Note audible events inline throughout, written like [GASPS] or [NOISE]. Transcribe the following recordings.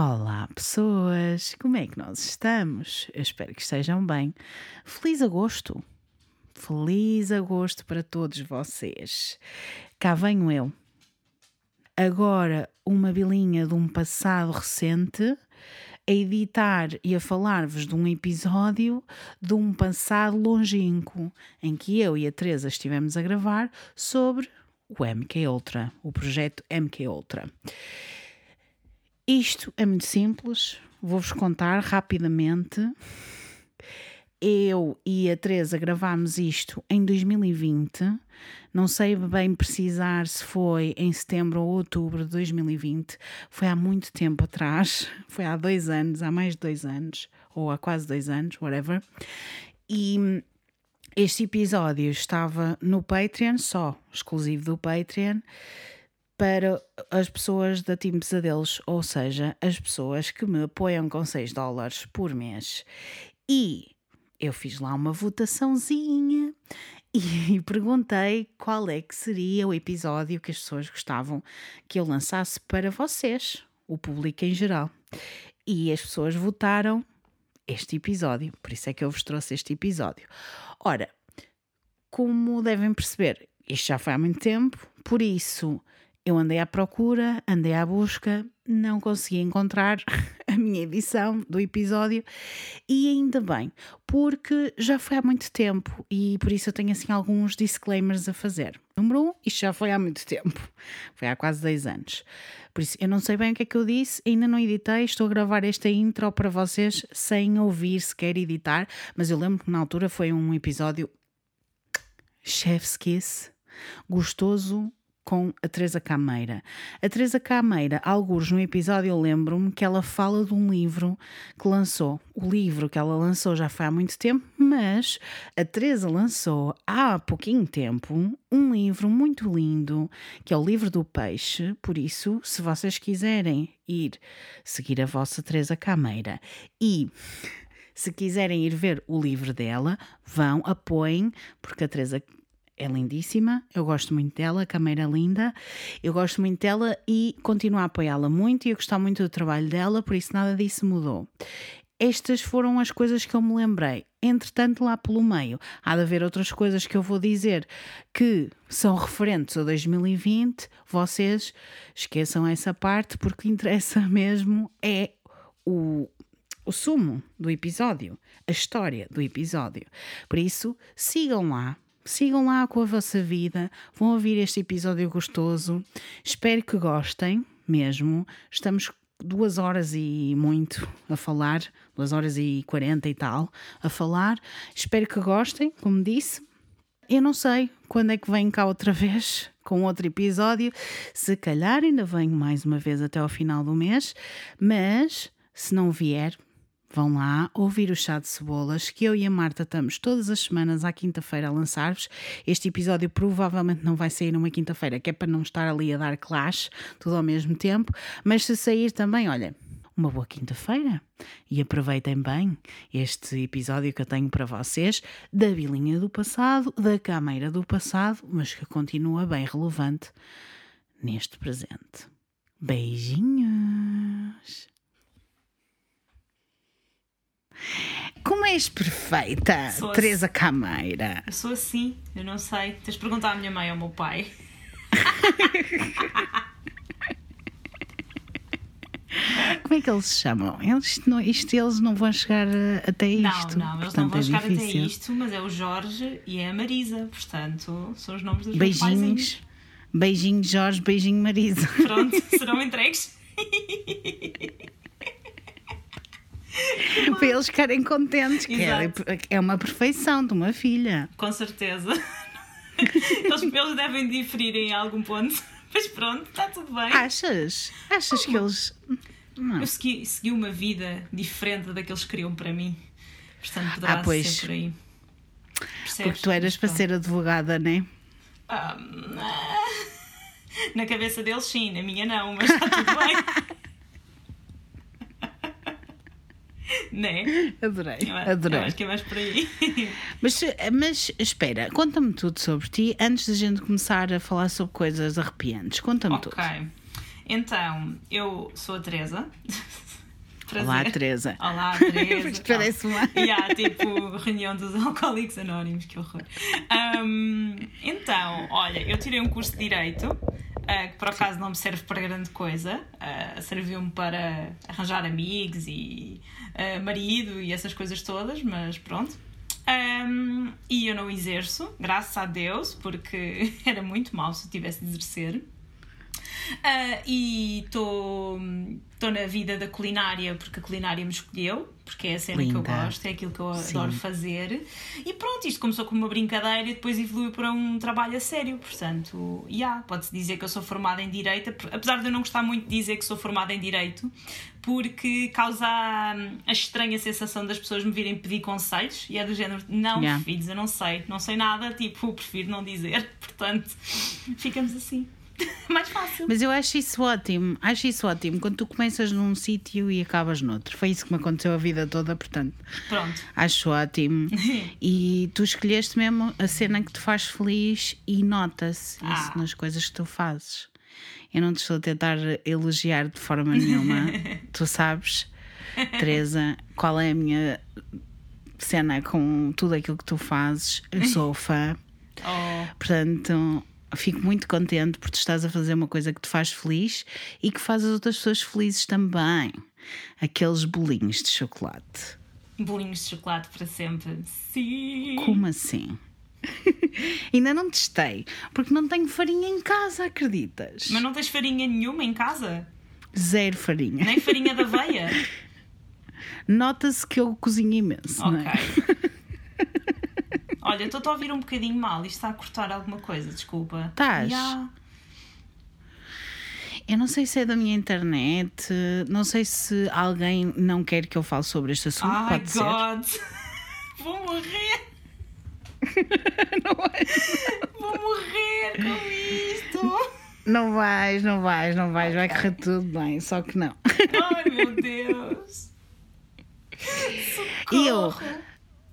Olá, pessoas! Como é que nós estamos? Eu espero que estejam bem. Feliz agosto! Feliz agosto para todos vocês. Cá venho eu. Agora, uma bilinha de um passado recente, a editar e a falar-vos de um episódio de um passado longínquo, em que eu e a Teresa estivemos a gravar sobre o MK Ultra, o projeto MK Ultra. Isto é muito simples, vou-vos contar rapidamente. Eu e a Teresa gravámos isto em 2020. Não sei bem precisar se foi em setembro ou outubro de 2020. Foi há muito tempo atrás. [LAUGHS] Foi há dois anos, há mais de dois anos, ou há quase dois anos, whatever. E este episódio estava no Patreon, só exclusivo do Patreon para as pessoas da Team Pesadelos, ou seja, as pessoas que me apoiam com 6 dólares por mês. E eu fiz lá uma votaçãozinha e [LAUGHS] perguntei qual é que seria o episódio que as pessoas gostavam que eu lançasse para vocês, o público em geral. E as pessoas votaram este episódio, por isso é que eu vos trouxe este episódio. Ora, como devem perceber, isto já foi há muito tempo, por isso eu andei à procura, andei à busca, não consegui encontrar [LAUGHS] a minha edição do episódio e ainda bem, porque já foi há muito tempo e por isso eu tenho assim alguns disclaimers a fazer. Número um, isto já foi há muito tempo, [LAUGHS] foi há quase 10 anos. Por isso eu não sei bem o que é que eu disse, ainda não editei, estou a gravar esta intro para vocês sem ouvir sequer editar, mas eu lembro que na altura foi um episódio chef's kiss, gostoso com a Teresa Cameira. A Teresa Cameira, alguns no episódio, eu lembro-me que ela fala de um livro que lançou. O livro que ela lançou já foi há muito tempo, mas a Teresa lançou há pouquinho tempo um livro muito lindo, que é o livro do peixe. Por isso, se vocês quiserem ir seguir a vossa Teresa Cameira e se quiserem ir ver o livro dela, vão, apoiem, porque a Teresa é lindíssima, eu gosto muito dela, a câmera é linda, eu gosto muito dela e continuo a apoiá-la muito e a gostar muito do trabalho dela, por isso nada disso mudou. Estas foram as coisas que eu me lembrei. Entretanto, lá pelo meio, há de haver outras coisas que eu vou dizer que são referentes a 2020. Vocês esqueçam essa parte, porque o que interessa [LAUGHS] mesmo é o, o sumo do episódio, a história do episódio. Por isso, sigam lá, sigam lá com a vossa vida, vão ouvir este episódio gostoso. Espero que gostem mesmo. Estamos duas horas e muito a falar, duas horas e quarenta e tal a falar. Espero que gostem, como disse. Eu não sei quando é que venho cá outra [LAUGHS] vez com outro episódio. Se calhar ainda venho mais uma vez até ao final do mês, mas se não vier, Vão lá ouvir o chá de cebolas que eu e a Marta estamos todas as semanas à quinta-feira a lançar-vos. Este episódio provavelmente não vai sair numa quinta-feira, que é para não estar ali a dar clash tudo ao mesmo tempo, mas se sair também, olha, uma boa quinta-feira e aproveitem bem este episódio que eu tenho para vocês da bilinha do passado, da câmera do passado, mas que continua bem relevante neste presente. Beijinhos! Como és perfeita, sou Teresa assim. Cameira? Eu sou assim, eu não sei. Tens de perguntar à minha mãe ou ao meu pai. [LAUGHS] Como é que eles se chamam? Eles não, isto, eles não vão chegar até isto. Não, não, eles não vão é chegar difícil. até isto, mas é o Jorge e é a Marisa, portanto, são os nomes dos Beijinhos. Beijinhos, Jorge, beijinho, Marisa. Pronto, [LAUGHS] serão entregues. [LAUGHS] [LAUGHS] para eles ficarem contentes, que é, é uma perfeição de uma filha. Com certeza. [LAUGHS] Eles, eles devem diferir em algum ponto, [LAUGHS] mas pronto, está tudo bem. Achas? Achas que eles. Não. Eu segui, segui uma vida diferente da que eles queriam para mim. Portanto, poderá ah, pois. ser por aí. Percebes? Porque tu eras para ser advogada, não é? Um, na cabeça deles, sim, na minha não, mas está tudo bem. [LAUGHS] né? Adorei, eu, adorei. Eu acho que é mais por aí. [LAUGHS] Mas, mas espera, conta-me tudo sobre ti antes da gente começar a falar sobre coisas arrepiantes. Conta-me okay. tudo. Então, eu sou a Teresa. [LAUGHS] Olá, Teresa. Olá, Teresa. Parece uma. E há tipo reunião dos alcoólicos anónimos, que horror. Um, então, olha, eu tirei um curso de Direito. Uh, que por acaso não me serve para grande coisa, uh, serviu-me para arranjar amigos e uh, marido e essas coisas todas, mas pronto. Um, e eu não exerço, graças a Deus, porque [LAUGHS] era muito mal se eu tivesse de exercer. Uh, e estou na vida da culinária porque a culinária me escolheu, porque é a cena Linda. que eu gosto, é aquilo que eu Sim. adoro fazer. E pronto, isto começou como uma brincadeira e depois evoluiu para um trabalho a sério. Portanto, yeah, pode-se dizer que eu sou formada em Direito, apesar de eu não gostar muito de dizer que sou formada em Direito, porque causa a, a estranha sensação das pessoas me virem pedir conselhos e é do género, não, yeah. filhos, eu não sei, não sei nada, tipo, [LAUGHS] prefiro não dizer. [LAUGHS] Portanto, ficamos assim. [LAUGHS] mais fácil. Mas eu acho isso ótimo, acho isso ótimo. Quando tu começas num sítio e acabas noutro. Foi isso que me aconteceu a vida toda, portanto. Pronto. Acho ótimo. [LAUGHS] e tu escolheste mesmo a cena que te faz feliz e nota-se ah. isso nas coisas que tu fazes. Eu não te estou a tentar elogiar de forma nenhuma. [LAUGHS] tu sabes, Teresa, qual é a minha cena com tudo aquilo que tu fazes. Eu sou fã. Oh. Portanto, fico muito contente porque estás a fazer uma coisa que te faz feliz e que faz as outras pessoas felizes também. Aqueles bolinhos de chocolate. Bolinhos de chocolate para sempre. Sim. Como assim? [LAUGHS] Ainda não testei, porque não tenho farinha em casa, acreditas? Mas não tens farinha nenhuma em casa? Zero farinha. Nem farinha da aveia? [LAUGHS] Nota-se que eu cozinho imenso. Ok. [LAUGHS] Não? Olha, estou a ouvir um bocadinho mal. Isto está a cortar alguma coisa, desculpa. Estás? Yeah. Eu não sei se é da minha internet, não sei se alguém não quer que eu fale sobre este assunto. Oh Pode God! Ser. [LAUGHS] Vou morrer! [LAUGHS] não vais. Vou morrer com isto! Não vais, não vais, não vais, vai correr tudo bem, só que não. Ai meu Deus! Socorro. E eu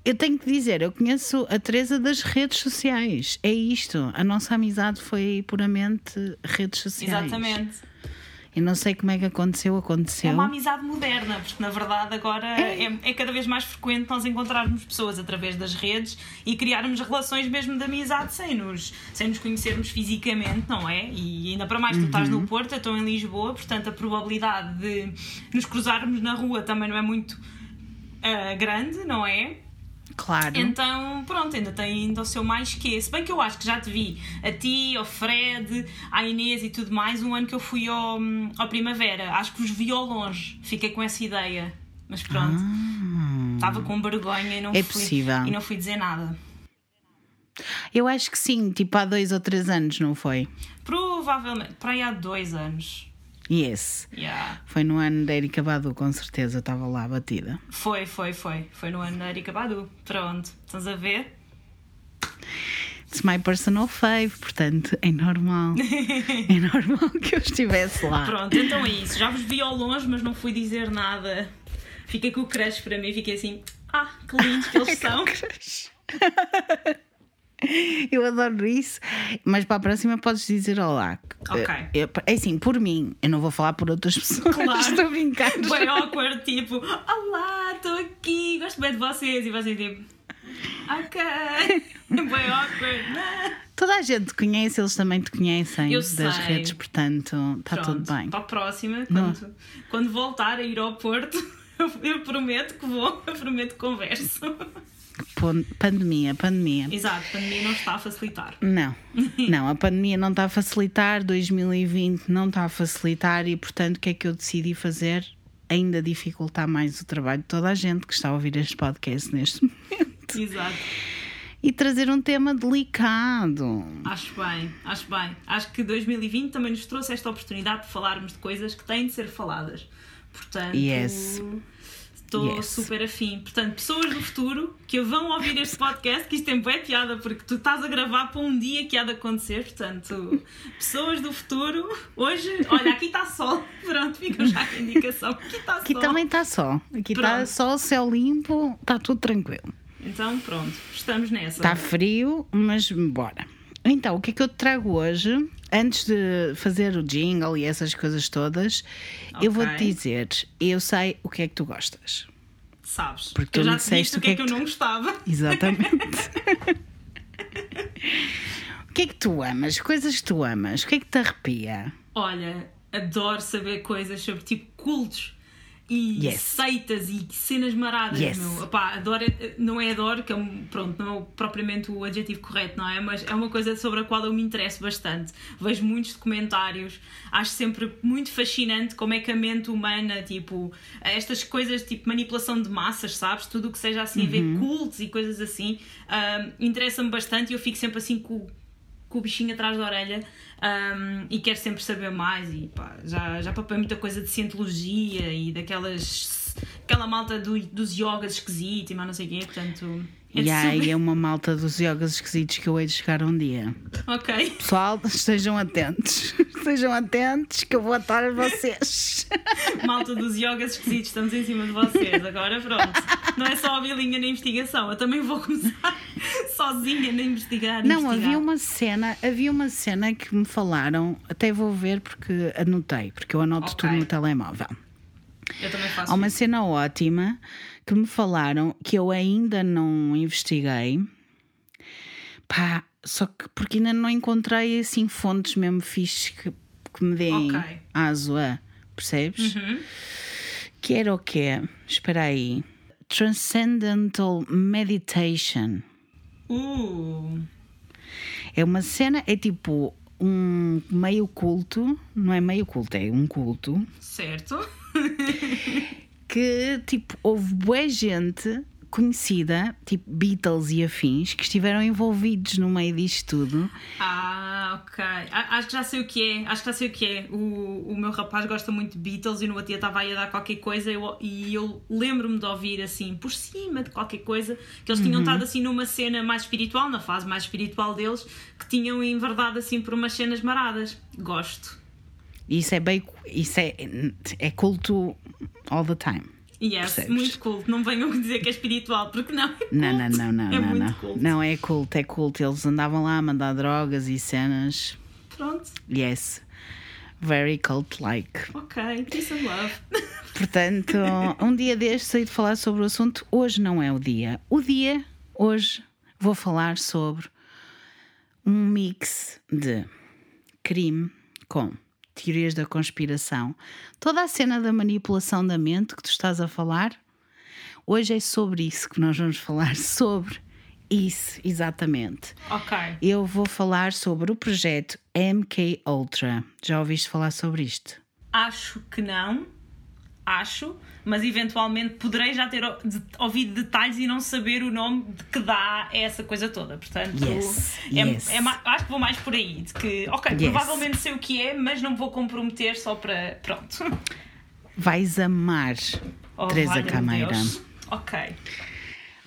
eu tenho que dizer, eu conheço a Teresa das redes sociais. É isto. A nossa amizade foi puramente redes sociais. Exatamente. Eu não sei como é que aconteceu, aconteceu. É uma amizade moderna, porque na verdade agora é. É, é, cada vez mais frequente nós encontrarmos pessoas através das redes e criarmos relações mesmo de amizade sem nos, sem nos conhecermos fisicamente, não é? E ainda para mais, tu estás no uhum. Porto, eu estou em Lisboa, portanto a probabilidade de nos cruzarmos na rua também não é muito uh, grande, não é? Claro. Então, pronto, ainda tem ainda o seu mais que. Se bem que eu acho que já te vi a ti, ao Fred, à Inês e tudo mais, um ano que eu fui ao, ao Primavera. Acho que os vi ao longe. Fiquei com essa ideia. Mas pronto. Ah, Estava com vergonha e não, é fui, possível. e não fui dizer nada. Eu acho que sim, tipo há dois ou três anos, não foi? Provavelmente, para aí há dois anos. Yes. Yeah. Foi no ano da Erika Badu, com certeza, estava lá batida. Foi, foi, foi. Foi no ano da Erika Badu. Pronto, estás a ver? It's my personal fave, portanto é normal. [LAUGHS] é normal que eu estivesse lá. Pronto, então é isso. Já vos vi ao longe, mas não fui dizer nada. Fiquei com o crush para mim, fiquei assim, ah, que lindos que eles [LAUGHS] são. [LAUGHS] [LAUGHS] Eu adoro isso, mas para a próxima podes dizer olá. Ok. É assim, por mim, eu não vou falar por outras pessoas. Claro. [LAUGHS] Estou a brincar. [LAUGHS] Bem awkward, tipo, olá, estou aqui, gosto bem de vocês. E vocês, tipo, ok. Bem awkward. Né? Toda a gente te conhece, eles também te conhecem eu das sei. redes, portanto, está tudo bem. Para a próxima, quando, quando voltar a ir ao Porto, eu, eu prometo que vou, eu prometo que converso. Pandemia, pandemia. Exato, a pandemia não está a facilitar. Não, [LAUGHS] não, a pandemia não está a facilitar, 2020 não está a facilitar e, portanto, o que é que eu decidi fazer? Ainda dificultar mais o trabalho de toda a gente que está a ouvir este podcast neste momento. Exato. E trazer um tema delicado. Acho bem, acho bem. Acho que 2020 também nos trouxe esta oportunidade de falarmos de coisas que têm de ser faladas. Portanto. Yes Estou yes. super afim. Portanto, pessoas do futuro que vão ouvir este podcast, que isto tempo é piada, porque tu estás a gravar para um dia que há de acontecer. Portanto, pessoas do futuro, hoje, olha, aqui está sol. [LAUGHS] Pronto, fica já a indicação. Aqui está sol. Aqui também está sol. Aqui está sol, céu limpo, está tudo tranquilo. Então, pronto, estamos nessa. Está frio, mas bora. Então, o que é que eu te trago hoje? Antes de fazer o jingle e essas coisas todas, eu vou-te dizer: eu sei o que é que tu gostas. Sabes? Porque tu eu me já disse disseste o que é que eu não gostava. [LAUGHS] [LAUGHS] Exatamente. [LAUGHS] o que é que tu amas? Coisas que tu amas? O que é que te arrepia? Olha, adoro saber coisas sobre tipo cultos e Yes. seitas e cenas maradas, Yes. meu. Epá, adoro, não é adoro, que é um, pronto, não é propriamente o adjetivo correto, não é? Mas é uma coisa sobre a qual eu me interesso bastante. Vejo muitos documentários, acho sempre muito fascinante como é que a mente humana, tipo, estas coisas tipo manipulação de massas, sabes? Tudo o que seja assim, a ver cultos e coisas assim, ah, interessa-me bastante e eu fico sempre assim com com o bichinho atrás da orelha um, e quero sempre saber mais e pá, já, já papei muita coisa de cientologia e daquelas aquela malta do, dos yogas esquisitos e mais não sei o quê, portanto e aí é uma malta dos yogas esquisitos que eu hei de chegar um dia. ok Pessoal, estejam atentos. [LAUGHS] Estejam atentos que eu vou de vocês. [LAUGHS] malta dos yogas esquisitos estamos em cima de vocês agora pronto não é só a bilinha na investigação eu também vou começar [LAUGHS] sozinha na investigar Não, investigar. havia uma cena, havia uma cena que me falaram, até vou ver porque anotei, porque eu anoto Ok. tudo no telemóvel. eu também faço Há uma isso. cena ótima que me falaram que eu ainda não investiguei. Pá, só que porque ainda não encontrei assim fontes mesmo fixes que, que me deem Ok. aso a, percebes? Que era o quê? Espera aí. Transcendental Meditation. uh, É uma cena, é tipo um meio culto, não é meio culto, é um culto, certo [LAUGHS] que tipo houve boa gente conhecida, tipo Beatles e afins, que estiveram envolvidos no meio disto tudo. Ah, ok. Acho que já sei o que é. Acho que já sei o que é. O, o meu rapaz gosta muito de Beatles e no outro dia estava aí a dar qualquer coisa eu- e eu lembro-me de ouvir assim, por cima de qualquer coisa, que eles tinham estado assim numa cena mais espiritual, na fase mais espiritual deles, que tinham enverdado assim por umas cenas maradas. Gosto. Isso é bem, isso é, é culto all the time. Yes, Percebes? muito culto. Não venham dizer que é espiritual, porque não é culto. Não, não, não, não, É não, muito não. culto. Não é culto, é culto. Eles andavam lá a mandar drogas e cenas. Pronto. Yes. Very cult-like. Ok. Peace and love. [LAUGHS] Portanto, um dia destes sei de falar sobre o assunto. Hoje não é o dia. O dia, hoje, vou falar sobre um mix de crime com teorias da conspiração. Toda a cena da manipulação da mente que tu estás a falar, hoje é sobre isso que nós vamos falar. [LAUGHS] Sobre isso, exatamente. ok. Eu vou falar sobre o projeto MK Ultra. Já ouviste falar sobre isto? Acho que não. Acho, mas eventualmente poderei já ter ouvido detalhes e não saber o nome de que dá essa coisa toda. Portanto, Yes, é, yes. é ma- acho que vou mais por aí. De que, ok, Yes. provavelmente sei o que é, mas não vou comprometer só para. Pronto. Vais amar, Oh, Teresa Cameira. Deus. Ok.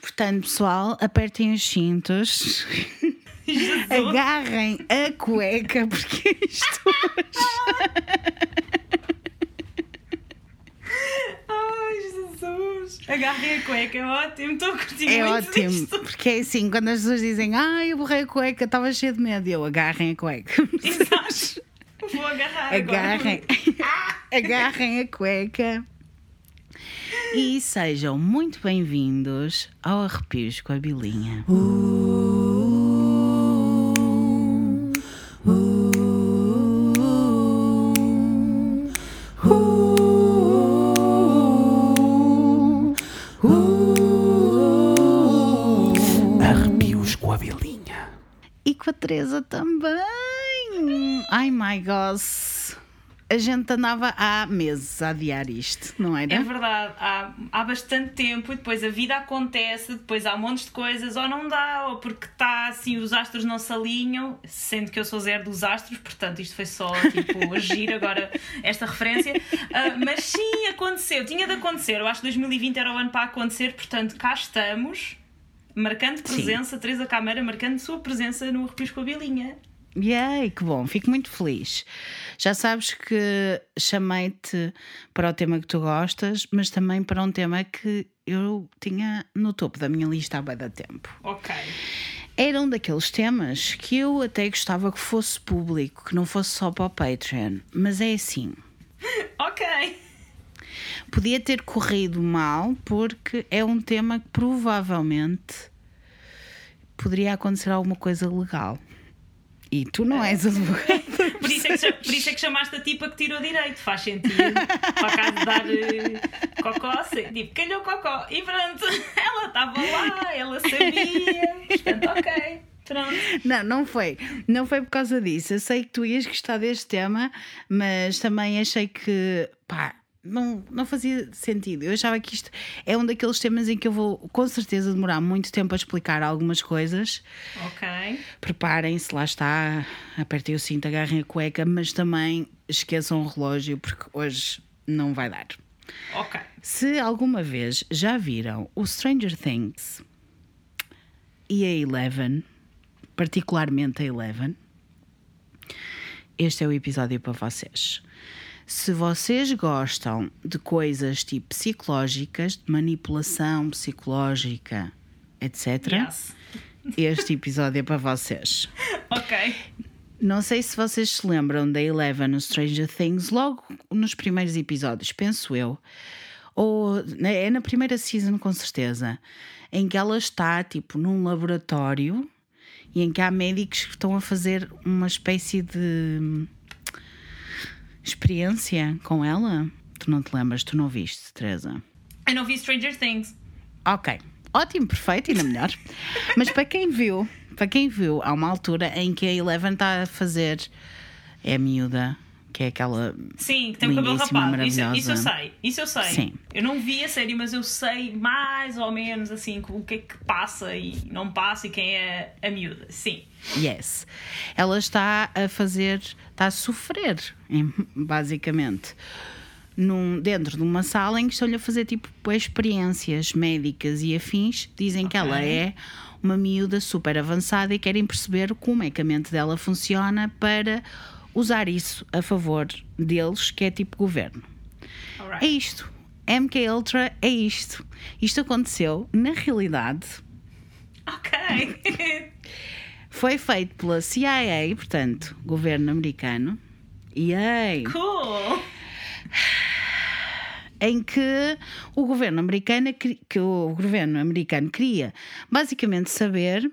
Portanto, pessoal, apertem os cintos, [LAUGHS] Jesus. agarrem a cueca, porque isto [LAUGHS] Ai, Jesus. Agarrem a cueca, é ótimo. Estou a curtir é muito ótimo. disto. Porque é assim, quando as pessoas dizem, ah, eu borrei a cueca, estava cheio de medo, eu agarrem a cueca. Exato. Vou agarrar agarrem, agora. agarrem a cueca. E sejam muito bem-vindos ao Arrepios com a Bilinha. Arrepios com a Teresa também. Ai, my gosh. A gente andava há meses a adiar isto, não era? É verdade, há, há bastante tempo e depois a vida acontece, depois há montes de coisas, ou não dá, ou porque está assim, os astros não se alinham, sendo que eu sou zero dos astros, portanto isto foi só tipo [LAUGHS] agir agora esta referência. Ah, mas sim, aconteceu, tinha de acontecer. Eu acho que 2020 era o ano para acontecer, portanto cá estamos, marcando presença, Teresa Câmara marcando sua presença no Arrepios com a Bilinha. Yay, que bom, fico muito feliz. Já sabes que chamei-te para o tema que tu gostas, mas também para um tema que eu tinha no topo da minha lista há bem da tempo. Ok. Era um daqueles temas que eu até gostava que fosse público, que não fosse só para o Patreon. Mas é assim. [LAUGHS] Ok. Podia ter corrido mal porque é um tema que provavelmente poderia acontecer alguma coisa legal. E tu não és advogado. [LAUGHS] Por isso, é que, por isso é que chamaste a tipa que tirou direito. Faz sentido. Para acaso dar eh, cocó, tipo, calhou cocó. E pronto, [LAUGHS] ela estava lá, ela sabia. Portanto, ok. Pronto. Não, não foi. Não foi por causa disso. Eu sei que tu ias gostar deste tema, mas também achei que, pá, não, não fazia sentido. Eu achava que isto é um daqueles temas em que eu vou com certeza demorar muito tempo a explicar algumas coisas. Ok. Preparem-se, lá está, apertem o cinto, agarrem a cueca, mas também esqueçam o relógio porque hoje não vai dar. Ok. Se alguma vez já viram o Stranger Things e a Eleven, particularmente a Eleven, este é o episódio para vocês. Se vocês gostam de coisas tipo psicológicas, de manipulação psicológica, etc., Yes. este episódio é para vocês. [LAUGHS] Ok. Não sei se vocês se lembram da Eleven no Stranger Things, logo nos primeiros episódios, penso eu. Ou na- é na primeira season, com certeza, em que ela está tipo num laboratório e em que há médicos que estão a fazer uma espécie de experiência com ela. Tu não te lembras, tu não viste, Teresa? Eu não vi Stranger Things. Ok, ótimo, perfeito, ainda melhor. Mas para quem viu, para quem viu, há uma altura em que a Eleven está a fazer é a miúda, que é aquela Sim, que tem o cabelo rapado. Isso, maravilhosa. isso eu sei. Isso eu sei. Sim. Eu não vi a série, mas eu sei mais ou menos assim o que é que passa e não passa e quem é a miúda. Sim. Yes. Ela está a fazer, está a sofrer, basicamente, num, dentro de uma sala em que estão-lhe a fazer tipo experiências médicas e afins. Dizem que ela é uma miúda super avançada e querem perceber como é que a mente dela funciona para usar isso a favor deles, que é tipo governo. É Alright. isto. MK Ultra é isto. Isto aconteceu na realidade. Ok. [LAUGHS] Foi feito pela CIA, portanto, governo americano. Yay! cool. Em que o governo americano que o governo americano queria basicamente saber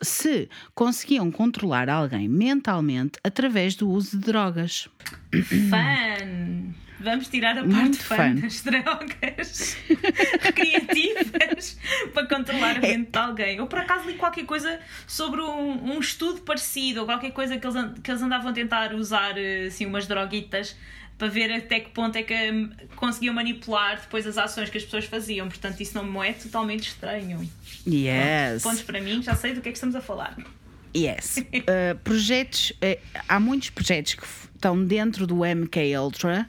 se conseguiam controlar alguém mentalmente através do uso de drogas. Fun. Vamos tirar a Muito parte fun fun. das drogas [LAUGHS] recreativas para controlar a mente de alguém. Eu por acaso li qualquer coisa sobre um, um estudo parecido ou qualquer coisa que eles, que eles andavam a tentar usar eh, assim, umas droguitas para ver até que ponto é que hum, conseguiam manipular depois as ações que as pessoas faziam. Portanto, isso não me é totalmente estranho. Yes. Pontos para mim, já sei do que é que estamos a falar. Yes. Uh, [LAUGHS] projetos, uh, há muitos projetos que estão dentro do MK Ultra,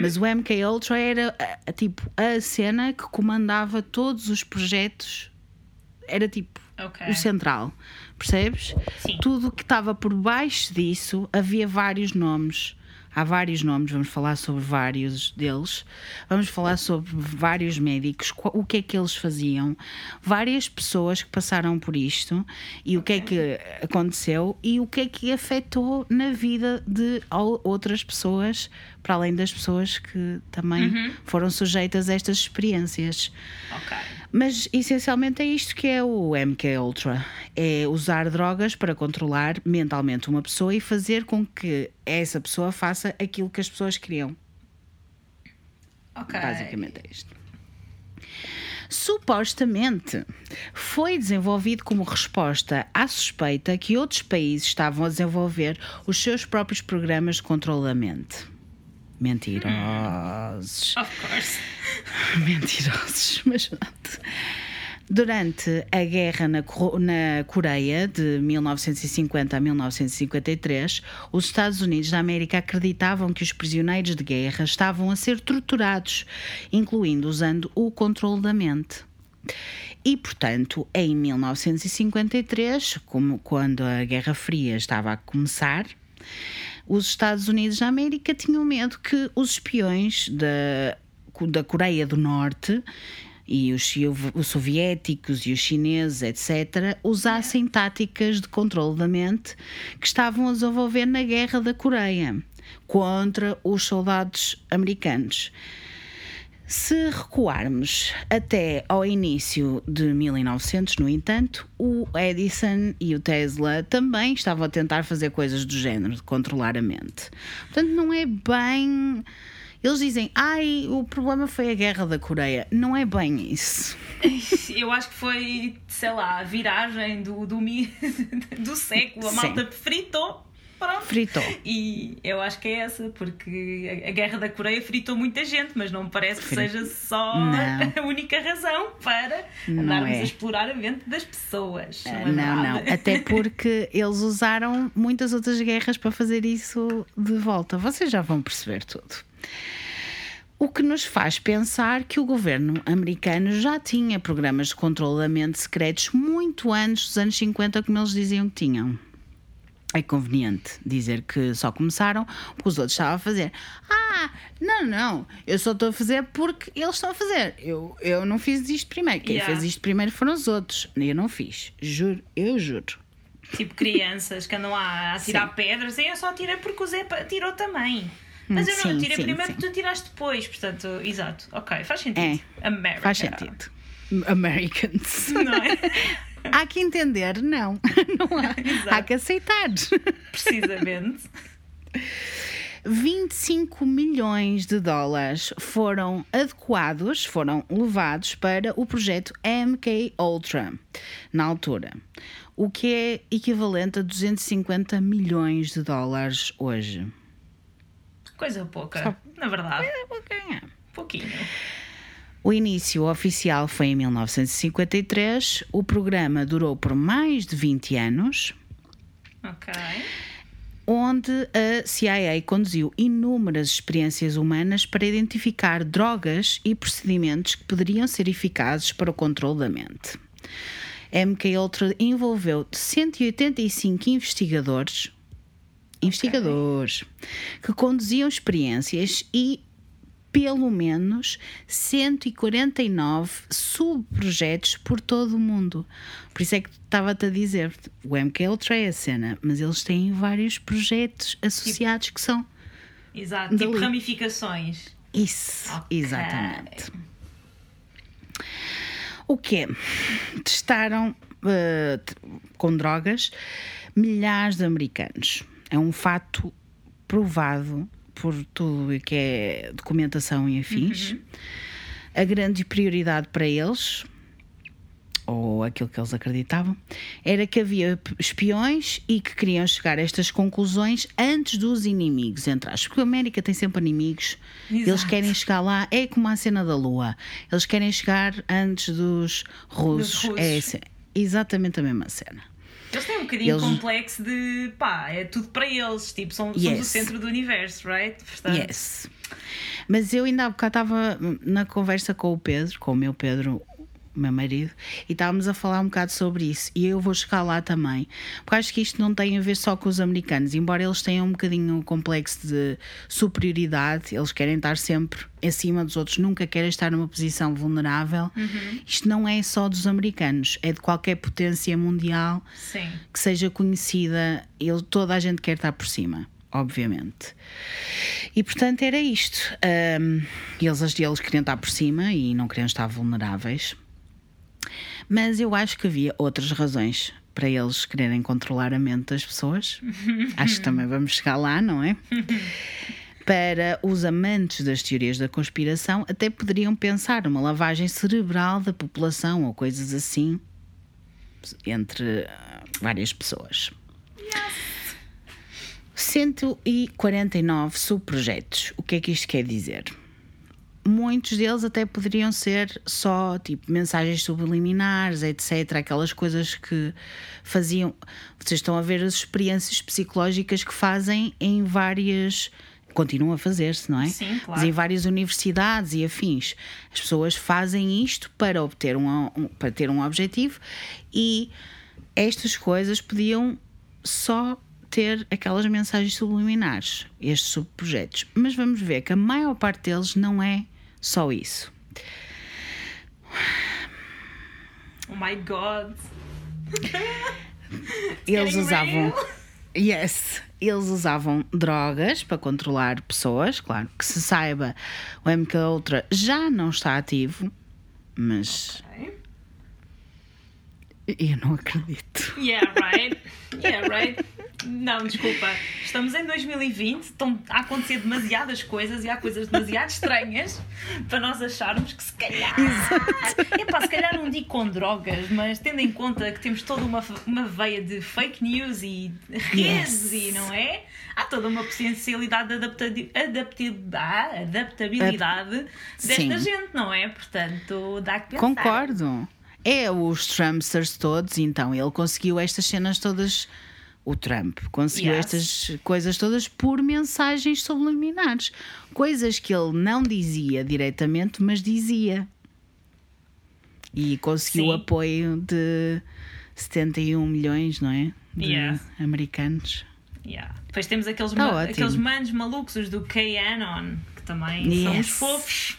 mas o MK Ultra era a- a, tipo a cena que comandava todos os projetos, era tipo Ok. o central, percebes? Sim. Tudo que estava por baixo disso havia vários nomes. Há vários nomes, vamos falar sobre vários deles. Vamos falar sobre vários médicos, o que é que eles faziam, várias pessoas que passaram por isto e o que é que aconteceu e o que é que afetou na vida de ou- outras pessoas, para além das pessoas que também foram sujeitas a estas experiências. Ok. Mas essencialmente é isto que é o MK Ultra: é usar drogas para controlar mentalmente uma pessoa e fazer com que essa pessoa faça aquilo que as pessoas queriam. Ok. Basicamente é isto. Supostamente foi desenvolvido como resposta à suspeita que outros países estavam a desenvolver os seus próprios programas de controle da mente. Mentirosos. Of course. [LAUGHS] Mentirosos, mas pronto. Durante a guerra na, na Coreia, de 1950 a 1953, os Estados Unidos da América acreditavam que os prisioneiros de guerra estavam a ser torturados, incluindo usando o controle da mente. E, portanto, em 1953, como quando a Guerra Fria estava a começar, os Estados Unidos da América tinham medo que os espiões da, da Coreia do Norte e os, os soviéticos e os chineses, etc., usassem táticas de controle da mente que estavam a desenvolver na Guerra da Coreia contra os soldados americanos. Se recuarmos até ao início de 1900, no entanto, o Edison e o Tesla também estavam a tentar fazer coisas do género, de controlar a mente. Portanto, não é bem. Eles dizem, ai, o problema foi a guerra da Coreia. Não é bem isso. [LAUGHS] Eu acho que foi, sei lá, a viragem do, do, [LAUGHS] do século. A Sim. malta fritou. Pronto. Fritou. E eu acho que é essa, porque a guerra da Coreia fritou muita gente, mas não me parece que Frit- seja só Não. [LAUGHS] a única razão para Não andarmos é. a explorar a mente das pessoas. Não, é Não, não. Até [LAUGHS] porque eles usaram muitas outras guerras para fazer isso de volta. Vocês já vão perceber tudo. O que nos faz pensar que o governo americano já tinha programas de mente secretos muito antes dos anos 50, como eles diziam que tinham. É conveniente dizer que só começaram porque os outros estavam a fazer. Ah, não, não, eu só estou a fazer porque eles estão a fazer. Eu, eu não fiz isto primeiro. Quem Yeah. fez isto primeiro foram os outros. Eu não fiz. Juro, eu juro. Tipo crianças que andam a atirar pedras, e eu só tirei porque o Zé tirou também. Mas Hum, eu não sim, tirei sim, primeiro porque tu tiraste depois, portanto, exato. Ok, faz sentido. America. Faz sentido. Americans. Não é? [LAUGHS] há que entender, não. [LAUGHS] não há. Exato. há que aceitar. Precisamente. 25 milhões de dólares foram adequados, foram levados para o projeto MK Ultra na altura, o que é equivalente a 250 milhões de dólares hoje. Coisa pouca, Só- na verdade. É ganhar. Pouquinho. O início oficial foi em 1953. O programa durou por mais de 20 anos, Ok. onde a CIA conduziu inúmeras experiências humanas para identificar drogas e procedimentos que poderiam ser eficazes para o controle da mente. MK Ultra envolveu 185 investigadores investigadores que conduziam experiências e pelo menos 149 subprojetos por todo o mundo. Por isso é que estava-te a dizer, o MK Ultra é a cena, mas eles têm vários projetos associados que são Exato. Tipo ramificações. isso, Ok. exatamente. O quê? Testaram t- com drogas milhares de americanos. É um fato provado por tudo o que é documentação e afins. A grande prioridade para eles, ou aquilo que eles acreditavam, era que havia espiões e que queriam chegar a estas conclusões antes dos inimigos, entre aspas. Porque a América tem sempre inimigos. Eles Exato. querem chegar lá, é como a cena da Lua. Eles querem chegar antes dos russos. russos. É exatamente a mesma cena. Eles têm um bocadinho Eles- complexo de pá, é tudo para eles. Tipo, são, somos o Yes. centro do universo, right? Portanto, Yes. Mas eu ainda há bocado estava na conversa com o Pedro, com o meu Pedro, meu marido, e estávamos a falar um bocado sobre isso. E eu vou chegar lá também, porque acho que isto não tem a ver só com os americanos, embora eles tenham um bocadinho um complexo de superioridade, eles querem estar sempre acima dos outros, nunca querem estar numa posição vulnerável. Isto não é só dos americanos, é de qualquer potência mundial Sim. que seja conhecida, ele, toda a gente quer estar por cima, obviamente. E portanto era isto. Ahm, eles, eles queriam estar por cima e não queriam estar vulneráveis. Mas eu acho que havia outras razões para eles quererem controlar a mente das pessoas. [LAUGHS] acho que também vamos chegar lá, não é? [LAUGHS] Para os amantes das teorias da conspiração, até poderiam pensar uma lavagem cerebral da população ou coisas assim entre ah, várias pessoas. 149 subprojetos. O que é que isto quer dizer? Muitos deles até poderiam ser só tipo mensagens subliminares, etc. Aquelas coisas que faziam. Vocês estão a ver as experiências psicológicas que fazem em várias. Continuam a fazer-se, não é? Sim, claro. Mas em várias universidades e afins. As pessoas fazem isto para obter um, um- para ter um objetivo e estas coisas podiam só ter aquelas mensagens subliminares, estes subprojetos. Mas vamos ver que a maior parte deles não é só isso. Oh my god. [LAUGHS] Eles usavam. Yes. Eles usavam drogas para controlar pessoas, claro. Que se saiba, o MK Ultra já não está ativo, mas. Eu não acredito. Yeah, right. Yeah, right. Não, desculpa. Estamos em 2020, estão a acontecer demasiadas coisas e há coisas demasiado estranhas para nós acharmos que se calhar. Epá, se calhar não digo com drogas, mas tendo em conta que temos toda uma, uma veia de fake news e redes Yes. e não é? Há toda uma potencialidade de ah, adaptabilidade desta Sim. gente, não é? Portanto, dá que pensar. Concordo. É os Trumpsters todos, então ele conseguiu estas cenas todas. O Trump conseguiu Yes. estas coisas todas por mensagens subliminares. Coisas que ele não dizia diretamente, mas dizia. E conseguiu Sim. o apoio de 71 milhões, não é? De Yeah. americanos. Yeah. Depois temos aqueles, Tá ma- ótimo. aqueles manos malucos, os do K-Anon, que também são Yes. os fofos.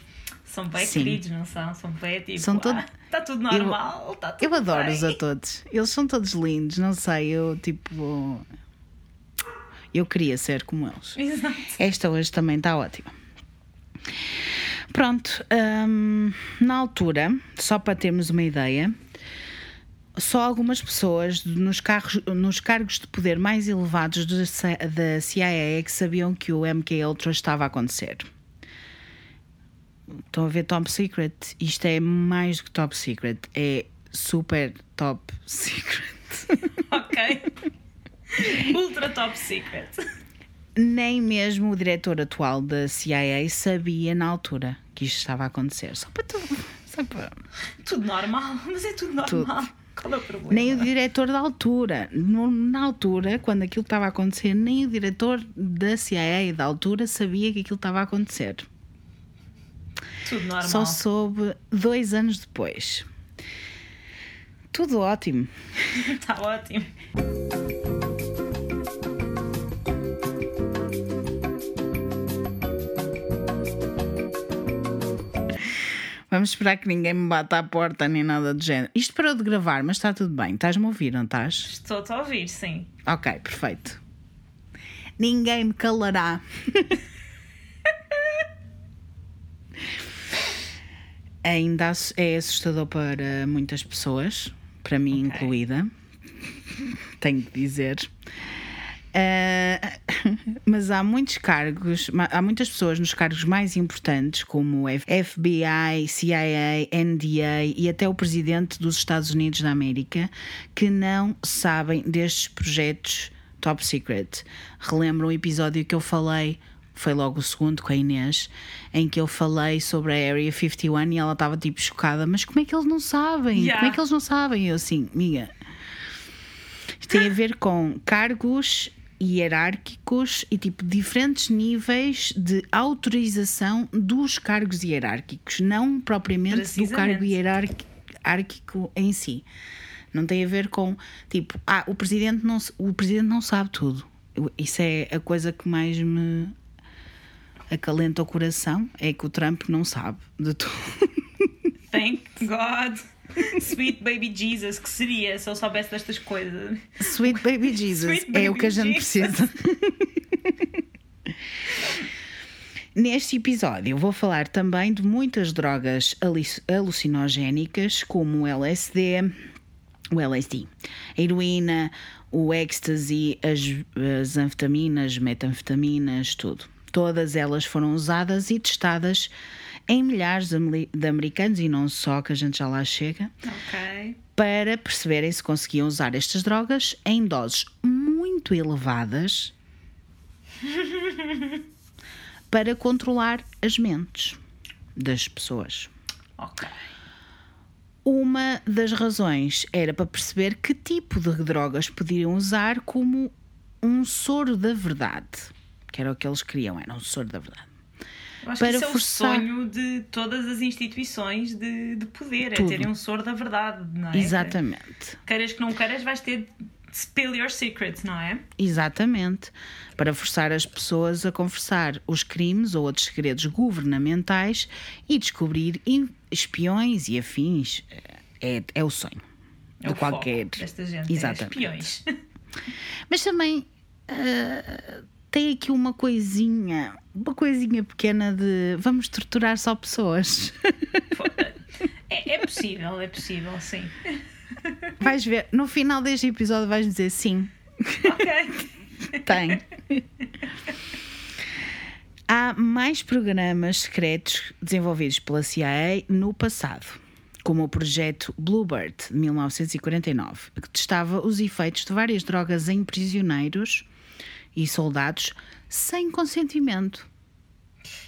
São bem Sim. queridos, não são? São bem tipo. São todo- Está tudo normal, está tudo Eu adoro-os a todos. Eles são todos lindos, não sei, eu tipo. Eu queria ser como eles. Exato. Esta hoje também está ótima. Pronto, hum, na altura, só para termos uma ideia, só algumas pessoas nos, carros, nos cargos de poder mais elevados da CIA é que sabiam que o MK Ultra estava a acontecer. Estão a ver Top Secret? Isto é mais do que Top Secret, é super Top Secret. [LAUGHS] Ok. Ultra top secret. Nem mesmo o diretor atual da CIA sabia na altura que isto estava a acontecer. Só para tu. Só para... Tudo normal, mas é tudo normal. Qual é o problema? Nem o diretor da altura. No- na altura, quando aquilo estava a acontecer, nem o diretor da CIA da altura sabia que aquilo estava a acontecer. Tudo normal. Só soube dois anos depois. Tudo ótimo. Está [LAUGHS] ótimo. Vamos esperar que ninguém me bata à porta nem nada do género. Isto parou de gravar, mas está tudo bem. Estás-me a ouvir, não estás? Estou-te a ouvir, sim. Ok, perfeito. Ninguém me calará. [LAUGHS] Ainda é assustador para muitas pessoas, para mim Ok. incluída, [LAUGHS] tenho que dizer. Ah, [LAUGHS] mas há muitos cargos, há muitas pessoas nos cargos mais importantes, como FBI, CIA, NDA e até o presidente dos Estados Unidos da América, que não sabem destes projetos top secret. Relembram o episódio que eu falei, foi logo o segundo com a Inês, em que eu falei sobre a Area 51 e ela estava tipo chocada, mas como é que eles não sabem? Yeah. Como é que eles não sabem? Eu assim, amiga, isto tem a ver com cargos hierárquicos e tipo diferentes níveis de autorização dos cargos hierárquicos, não propriamente do cargo hierárquico em si. Não tem a ver com tipo, ah, o presidente não, o presidente não sabe tudo. Isso é a coisa que mais me acalenta o coração, é que o Trump não sabe de tudo. [LAUGHS] Thank God. Sweet baby Jesus, que seria se eu soubesse destas coisas? Sweet Baby Jesus Sweet é o que a gente Jesus. precisa. [LAUGHS] Neste episódio vou falar também de muitas drogas alu- alucinogénicas, como o LSD, o LSD, a heroína, o ecstasy, as, as anfetaminas, metanfetaminas, tudo. Todas elas foram usadas e testadas em milhares de ameri- de americanos e não só, que a gente já lá chega Ok. para perceberem se conseguiam usar estas drogas em doses muito elevadas [LAUGHS] para controlar as mentes das pessoas. Ok. Uma das razões era para perceber que tipo de drogas podiam usar como um soro da verdade. Que era o que eles queriam, era um soro da verdade. Eu acho Para que isso é forçar- o sonho de todas as instituições de, de poder, Tudo. é terem um soro da verdade, não é? Exatamente. Queiras que não queiras, vais ter spill your secrets, não é? Exatamente. Para forçar as pessoas a confessar os crimes ou outros segredos governamentais e descobrir espiões e afins. é, é o sonho. É de o foco qualquer. desta gente. Exatamente. É espiões. [LAUGHS] Mas também ah, tem aqui uma coisinha, uma coisinha pequena de vamos torturar só pessoas. [LAUGHS] É, é possível, é possível, sim. Vais ver, no final deste episódio vais dizer sim, Ok. [LAUGHS] tem. Há mais programas secretos desenvolvidos pela CIA no passado, como o projeto Bluebird de 1949, que testava os efeitos de várias drogas em prisioneiros e soldados sem consentimento.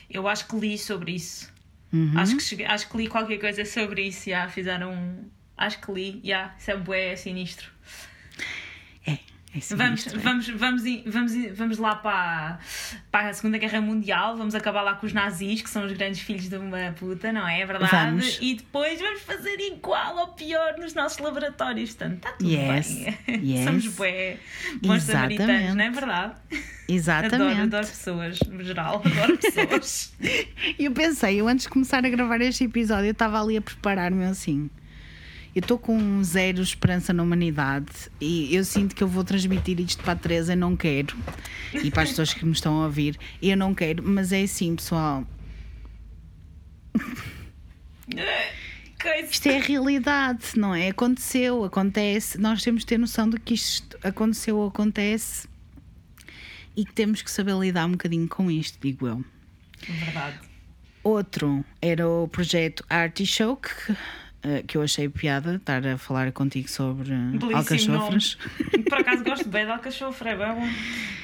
Eu acho que li sobre isso. Uhum. Acho, que cheguei- acho que li qualquer coisa sobre isso. Já fizeram. um- Acho que li. Já, isso é bué, é sinistro. É, é Vamos, é. vamos, vamos, vamos, ir- vamos lá para, para a Segunda Guerra Mundial, vamos acabar lá com os nazis, que são os grandes filhos de uma puta, não é? É verdade? Vamos. E depois vamos fazer igual ou pior nos nossos laboratórios. Portanto, está tudo Yes, bem. yes. [LAUGHS] Somos bué, bons samaritanos, Exatamente. não é verdade? Exatamente. Adoro, adoro pessoas, no geral, adoro pessoas. E [LAUGHS] eu pensei, eu antes de começar a gravar este episódio, eu estava ali a preparar-me assim. Eu estou com zero esperança na humanidade e eu sinto que eu vou transmitir isto para a Teresa, eu não quero. E para as pessoas que me estão a ouvir, eu não quero, mas é assim, pessoal. Isto é a realidade, não é? Aconteceu, acontece. Nós temos de ter noção de que isto aconteceu ou acontece e que temos que saber lidar um bocadinho com isto, digo eu. Verdade. Outro era o projeto Artichoke, eh, que eu achei piada estar a falar contigo sobre Belíssimo alcachofras. nome. Por acaso gosto bem de alcachofra, é bom.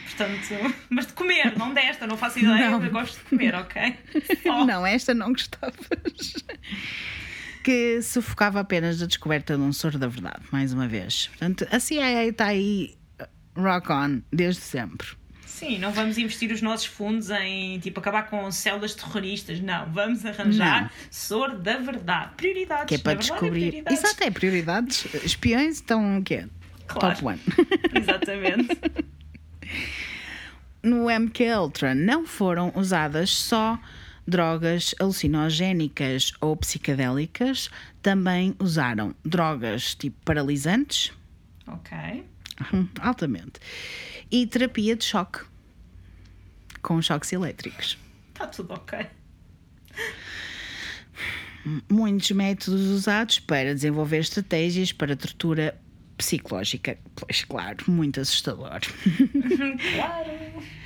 Portanto, mas de comer, não desta, não faço ideia, Não. gosto de comer, ok? [LAUGHS] Só. Não, esta não gostavas. que sufocava apenas a descoberta de um soro da verdade, mais uma vez. Portanto, a CIA está aí rock on desde sempre. Sim, não vamos investir os nossos fundos em tipo acabar com células terroristas, não. Vamos arranjar Não. soro da verdade. Prioridades. Que é para verdade, descobrir. prioridades. Exato, é prioridades. Espiões estão o quê? Claro. Top one. [LAUGHS] [LAUGHS] Exatamente. no MK Ultra não foram usadas só drogas alucinogénicas ou psicadélicas, também usaram drogas tipo paralisantes, ok. altamente, e terapia de choque com choques elétricos. Está tudo ok. Muitos métodos usados para desenvolver estratégias para tortura psicológica. Pois claro, muito assustador. [LAUGHS] Claro.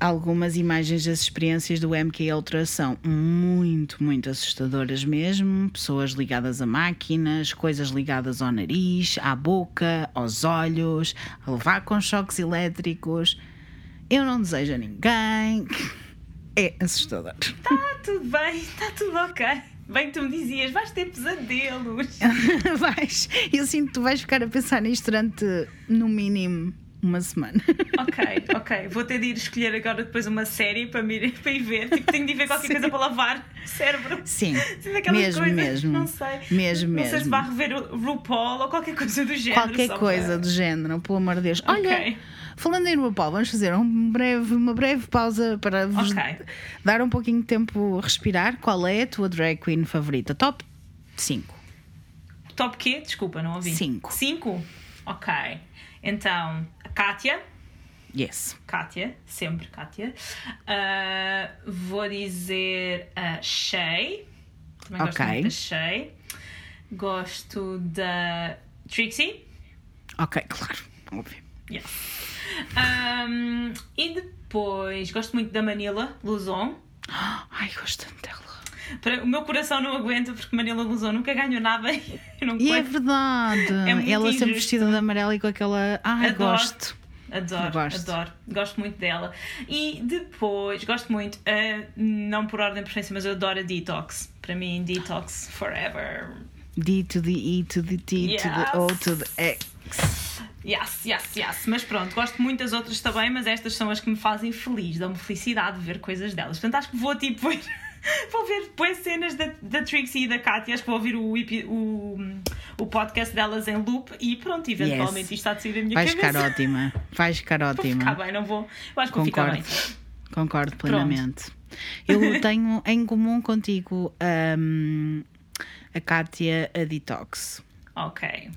Algumas imagens das experiências do MK Ultra são muito, muito assustadoras mesmo. Pessoas ligadas a máquinas, coisas ligadas ao nariz, à boca, aos olhos, a levar com choques elétricos. Eu não desejo a ninguém. É assustador. Está tudo bem, está tudo ok. Bem tu me dizias, vais ter pesadelos. [LAUGHS] vais. Eu sinto que tu vais ficar a pensar nisto durante, no mínimo, uma semana. Ok, ok. Vou ter de ir escolher agora depois uma série para, me, [LAUGHS] para ir ver. Tipo, tenho de ver qualquer coisa para lavar o cérebro. Sim, [LAUGHS] Sim, mesmo, coisas, mesmo. Não sei. Mesmo, Não sei se mesmo. vai rever o RuPaul ou qualquer coisa do género. Qualquer coisa para- do género, pelo amor de Deus. Olha, Ok. falando em RuPaul, vamos fazer um breve, uma breve pausa para vos Ok. dar um pouquinho de tempo a respirar. Qual é a tua drag queen favorita? Top 5. Top quê? Desculpa, não ouvi. Cinco. Cinco? Ok. Então, a Kátia. Yes. Kátia, sempre Kátia. Ah, vou dizer a Shay. Também gosto Ok. muito da Shay. Gosto da Trixie. Ok, [LAUGHS] claro, óbvio. Yes. Um, e depois gosto muito da Manila Luzon. [GASPS] Ai, gosto tanto dela. Para- O meu coração não aguenta porque Manila Luzon nunca ganhou nada [LAUGHS] e E é verdade. É Ela sempre vestida de amarelo e com aquela. Ai, Adoro. gosto. Adoro, gosto. adoro. Gosto muito dela. E depois, gosto muito, uh, não por ordem de preferência, mas eu adoro a Detox. Para mim, Detox forever. D to the E to the T to the O to the X. Yes, yes, yes. Mas pronto, gosto muito das outras também, mas estas são as que me fazem feliz, dão-me felicidade de ver coisas delas. Portanto, acho que vou tipo [LAUGHS] Vou ver depois cenas da, da Trixie e da Katia, acho que vou ouvir o, o, o podcast delas em loop e pronto, eventualmente Yes. isto está a sair da minha Vais cabeça. ficar ótima. Vais ficar [LAUGHS] Vou ótima. ficar bem, não vou. Eu acho que vou ficar bem. Concordo plenamente. Eu [LAUGHS] tenho em comum contigo hum, a Kátia a Detox. Ok.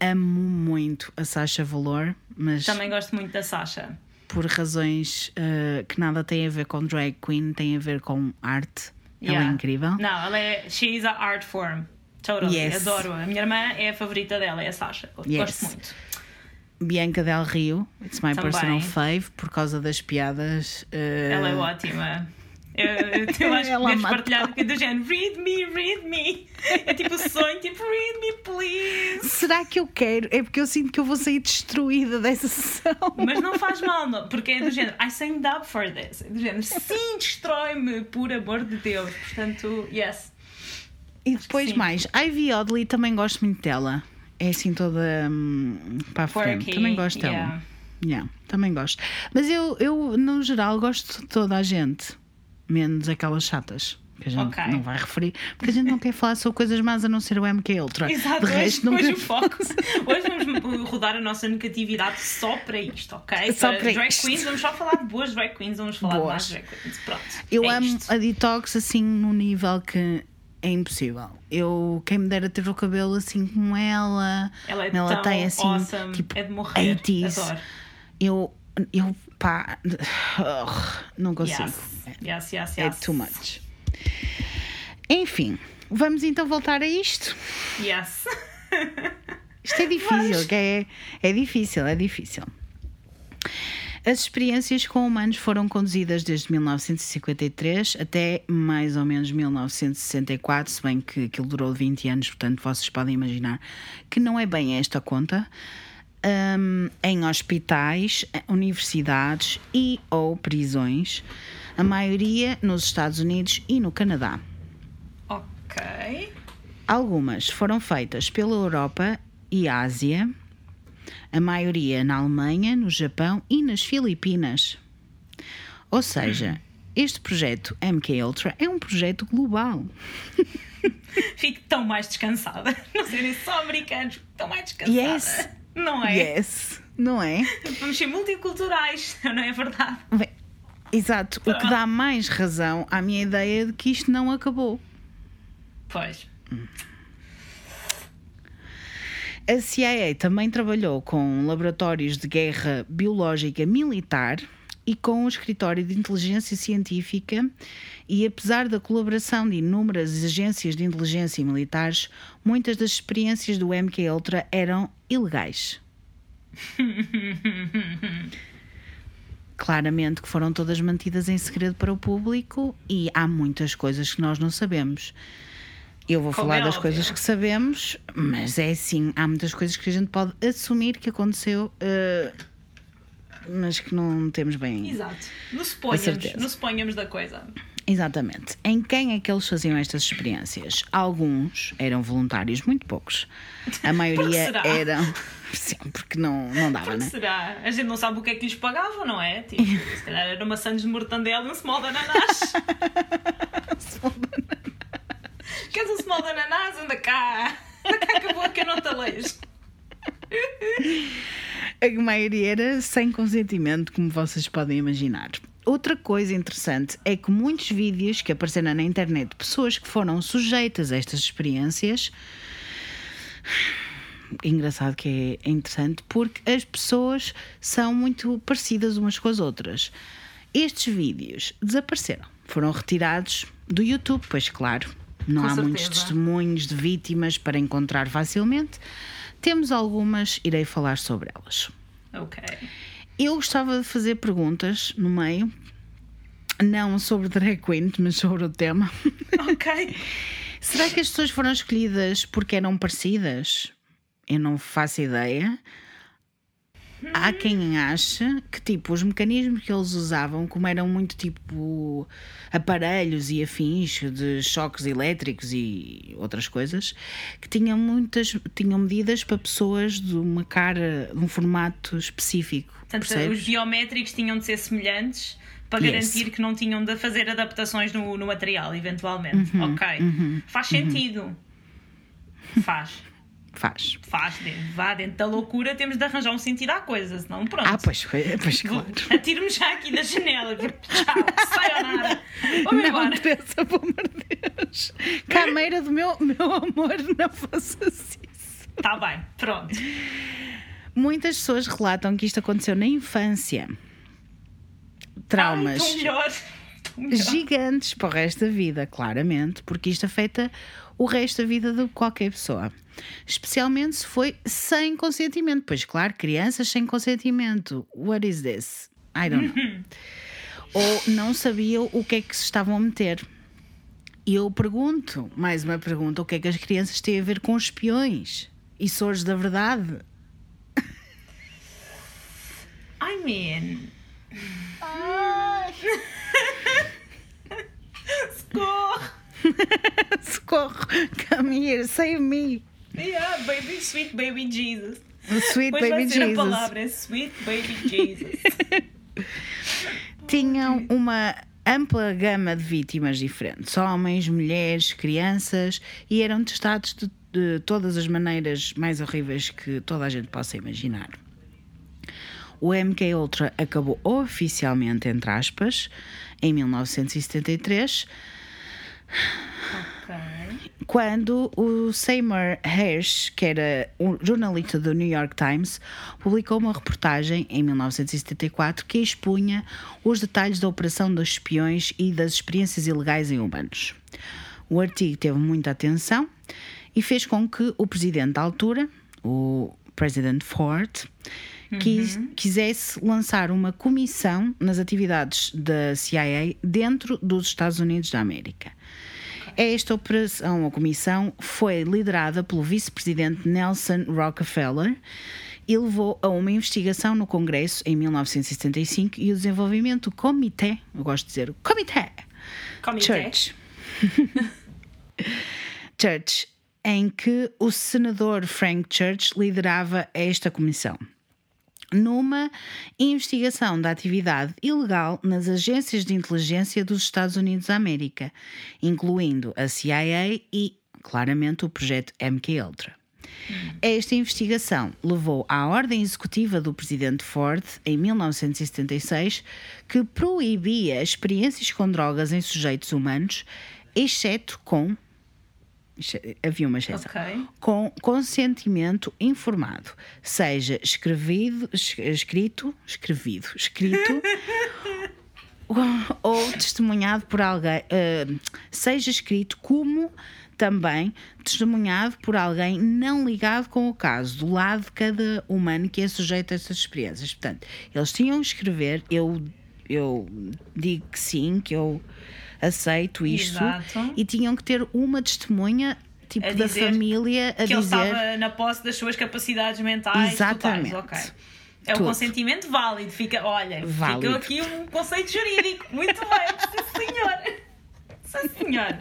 Amo muito a Sasha Valor, mas Também gosto muito da Sasha. Por razões eh, que nada têm a ver com drag queen, têm a ver com arte. Ela é Yeah. incrível. Não, ela é. She's a art form. Totally. Yes. Adoro. A minha irmã é a favorita dela, é a Sasha. Gosto Yes. muito. Bianca Del Rio, it's my Também. personal fave, por causa das piadas. eh, Ela é ótima. Eu, eu, eu acho que Ela deves mata. partilhar do género read me, read me. É tipo o sonho, tipo read me, please. Será que eu quero? É porque eu sinto que eu vou sair destruída dessa sessão. Mas não faz mal, não, porque é do género I signed up for this. É do género sim, destrói-me, por amor de Deus. Portanto, yes. E depois mais, Ivy Oddly também gosto muito dela. É assim toda hum, para a frente. Também gosto dela. yeah. Yeah, também gosto. Mas eu, eu, no geral, gosto de toda a gente, menos aquelas chatas. Que a gente Ok. não vai referir, porque a gente não quer falar sobre coisas más a não ser o MK Ultra. Exato, de hoje, resto, não hoje quer- o foco. Hoje vamos rodar a nossa negatividade só para isto, ok? Só para para drag isto. queens, vamos só falar de boas drag queens, vamos falar de Boas. mais drag queens. Pronto. Eu é amo isto. a detox assim num nível que é impossível. Eu, quem me dera ter o cabelo assim como ela, Ela é ela tem assim, awesome, tipo, é de morrer. 80s. Adoro. eu, eu pá, ugh, não consigo. Yes. Yes, yes, É too much. Enfim, vamos então voltar a isto. Yes. Isto é difícil, é, é difícil, é difícil. As experiências com humanos foram conduzidas desde 1953 até mais ou menos 1964, se bem que aquilo durou 20 anos, portanto vocês podem imaginar que não é bem esta conta. Hum, em hospitais, universidades e ou prisões, a maioria nos Estados Unidos e no Canadá. ok. Algumas foram feitas pela Europa e Ásia, a maioria na Alemanha, no Japão e nas Filipinas. Ou seja, este projeto MK Ultra é um projeto global. [LAUGHS] Fico tão mais descansada. Não serem só americanos, tão mais descansada. Yes. Não é? Yes, não é? Vamos ser multiculturais, [LAUGHS] não é verdade? Bem, exato, o que dá mais razão à minha ideia de que isto não acabou. Pois. A CIA também trabalhou com laboratórios de guerra biológica militar e com o escritório de inteligência científica, e apesar da colaboração de inúmeras agências de inteligência militares, muitas das experiências do MKUltra eram ilegais. Claramente que foram todas mantidas em segredo para o público e há muitas coisas que nós não sabemos. Eu vou Como falar é das óbvio. coisas que sabemos, mas é assim, há muitas coisas que a gente pode assumir que aconteceu, eh, mas que não temos bem. Exato. No suponhamos, da coisa. Exatamente. Em quem é que eles faziam estas experiências? Alguns eram voluntários, muito poucos. A [LAUGHS] maioria eram. [LAUGHS] Sim, porque não, não dava, né? Será? A gente não sabe o que é que lhes pagavam, não é? Tipo, [LAUGHS] se calhar era uma Sandes de mortandela e um small de ananás. Queres um small de ananás? Anda cá. Anda cá que a boca não te alejo. A maioria era sem consentimento, como vocês podem imaginar. Outra coisa interessante é que muitos vídeos que apareceram na internet de pessoas que foram sujeitas a estas experiências. Engraçado que é interessante porque as pessoas são muito parecidas umas com as outras. Estes vídeos desapareceram, foram retirados do YouTube, pois claro, não Com há muitos certeza. testemunhos de vítimas para encontrar facilmente. Temos algumas, irei falar sobre elas. Ok. Eu gostava de fazer perguntas no meio, não sobre drag queens, mas sobre o tema. Ok. [LAUGHS] Será que as pessoas foram escolhidas porque eram parecidas? Eu não faço ideia. Há quem ache que tipo os mecanismos que eles usavam, como eram muito tipo aparelhos e afins de choques elétricos e outras coisas, que tinham muitas tinham medidas para pessoas de uma cara, de um formato específico. Portanto, percebes? os biométricos tinham de ser semelhantes para Yes. garantir que não tinham de fazer adaptações no, no material, eventualmente. Uhum, ok. Faz sentido. Faz. Faz. Faz, dentro, vá dentro da loucura, temos de arranjar um sentido à coisa, senão pronto. Ah, pois, pois claro. Atiro-me já aqui da janela. Tchau, sayonara. Vamos Não embora. pensa, pelo amor de Deus. Cameira do meu, meu amor, não faças isso. Tá bem, pronto. Muitas pessoas relatam que isto aconteceu na infância. Traumas. Ai, melhor. Melhor. gigantes para o resto da vida, claramente, porque isto afeta o resto da vida de qualquer pessoa. Especialmente se foi sem consentimento. Pois, claro, crianças sem consentimento. What is this? I don't know. [LAUGHS] Ou não sabiam o que é que se estavam a meter. E eu pergunto, mais uma pergunta: o que é que as crianças têm a ver com espiões e sores da verdade? [LAUGHS] I mean. [LAUGHS] Socorro! [LAUGHS] Socorro! Come here, save me! Yeah, baby, sweet baby Jesus. Sweet vai baby ser a Jesus. palavra, é sweet baby Jesus. [LAUGHS] tinham uma ampla gama de vítimas diferentes: homens, mulheres, crianças, e eram testados de, de todas as maneiras mais horríveis que toda a gente possa imaginar. O MK Ultra acabou oficialmente, entre aspas, em 1973, ok. quando o Seymour Hersh, que era um jornalista do New York Times, publicou uma reportagem em 1974 que expunha os detalhes da operação dos espiões e das experiências ilegais em humanos. O artigo teve muita atenção e fez com que o presidente da altura, o President Ford, quis- quisesse lançar uma comissão nas atividades da CIA dentro dos Estados Unidos da América. Esta operação ou comissão foi liderada pelo vice-presidente Nelson Rockefeller e levou a uma investigação no Congresso em 1975 e o desenvolvimento do comitê, eu gosto de dizer, comitê, Comitê. Church. [LAUGHS] Church, em que o senador Frank Church liderava esta comissão. Numa investigação da atividade ilegal nas agências de inteligência dos Estados Unidos da América, incluindo a CIA e, claramente, o projeto MKUltra. Esta investigação levou à ordem executiva do presidente Ford em 1976, que proibia experiências com drogas em sujeitos humanos, exceto com. Havia uma exceção. Ok. Com consentimento informado, seja escrevido, es- escrito, escrevido, escrito [LAUGHS] ou- testemunhado por alguém, eh, seja escrito como também testemunhado por alguém não ligado com o caso, do lado de cada humano que é sujeito a essas experiências. Portanto, eles tinham que escrever, eu, eu digo que sim, que eu aceito isto, Exato. e tinham que ter uma testemunha. Tipo da família a que ele dizer estava na posse das suas capacidades mentais Exatamente. totais. Ok. É Tudo. o consentimento válido. Fica, olha, Válido. fica aqui um conceito jurídico. Muito bem, sim senhor. Sim senhor.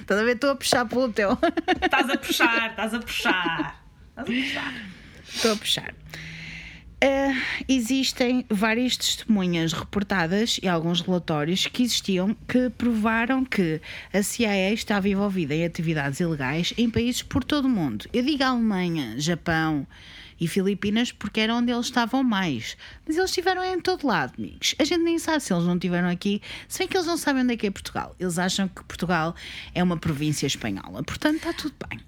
Estás a ver? Estou a puxar pelo teu. Estás a puxar, estás a puxar. Estás a puxar. Estou a puxar. Ah, existem várias testemunhas reportadas e alguns relatórios que existiam que provaram que a CIA estava envolvida em atividades ilegais em países por todo o mundo. Eu digo Alemanha, Japão e Filipinas porque era onde eles estavam mais. Mas eles estiveram em todo lado, amigos. A gente nem sabe se eles não estiveram aqui, se bem que eles não sabem onde é que é Portugal. Eles acham que Portugal é uma província espanhola. Portanto, está tudo bem.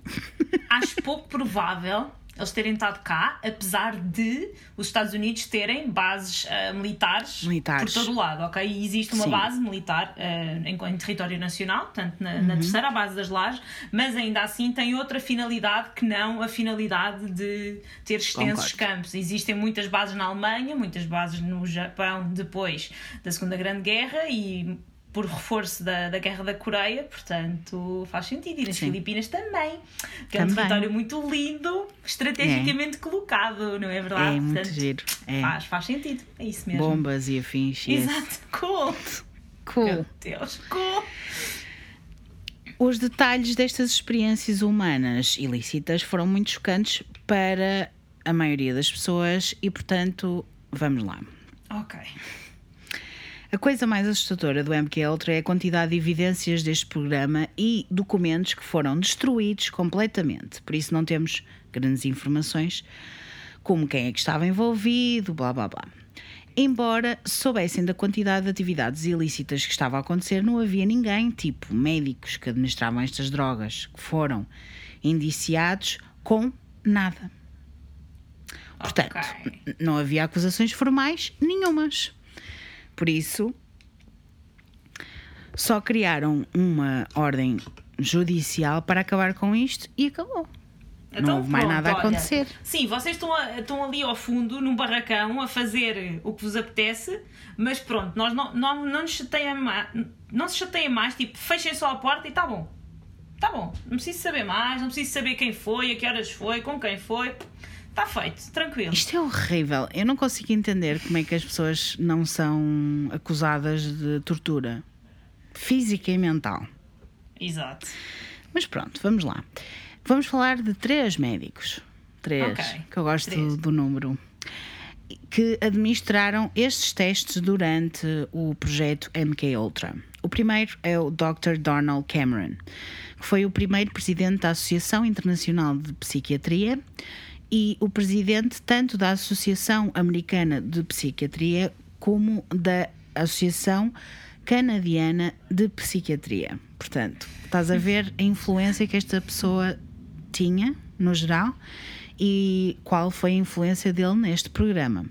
Acho pouco provável eles terem estado cá, apesar de os Estados Unidos terem bases ah, militares, Militares. por todo o lado, ok? E existe uma Sim. base militar ah, em, em território nacional, portanto, na, Uhum. na terceira base das lajes, mas ainda assim tem outra finalidade que não a finalidade de ter extensos Concordo. campos. Existem muitas bases na Alemanha, muitas bases no Japão depois da Segunda Grande Guerra e por reforço da, da Guerra da Coreia, portanto faz sentido. E nas Sim. Filipinas também, que é um território muito lindo, estrategicamente colocado, não é verdade? É muito Portanto, giro. É. Faz, faz sentido, é isso mesmo. Bombas e afins. yes. Exato, cool. Cool. Meu Deus, cool. Os detalhes destas experiências humanas ilícitas foram muito chocantes para a maioria das pessoas e, portanto, vamos lá. Ok. A coisa mais assustadora do MKUltra é a quantidade de evidências deste programa e documentos que foram destruídos completamente. Por isso não temos grandes informações como quem é que estava envolvido, blá blá blá. Embora soubessem da quantidade de atividades ilícitas que estava a acontecer, não havia ninguém, tipo médicos que administravam estas drogas, que foram indiciados com nada. Portanto, Ok. n- não havia acusações formais nenhumas. Por isso, só criaram uma ordem judicial para acabar com isto e acabou. não houve mais Então, pronto, nada a olha. acontecer. Sim, vocês estão, a- estão ali ao fundo, num barracão, a fazer o que vos apetece, mas pronto, nós não, não, não nos chateiem mais, não se chateiem mais, tipo, fechem só a porta e tá bom. Tá bom, não preciso saber mais, não preciso saber quem foi, a que horas foi, com quem foi. Está feito, tranquilo. Isto é horrível. Eu não consigo entender como é que as pessoas não são acusadas de tortura física e mental. Exato. Mas pronto, vamos lá. Vamos falar de três médicos. Três, Ok, que eu gosto três. do número. Que administraram estes testes durante o projeto MK Ultra. O primeiro é o Dr. Donald Cameron, que foi o primeiro presidente da Associação Internacional de Psiquiatria e o presidente tanto da Associação Americana de Psiquiatria como da Associação Canadiana de Psiquiatria. Portanto, estás a ver a influência que esta pessoa tinha, no geral, e qual foi a influência dele neste programa.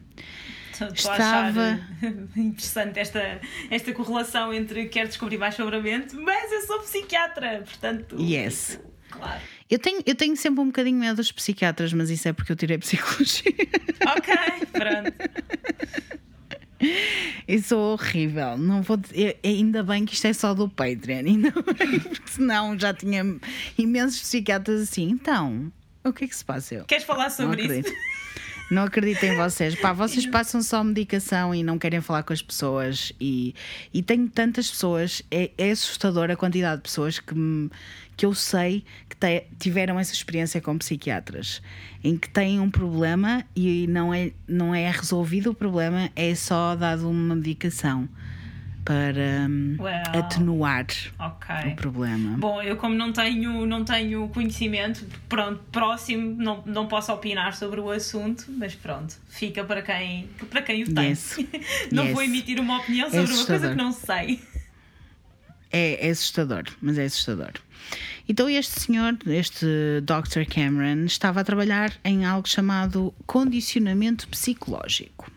Estou Estava- achar [LAUGHS] interessante esta, esta correlação entre quero descobrir mais sobre a mente, mas eu sou psiquiatra, portanto. Yes. Claro. Eu tenho, eu tenho sempre um bocadinho medo dos psiquiatras, mas isso é porque eu tirei psicologia. Ok, pronto. Isso é horrível. Não vou dizer- ainda bem que isto é só do Patreon, ainda bem, porque senão já tinha imensos psiquiatras assim. Então, o que é que se passa? Eu Queres falar não sobre acredito. isso? Não acredito em vocês. Pá, vocês passam só medicação e não querem falar com as pessoas. E, e tenho tantas pessoas, é, é assustador a quantidade de pessoas que, me- que eu sei que te- tiveram essa experiência com psiquiatras, em que têm um problema e não é, não é resolvido o problema, é só dado uma medicação para hum, Well. atenuar Ok. o problema. Bom, eu como não tenho, não tenho conhecimento, pronto, próximo, não, não posso opinar sobre o assunto, mas pronto, fica para quem, para quem o tem. Yes. [LAUGHS] não Yes. vou emitir uma opinião É sobre uma coisa que não sei. É, é assustador, mas é assustador. Então, este senhor, este Dr. Cameron, estava a trabalhar em algo chamado condicionamento psicológico.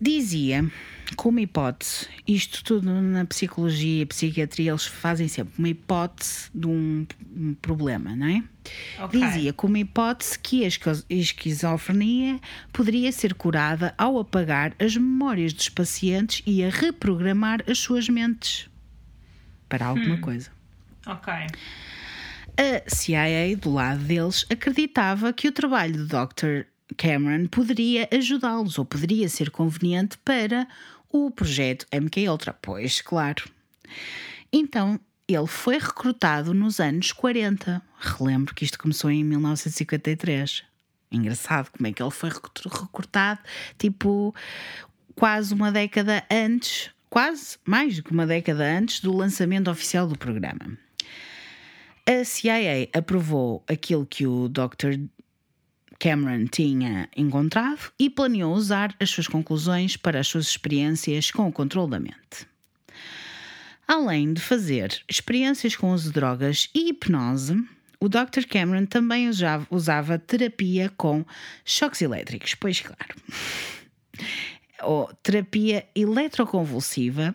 Dizia, como hipótese, isto tudo na psicologia e psiquiatria, eles fazem sempre uma hipótese de um, um problema, não é? Ok. Dizia como hipótese que a esquizofrenia poderia ser curada ao apagar as memórias dos pacientes e a reprogramar as suas mentes para alguma coisa. Ok. A CIA, do lado deles, acreditava que o trabalho do Dr. Cameron poderia ajudá-los ou poderia ser conveniente para o projeto MKUltra. Pois, claro. Então, ele foi recrutado nos anos 40. Relembro que isto começou em 1953. Engraçado como é que ele foi recru- recrutado, tipo, quase uma década antes, quase mais do que uma década antes do lançamento oficial do programa. A CIA aprovou aquilo que o Dr. Cameron tinha encontrado e planeou usar as suas conclusões para as suas experiências com o controle da mente. Além de fazer experiências com uso de drogas e hipnose, o Dr. Cameron também usava, usava terapia com choques elétricos, pois claro. Ou terapia eletroconvulsiva,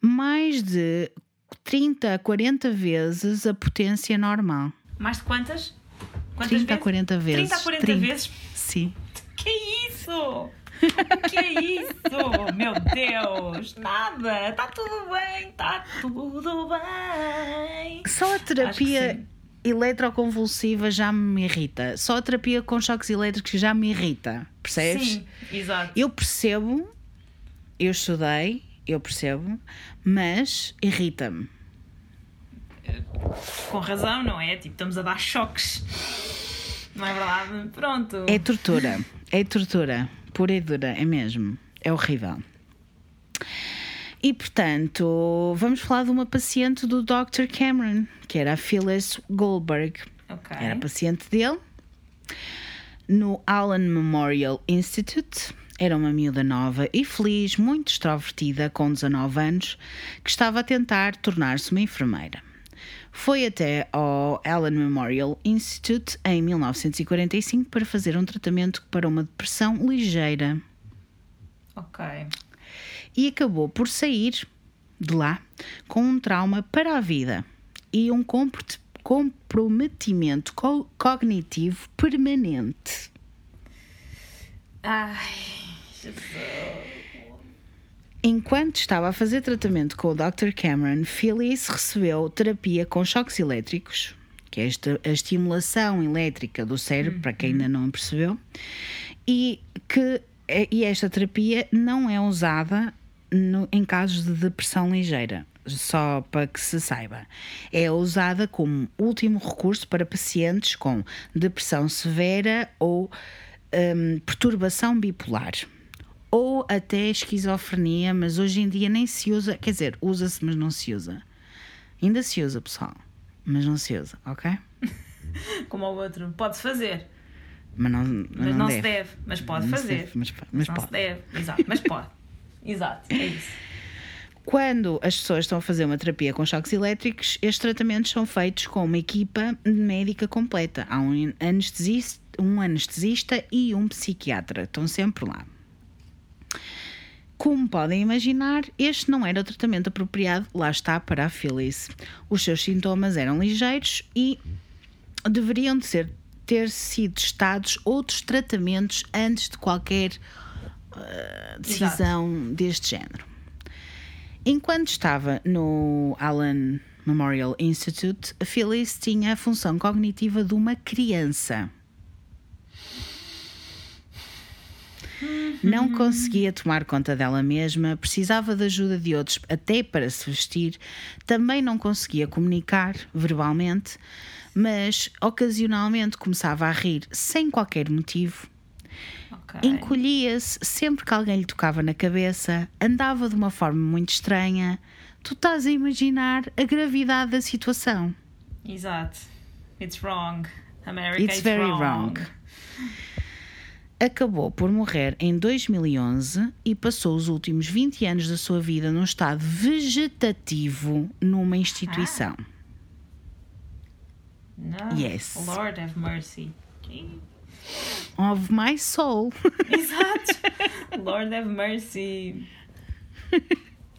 mais de 30 a 40 vezes a potência normal. Mais de quantas? Quantas 30 a vezes? 40 vezes. 30 a 40 30. vezes? Sim. Que isso? Que isso? Meu Deus! Nada! Está tudo bem! Está tudo bem! Só a terapia. Eletroconvulsiva já me irrita. Só a terapia com choques elétricos já me irrita. Percebes? Sim, exato. Eu percebo, eu estudei, eu percebo, mas irrita-me. Com razão, não é? Tipo, estamos a dar choques. Não é verdade? Pronto. É tortura. É tortura. Pura e dura, é mesmo. É horrível. E portanto, vamos falar de uma paciente do Dr. Cameron, que era a Phyllis Goldberg. Ok. Era paciente dele no Allen Memorial Institute. Era uma miúda nova e feliz, muito extrovertida, com 19 anos, que estava a tentar tornar-se uma enfermeira. Foi até ao Allen Memorial Institute em 1945 para fazer um tratamento para uma depressão ligeira Ok. E acabou por sair de lá com um trauma para a vida e um comprometimento co- cognitivo permanente. Ai. Enquanto estava a fazer tratamento com o Dr. Cameron, Phyllis recebeu terapia com choques elétricos, que é a estimulação elétrica do cérebro, para quem ainda não percebeu, e que e esta terapia não é usada no- em casos de depressão ligeira, só para que se saiba. É usada como último recurso para pacientes com depressão severa ou hum, perturbação bipolar ou até esquizofrenia, mas hoje em dia nem se usa, quer dizer, usa-se, mas não se usa. Ainda se usa, pessoal, mas não se usa, ok? [LAUGHS] Como o outro. Pode fazer, Mas não, mas não, se deve. Mas pode Não fazer. deve, mas, mas não pode. se deve. Exato, mas pode. [LAUGHS] Exato, é isso. Quando as pessoas estão a fazer uma terapia com choques elétricos, estes tratamentos são feitos com uma equipa médica completa. Há um anestesista, um anestesista e um psiquiatra. Estão sempre lá. Como podem imaginar, este não era o tratamento apropriado, lá está, para a Phyllis. Os seus sintomas eram ligeiros e deveriam de ser, ter sido testados outros tratamentos antes de qualquer ah, decisão deste género. Enquanto estava no Allen Memorial Institute, a Phyllis tinha a função cognitiva de uma criança. Não conseguia tomar conta dela mesma, precisava de ajuda de outros até para se vestir, também não conseguia comunicar verbalmente, mas ocasionalmente começava a rir sem qualquer motivo Ok. Encolhia-se sempre que alguém lhe tocava na cabeça, andava de uma forma muito estranha. Tu estás a imaginar a gravidade da situação. Exato. It's wrong. America It's is very wrong. wrong. Acabou por morrer em 2011 e passou os últimos 20 anos da sua vida num estado vegetativo numa instituição. No. Yes. Lord have mercy. Of my soul. [LAUGHS] Exato. Lord have mercy.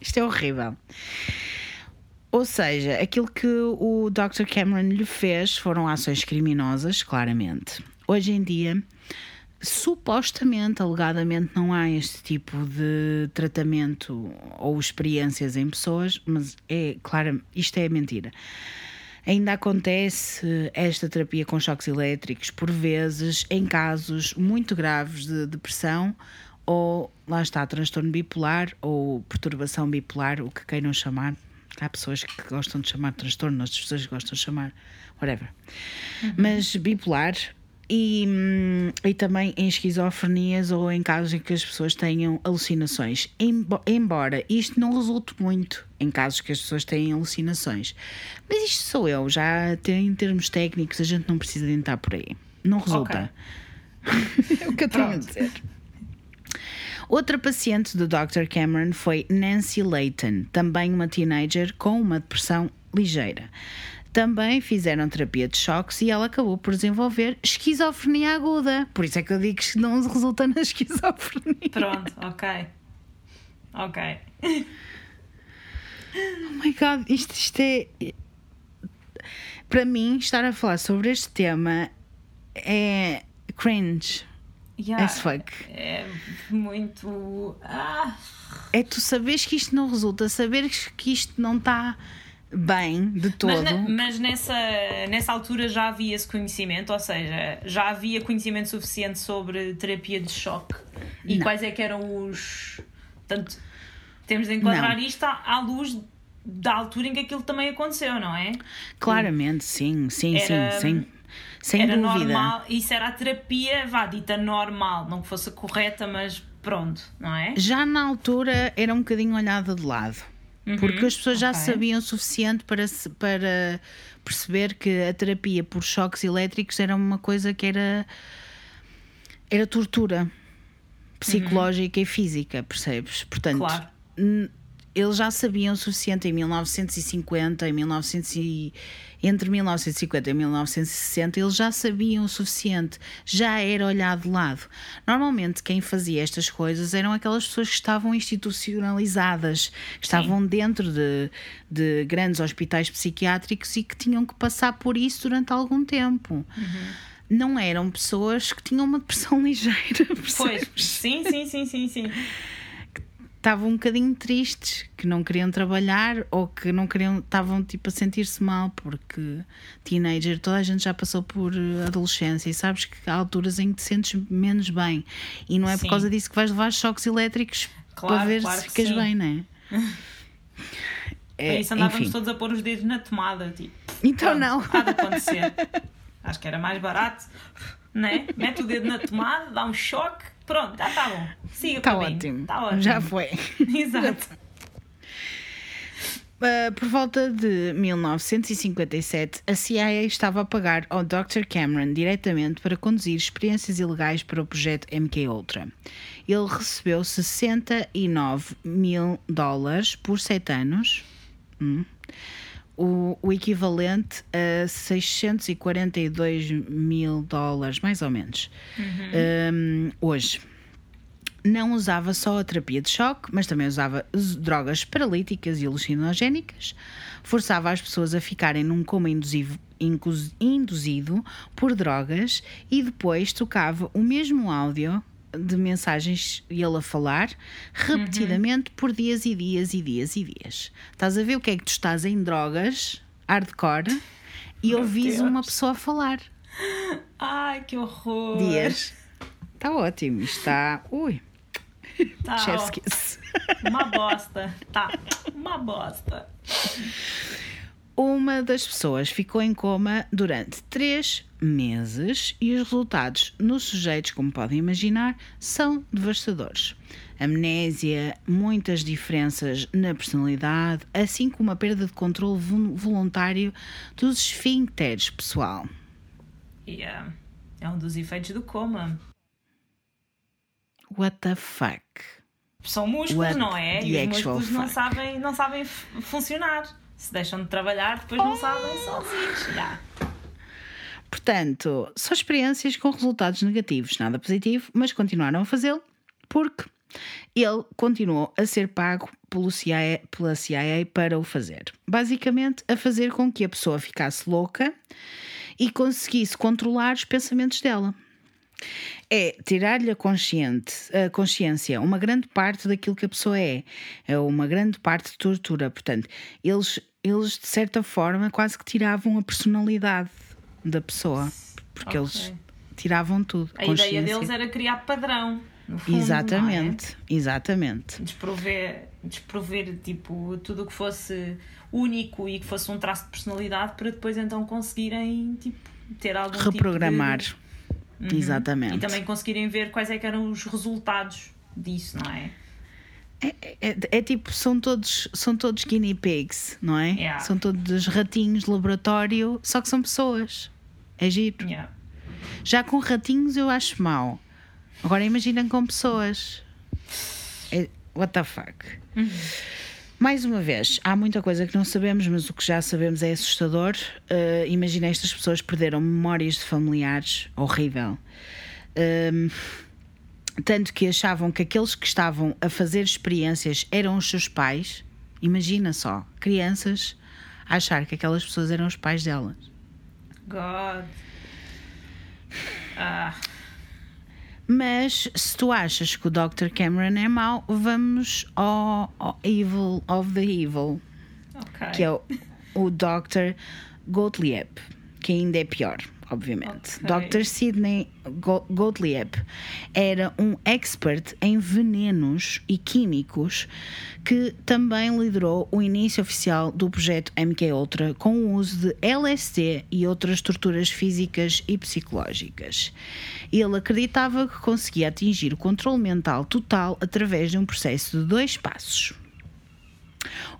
Isto é horrível. Ou seja, aquilo que o Dr. Cameron lhe fez foram ações criminosas, claramente. Hoje em dia, supostamente, alegadamente, não há este tipo de tratamento ou experiências em pessoas, mas é claro, isto é mentira. Ainda acontece esta terapia com choques elétricos, por vezes, em casos muito graves de depressão ou, lá está, transtorno bipolar ou perturbação bipolar, o que queiram chamar. Há pessoas que gostam de chamar de transtorno, outras pessoas gostam de chamar whatever. Mas bipolar e, hum, e também em esquizofrenias ou em casos em que as pessoas tenham alucinações. Embo- Embora isto não resulte muito em casos que as pessoas têm alucinações. Mas isto sou eu, já em termos técnicos a gente não precisa de entrar por aí. Não resulta. [LAUGHS] é o que eu tenho a Pronto. dizer. Outra paciente do Dr. Cameron foi Nancy Layton, também uma teenager com uma depressão ligeira. Também fizeram terapia de choques e ela acabou por desenvolver esquizofrenia aguda. Por isso é que eu digo que não resulta na [LAUGHS] esquizofrenia. Pronto, ok. Ok. Oh my god, isto, isto é. Para mim, estar a falar sobre este tema é cringe Yeah, as fuck. É muito. Ah, É tu saberes que isto não resulta, saberes que isto não está bem de todo. mas, ne- mas nessa, nessa altura já havia esse conhecimento, ou seja, já havia conhecimento suficiente sobre terapia de choque e Não. quais é que eram os. Portanto, temos de enquadrar Não. isto à, à luz da altura em que aquilo também aconteceu, não é? Claramente, sim, sim, Era- sim, sem, sem era dúvida. normal, isso era a terapia, vá, dita normal, não que fosse correta, mas pronto, não é? Já na altura era um bocadinho olhada de lado. Porque as pessoas já ok. sabiam o suficiente para, para perceber que a terapia por choques elétricos era uma coisa que era, era tortura psicológica e física, percebes? Portanto, Claro. eles já sabiam o suficiente em 1950, em 1900 e- entre 1950 e 1960, eles já sabiam o suficiente, já era olhado de lado. Normalmente, quem fazia estas coisas eram aquelas pessoas que estavam institucionalizadas, que estavam dentro de, de grandes hospitais psiquiátricos e que tinham que passar por isso durante algum tempo. Não eram pessoas que tinham uma depressão [LAUGHS] ligeira, Pois, percebes? sim, sim, sim, sim, sim. Estavam um bocadinho tristes, que não queriam trabalhar ou que não queriam, estavam tipo a sentir-se mal porque teenager, toda a gente já passou por eh, adolescência e sabes que há alturas em que te sentes menos bem e não é por Sim. causa disso que vais levar choques elétricos Claro, para ver claro se ficas sim. bem, não é? Para É, isso andávamos enfim. todos a pôr os dedos na tomada, tipo. Então pronto, não. Há de acontecer. Acho que era mais barato, né? Mete o dedo na tomada, dá um choque, pronto, já está bom. Siga para mim. ótimo. [LAUGHS] Está ótimo. Já foi. [LAUGHS] Exato. Uh, [LAUGHS] por volta de 1957, a CIA estava a pagar ao Dr. Cameron diretamente para conduzir experiências ilegais para o projeto MKUltra. Ele recebeu 69 mil dólares por sete anos, hum, o, o equivalente a 642 mil dólares, mais ou menos, hum, hoje. Não usava só a terapia de choque, mas também usava drogas paralíticas e alucinogénicas, forçava as pessoas a ficarem num coma induzivo- induzido por drogas e depois tocava o mesmo áudio de mensagens e ele a falar repetidamente por dias e dias e dias e dias. Estás a ver o que é que tu estás em drogas, hardcore, e ouvis Deus. uma pessoa falar. Ai, que horror. Dias. Está ótimo, está. Ui, Tá, chef's kiss. uma bosta. Tá, uma bosta. Uma das pessoas ficou em coma durante três meses e os resultados nos sujeitos, como podem imaginar, são devastadores. Amnésia, muitas diferenças na personalidade, assim como a perda de controle vo- voluntário dos esfíncteres, pessoal. E é, um dos efeitos do coma. What the fuck? São músculos, What não é? E os músculos não sabem, não sabem funcionar. Se deixam de trabalhar, depois não sabem sozinhos. Portanto, só experiências com resultados negativos, nada positivo, mas continuaram a fazê-lo porque ele continuou a ser pago pelo CIA, pela CIA para o fazer. Basicamente, a fazer com que a pessoa ficasse louca e conseguisse controlar os pensamentos dela. É tirar-lhe a, consciente, a consciência uma grande parte daquilo que a pessoa é. É uma grande parte de tortura. Portanto, eles, eles de certa forma quase que tiravam a personalidade da pessoa. Porque Ok. eles tiravam tudo. A ideia deles era criar padrão. Fundo, Exatamente, exatamente. É? Desprover, desprover tipo, tudo o que fosse único e que fosse um traço de personalidade para depois então conseguirem tipo, ter algum tipo de- Reprogramar. Uhum. Exatamente. E também conseguirem ver quais é que eram os resultados disso, não é? É, é tipo, são todos, são todos guinea pigs, não é? Yeah. São todos ratinhos de laboratório, só que são pessoas. É giro. Yeah. Já com ratinhos eu acho mau. Agora imaginem com pessoas. É, what the fuck? Mais uma vez, há muita coisa que não sabemos, mas o que já sabemos é assustador. Uh, imagina estas pessoas perderam memórias de familiares. Horrível. Um, tanto que achavam que aqueles que estavam a fazer experiências eram os seus pais. Imagina só, crianças a achar que aquelas pessoas eram os pais delas. God. Ah, Mas se tu achas que o Dr. Cameron é mau, vamos ao, ao Evil of the Evil, ok. que é o, o Dr. Gottlieb, que ainda é pior. Obviamente. Ok. Dr. Sidney Go- Gottlieb era um expert em venenos e químicos que também liderou o início oficial do projeto MKUltra com o uso de LSD e outras torturas físicas e psicológicas. Ele acreditava que conseguia atingir o controle mental total através de um processo de dois passos.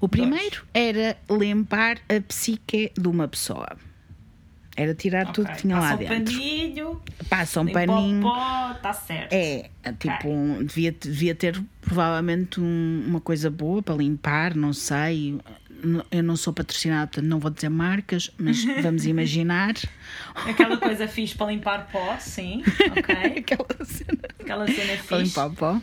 O primeiro era limpar a psique de uma pessoa. Era tirar tudo Ok. que tinha lá Passa um dentro. paninho, Passa um paninho. pó, está certo. É, tipo, um- devia, devia ter provavelmente um- uma coisa boa para limpar, não sei. Eu não sou patrocinada, portanto não vou dizer marcas, mas [LAUGHS] vamos imaginar. Aquela coisa fixe para limpar pó, sim. Ok. [LAUGHS] Aquela cena Aquela cena para fixe. limpar o pó.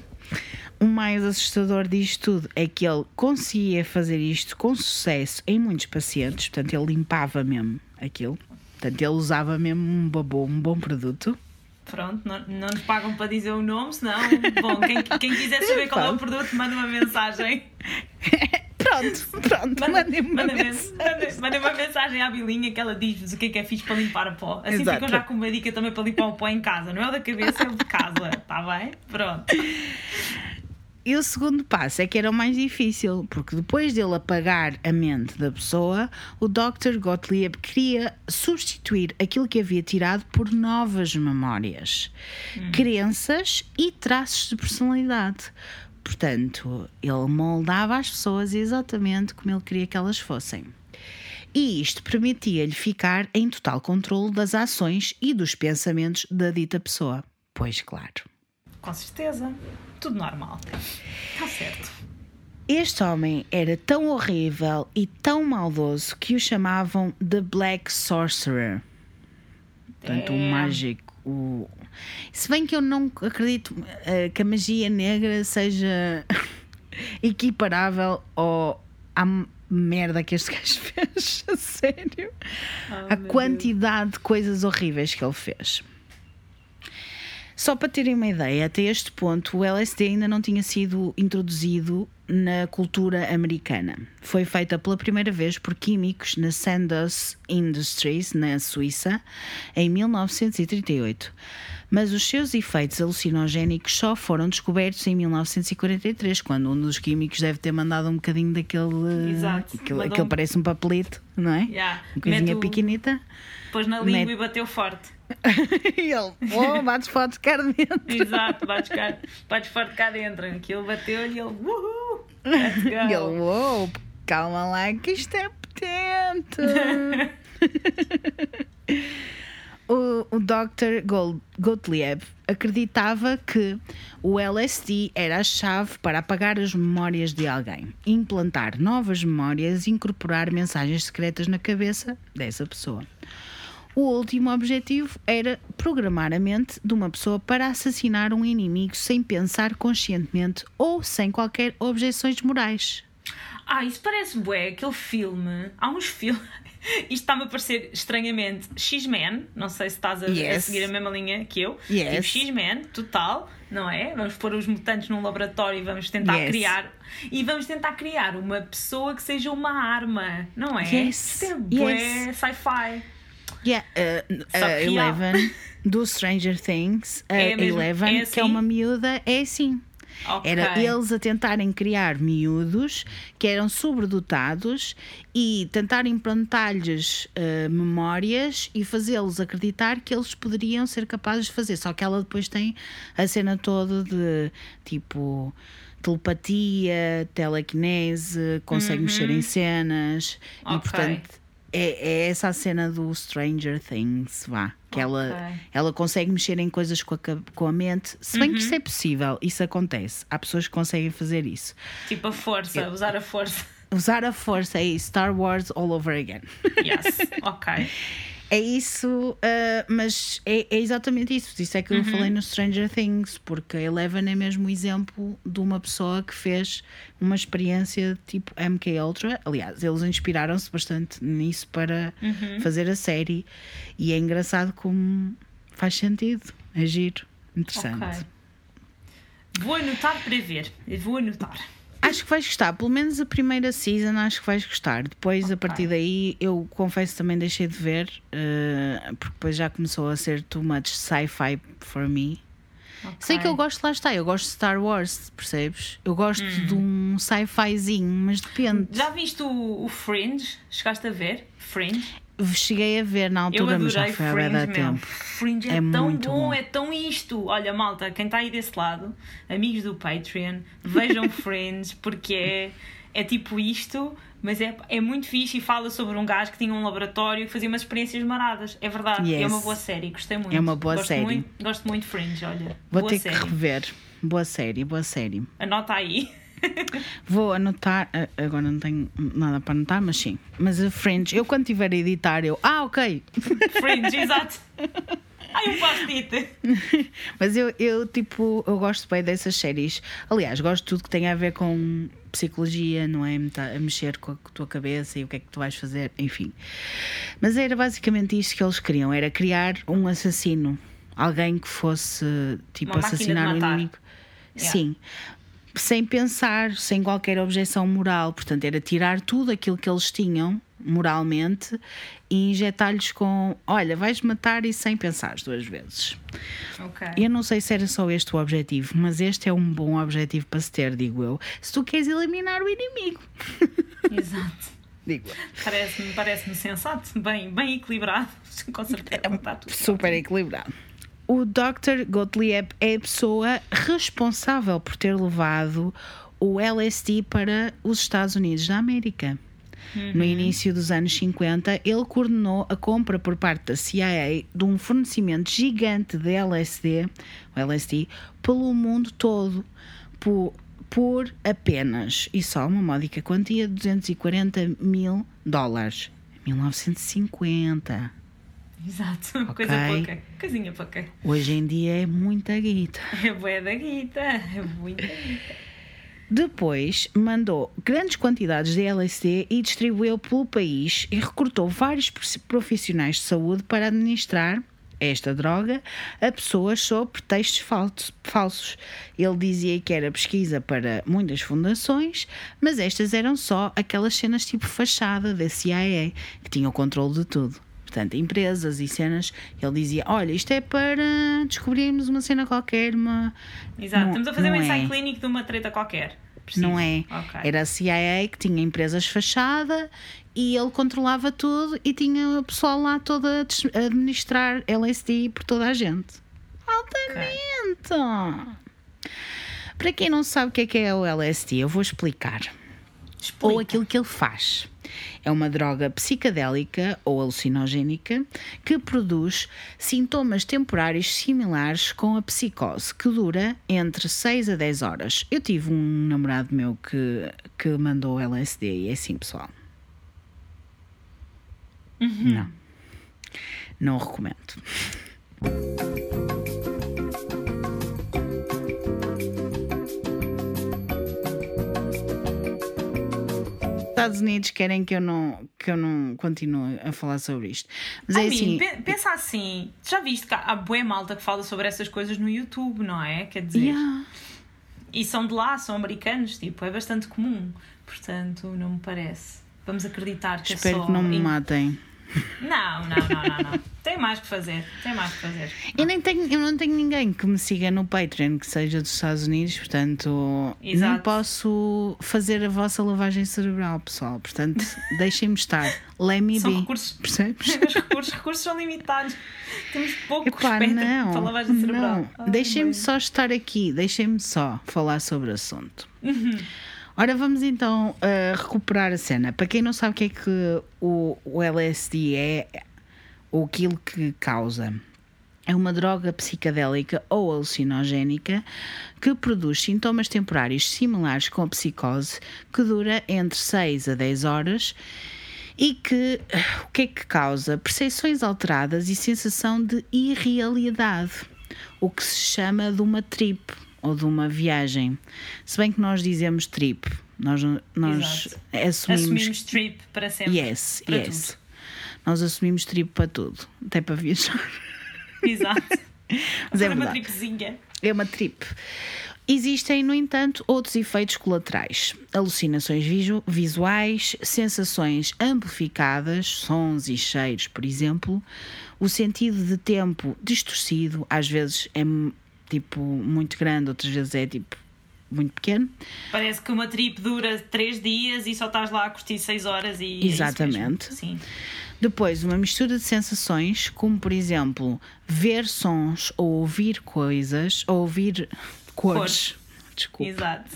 O mais assustador disto tudo é que ele conseguia fazer isto com sucesso em muitos pacientes, portanto ele limpava mesmo aquilo. Portanto, ele usava mesmo um bom, um bom produto. Pronto, não, não nos pagam para dizer o nome, senão, bom, quem, quem quiser saber qual é o produto, manda uma mensagem. [LAUGHS] Pronto, pronto, mandem-me uma manda, mensagem. manda, manda uma mensagem à Bilinha que ela diz-vos o que é que é fixe para limpar o pó. Assim Exato. ficam já com uma dica também para limpar o pó em casa. Não é o da cabeça, é o de casa. Está bem? Pronto. E o segundo passo é que era o mais difícil, porque depois dele apagar a mente da pessoa, o Dr. Gottlieb queria substituir aquilo que havia tirado por novas memórias, crenças e traços de personalidade. Portanto, ele moldava as pessoas exatamente como ele queria que elas fossem. E isto permitia-lhe ficar em total controle das ações e dos pensamentos da dita pessoa. Pois claro. Com certeza. Tudo normal. Está certo. Este homem era tão horrível e tão maldoso que o chamavam The Black Sorcerer. Portanto, o É. mágico. O... Se bem que eu não acredito eh, que a magia negra seja [LAUGHS] equiparável ao, à merda que este [LAUGHS] gajo fez. A sério. a quantidade de coisas horríveis que ele fez. Só para terem uma ideia, até este ponto o LSD ainda não tinha sido introduzido na cultura americana. Foi feita pela primeira vez por químicos na Sandoz Industries, na Suíça, em 1938. Mas os seus efeitos alucinogénicos só foram descobertos em 1943, quando um dos químicos deve ter mandado um bocadinho daquele. Exato. Aquele, aquele um- parece um papelito, não é? Yeah. Uma coisinha Mete o- pequenita. Pôs na língua Mete- e bateu forte. [LAUGHS] e ele, oh, bates forte cá dentro. Exato, bates, cá, bates forte cá dentro. Aquilo bateu-lhe e ele, uhul, let's go. E ele, uou, calma lá que isto é potente. [LAUGHS] o, o Dr. Gold, Gottlieb acreditava que o LSD era a chave para apagar as memórias de alguém, implantar novas memórias e incorporar mensagens secretas na cabeça dessa pessoa. O último objetivo era programar a mente de uma pessoa para assassinar um inimigo sem pensar conscientemente ou sem qualquer objeções morais. Ah, isso parece bué, aquele filme. Há uns filmes. [LAUGHS] Isto está-me a parecer estranhamente X-Men. Não sei se estás a, a Yes. seguir a mesma linha que eu. Yes. Tipo X-Men, total, não é? Vamos pôr os mutantes num laboratório e vamos tentar Yes. criar. E vamos tentar criar uma pessoa que seja uma arma, não é? Yes. Isto é bué sci-fi. Yeah, uh, a real. Eleven do Stranger Things, a É mesmo- Eleven, é que é assim? uma miúda, é assim. Ok. Era eles a tentarem criar miúdos que eram sobredotados e tentar implantar-lhes uh, memórias e fazê-los acreditar que eles poderiam ser capazes de fazer. Só que ela depois tem a cena toda de tipo telepatia, telecinese, consegue mexer em cenas e Ok. portanto é, é essa a cena do Stranger Things, vá. Que ela, Ok. ela consegue mexer em coisas com a, com a mente. Se bem que Uhum. isso é possível, isso acontece. Há pessoas que conseguem fazer isso. Tipo a força, usar a força. Usar a força é Star Wars all over again. Yes, ok. [LAUGHS] É isso, ah, mas é, é exatamente isso. Isso é que eu Uhum. falei no Stranger Things, porque a Eleven é mesmo o exemplo de uma pessoa que fez uma experiência tipo MK Ultra. Aliás, eles inspiraram-se bastante nisso para Uhum. fazer a série. E é engraçado como faz sentido, é giro, interessante. Ok. Vou anotar para ver. Vou anotar. Acho que vais gostar, pelo menos a primeira season acho que vais gostar. Depois, a partir daí, eu confesso também deixei de ver, eh, porque depois já começou a ser too much sci-fi for me. Sei que eu gosto, lá está, eu gosto de Star Wars, percebes? Eu gosto de um sci-fizinho, mas depende. Já viste o, o Fringe? Chegaste a ver? Fringe? Cheguei a ver na altura, mas já foi há Fringe, da meu. tempo. Fringe é, É tão bom, bom. é tão isto. Olha, malta, quem está aí desse lado, amigos do Patreon, vejam [LAUGHS] Fringe, porque é, é tipo isto, mas é, é muito fixe e fala sobre um gajo que tinha um laboratório que fazia umas experiências maradas. É verdade, é Yes. uma boa série, gostei muito. É uma boa gosto série. Muito, gosto muito de Fringe, olha. Vou ter série. que rever. Boa série, boa série. Anota aí. [LAUGHS] Vou anotar, a- agora não tenho nada para anotar, mas sim. Mas a Fringe, eu quando tiver a editar, eu. Ah, ok. [LAUGHS] Fringe, exato. [LAUGHS] Ai, um post-it. Mas eu, eu, tipo, eu gosto bem dessas séries. Aliás, gosto de tudo que tem a ver com psicologia, não é? A mexer com a tua cabeça e o que é que tu vais fazer, enfim. Mas era basicamente isto que eles queriam: era criar um assassino. Alguém que fosse, tipo, Uma assassinar o inimigo. Yeah. Sim. Sem pensar, sem qualquer objeção moral. Portanto, era tirar tudo aquilo que eles tinham moralmente e injetar-lhes com: olha, vais matar e sem pensar duas vezes. Ok. Eu não sei se era só este o objetivo, mas este é um bom objetivo para se ter, digo eu. Se tu queres eliminar o inimigo, Exato. [LAUGHS] digo. Parece-me parece sensato, bem, bem equilibrado. [LAUGHS] Com certeza tudo. Super equilibrado. O Dr. Gottlieb é a pessoa responsável por ter levado o LSD para os Estados Unidos da América. No início dos anos 50, ele coordenou a compra por parte da CIA de um fornecimento gigante de LSD, LSD pelo mundo todo, por, por apenas e só uma módica quantia de 240 mil dólares. 1950. [LAUGHS] Exato. Coisa pouca. Coisinha pouca. Hoje em dia é muita guita. É bué da guita. É muita guita. Depois mandou grandes quantidades de LSD e distribuiu pelo país e recrutou vários prof- profissionais de saúde para administrar esta droga a pessoas sob pretextos falsos-. Ele dizia que era pesquisa para muitas fundações, mas estas eram só aquelas cenas tipo fachada da CIA, que tinham o controle de tudo. Portanto, empresas e cenas, ele dizia: Olha, isto é para descobrirmos uma cena qualquer, uma. Exato. Não- Estamos a fazer um não ensaio é. clínico de uma treta qualquer. Preciso. Não é? Ok. Era a CIA que tinha empresas fachada e ele controlava tudo e tinha o pessoal lá todo a administrar LSD por toda a gente. Altamente! Para quem não sabe o que é que é o LSD, eu vou explicar. Ou Explica. aquilo que ele faz. É uma droga psicadélica ou alucinogénica que produz sintomas temporários similares com a psicose, que dura entre 6 a 10 horas. Eu tive um namorado meu que, que mandou LSD e é assim, pessoal. Não. Não recomendo. Estados Unidos querem que eu não que eu não continue a falar sobre isto. Mas é Ai, assim, Mim, pensa assim, já viste que há bué malta que fala sobre essas coisas no YouTube, não é? Quer dizer, yeah, e são de lá, são americanos, tipo, é bastante comum. Portanto, não me parece. Vamos acreditar que espero é só. que não me em- matem. Não, não, não, não, não. [LAUGHS] Tem mais que fazer, tem mais que fazer. Eu, nem tenho, eu não tenho ninguém que me siga no Patreon que seja dos Estados Unidos, portanto, Exato. não posso fazer a vossa lavagem cerebral, pessoal. Portanto, [LAUGHS] deixem-me estar. Let me São be. recursos. Percebes? [LAUGHS] Os recursos, recursos são limitados. Temos pouco Epá, respeito não, para a lavagem cerebral. não. Deixem-me só estar aqui, deixem-me só falar sobre o assunto. Uhum. Ora, vamos então uh, recuperar a cena. Para quem não sabe o que é que o, o LSD é, ou aquilo que causa. É uma droga psicadélica ou alucinogénica que produz sintomas temporários similares com a psicose, que dura entre 6 a 10 horas e que o que é que causa? Percepções alteradas e sensação de irrealidade, o que se chama de uma trip ou de uma viagem. Se bem que nós dizemos trip, nós, nós assumimos. Assumimos trip para sempre. yes, para yes. tudo. Nós assumimos trip para tudo, até para viajar. [LAUGHS] Exato. Mas é Fazer uma verdade. tripzinha. É uma trip. Existem, no entanto, outros efeitos colaterais: alucinações visu- visuais, sensações amplificadas, sons e cheiros, por exemplo, o sentido de tempo distorcido, às vezes é tipo muito grande, outras vezes é tipo muito pequeno. Parece que uma trip dura 3 dias e só estás lá a curtir 6 horas e. é Exatamente. Sim. Depois, uma mistura de sensações, como por exemplo, ver sons ou ouvir coisas, ou ouvir cores. Cores. Desculpa. Exato.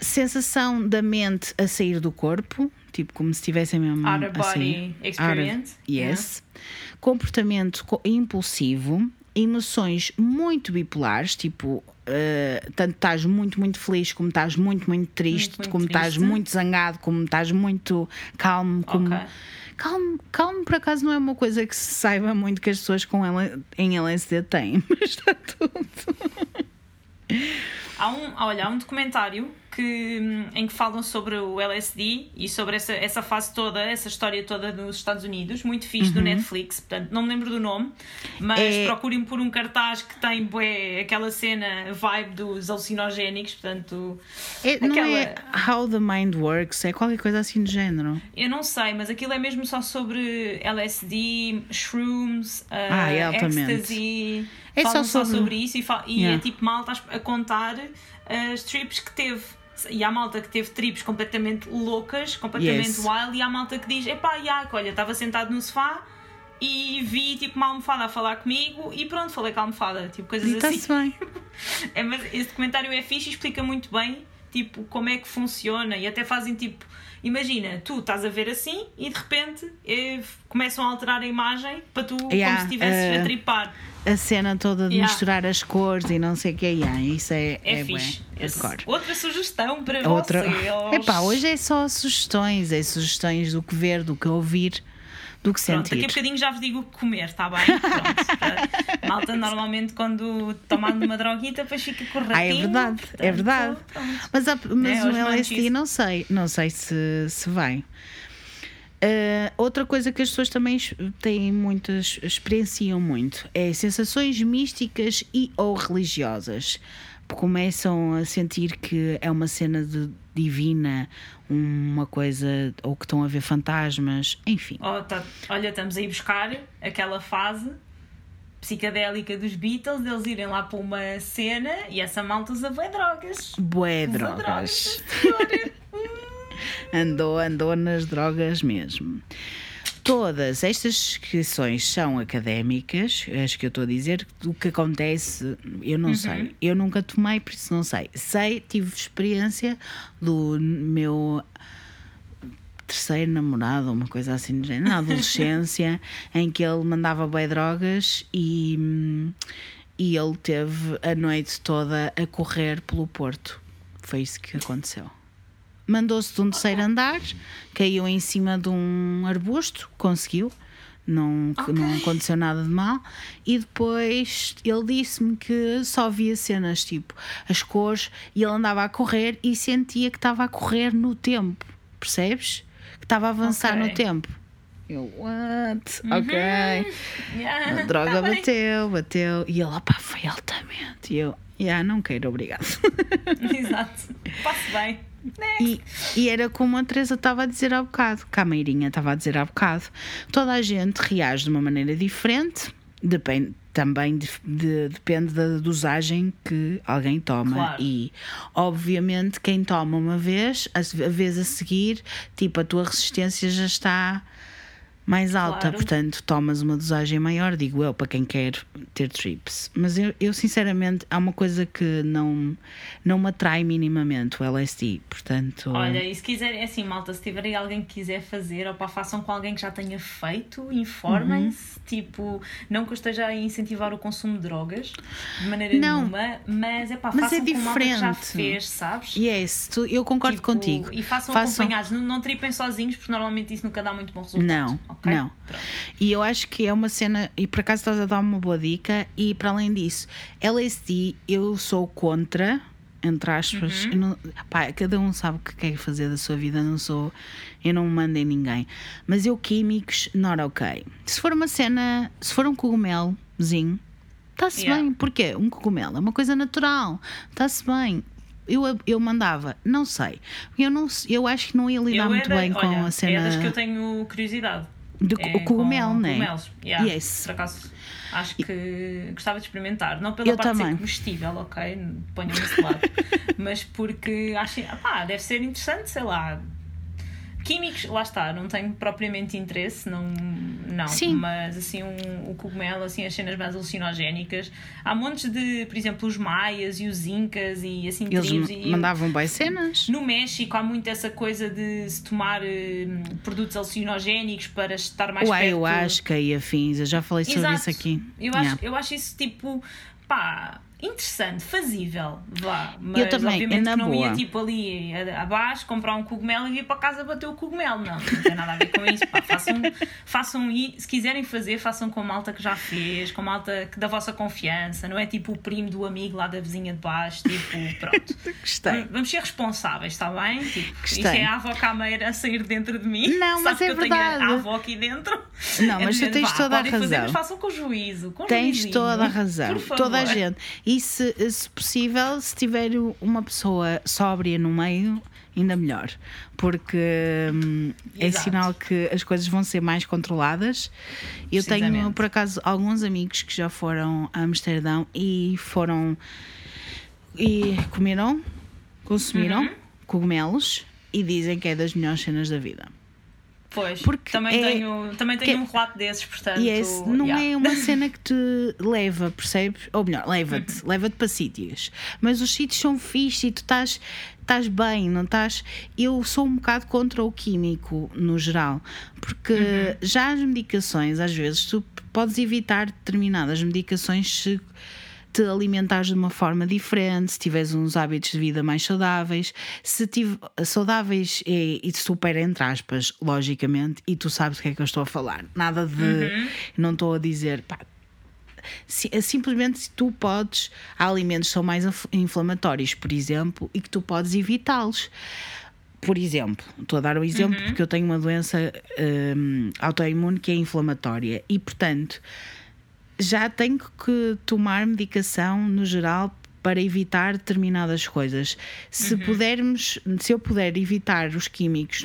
Sensação da mente a sair do corpo, tipo como se estivessem mesmo Out of a body experience. Of- yes. Comportamento co- impulsivo, emoções muito bipolares, tipo, eh, tanto estás muito, muito feliz, como estás muito, muito triste, Muito, muito como estás muito zangado, como estás muito calmo, como. Ok. Calmo, calmo, por acaso, não é uma coisa que se saiba muito que as pessoas com L- em LSD têm, [LAUGHS] mas está tudo. Há um, olha, há um documentário que, hum, em que falam sobre o LSD e sobre essa, essa fase toda, essa história toda nos Estados Unidos, muito fixe do Netflix, portanto não me lembro do nome, mas Uhum. É- procurem por um cartaz que tem bué, aquela cena vibe dos alucinogénicos, portanto É, Não Aquela- é How the Mind Works, é qualquer coisa assim do género. eu não sei, mas aquilo é mesmo só sobre LSD, shrooms, uh, Ah, é ecstasy. É só Falam só sobre- sobre, isso e, fa- e Yeah. é tipo malta a contar as trips que teve. E há malta que teve trips completamente loucas, completamente Yes. wild, e há malta que diz: epá, yeah, olha, estava sentado no sofá e vi tipo uma almofada a falar comigo e pronto, falei com a almofada, tipo coisas E assim. está-se bem. [LAUGHS] É, mas esse documentário é fixe e explica muito bem tipo, como é que funciona e até fazem tipo. Imagina, tu estás a ver assim e de repente eh, começam a alterar a imagem para tu Yeah, como se estivesses eh, a tripar. A cena toda de Yeah. misturar as cores e não sei o que é. Isso é, É, é, fixe. bué, Esse-. Outra sugestão para Outra. vocês. Epá, hoje é só sugestões, é sugestões do que ver, do que ouvir, do que Pronto, daqui a sentir. bocadinho já vos digo o que comer, está bem? [LAUGHS] Pronto. A Malta normalmente quando toma uma droguita depois fica com Ah, é verdade, é portanto, verdade. pronto. Mas, há- mas É, o os LSD não sei, não sei se, se vai. Ah, outra coisa que as pessoas também têm muitas, experienciam muito é sensações místicas e ou religiosas. Começam a sentir que é uma cena de- divina, uma coisa, ou que estão a ver fantasmas, enfim. Oh, tá- olha, estamos aí buscar aquela fase psicadélica dos Beatles, deles irem lá para uma cena e essa malta usa bem drogas. Bué Usa drogas. [LAUGHS] Andou, andou nas drogas mesmo. Todas estas descrições são académicas, as que eu estou a dizer, o que acontece, eu não sei. Eu nunca tomei, por isso não sei. Sei, tive experiência do meu terceiro namorado, uma coisa assim, na [LAUGHS] adolescência, em que ele mandava bem drogas e, e ele teve a noite toda a correr pelo Porto. Foi isso que aconteceu. Mandou-se de um terceiro andar, caiu em cima de um arbusto, conseguiu, não, Ok. não aconteceu nada de mal. E depois ele disse-me que só via cenas tipo as cores e ele andava a correr e sentia que estava a correr no tempo, percebes? Que estava a avançar Ok. no tempo. Eu, what? Ok. Yeah, A droga tá bateu, bateu. E ele, opá, foi altamente. E eu, yeah, não quero, obrigado. [LAUGHS] Exato. Passo bem. Next. E, e era como a Teresa estava a dizer há bocado, que a Meirinha estava a dizer há bocado. Toda a gente reage de uma maneira diferente, depende, também de- de- depende da dosagem que alguém toma. Claro. E, obviamente, quem toma uma vez, a, a vez a seguir, tipo, a tua resistência já está mais alta, Claro. portanto, tomas uma dosagem maior, digo eu, para quem quer ter trips. Mas eu, eu, sinceramente, há uma coisa que não, não me atrai minimamente, o LSD, portanto... Olha, e se quiserem, é assim, malta, se tiverem alguém que quiser fazer, ou pá, façam com alguém que já tenha feito, informem-se. Uhum. Tipo, não que eu esteja a incentivar o consumo de drogas, de maneira Não. nenhuma, mas é pá, Mas façam é com malta que já diferente. fez, sabes? Yes, tu- eu concordo Tipo, contigo. E façam, Façam- acompanhados, não, não tripem sozinhos, porque normalmente isso nunca dá muito bom resultado. Não, ok? não. Pronto. E eu acho que é uma cena, e por acaso estás a dar uma boa dica, e para além disso, LSD eu sou contra, entre aspas, Uhum. não- pá, cada um sabe o que quer fazer da sua vida, não sou, eu não mando em ninguém. Mas eu, químicos, not ok. Se for uma cena, se for um cogumelozinho, Está-se Yeah. bem. Porquê? Um cogumelo é uma coisa natural. Está-se bem. Eu, eu mandava, não sei. Eu, não, eu acho que não ia lidar Eu muito é da- bem com olha, a cena. É das que eu tenho curiosidade. Do é o cogumelo, com né? Cogumelos. Yeah, Yes. Por acaso, acho que gostava de experimentar. Não pela Eu parte de também. ser comestível, ok? Ponham esse lado. [LAUGHS] mas porque acho pá, deve ser interessante, sei lá. Químicos, lá está, não tenho propriamente interesse, não, não Sim. mas assim um, o cogumelo, assim as cenas mais alucinogénicas. Há montes de, por exemplo, os maias e os incas e assim Eles tribos e mandavam bem cenas. no México há muito essa coisa de se tomar eh, produtos alucinogénicos para estar mais O perto. ayahuasca e afins, eu já falei sobre Exato. isso aqui. Eu, Yeah. acho, eu acho isso tipo, pá, interessante, fazível, vá. Mas Eu também, obviamente é na que não boa. ia tipo ali abaixo comprar um cogumelo e ir para casa bater o cogumelo. Não, não tem nada a ver com isso. Pá. [LAUGHS] Façam, façam i- se quiserem fazer, façam com a malta que já fez, com a malta que, da vossa confiança, não é tipo o primo do amigo lá da vizinha de baixo, tipo, pronto. [LAUGHS] Gostei. Vamos ser responsáveis, está bem? Tipo, isto Gostei. é a avó cameira a sair dentro de mim. Não, Sabe mas que é eu tenho a- verdade. avó aqui dentro. Não, É mas tu dizer, tens vá, toda a podem fazer, razão. mas façam com juízo. Com Tens juizinho, toda a razão, por favor. toda a gente. E se, se possível, se tiver uma pessoa sóbria no meio, ainda melhor. Porque hum, é sinal que as coisas vão ser mais controladas. Eu tenho, por acaso, alguns amigos que já foram a Amsterdão e foram e comeram, consumiram Uhum. cogumelos e dizem que é das melhores cenas da vida. Pois, Porque também é- tenho, também tenho um relato desses, portanto. E esse não yeah. é uma cena que te leva, percebes? Ou melhor, leva-te, Uhum. leva-te para sítios. Mas os sítios são fixe e tu estás, estás bem, não estás. Eu sou um bocado contra o químico no geral, porque Uhum. já as medicações, às vezes, tu podes evitar determinadas medicações se te alimentares de uma forma diferente, se tiveres uns hábitos de vida mais saudáveis, se tiv saudáveis e, e super entre aspas, logicamente, e tu sabes do que é que eu estou a falar. Nada de. Não estou a dizer. Pá, si- simplesmente tu podes. Há alimentos que são mais inf- inflamatórios, por exemplo, e que tu podes evitá-los. Por exemplo, estou a dar um exemplo porque eu tenho uma doença hum, autoimune que é inflamatória e, portanto, já tenho que tomar medicação no geral para evitar determinadas coisas. Se pudermos, se eu puder evitar os químicos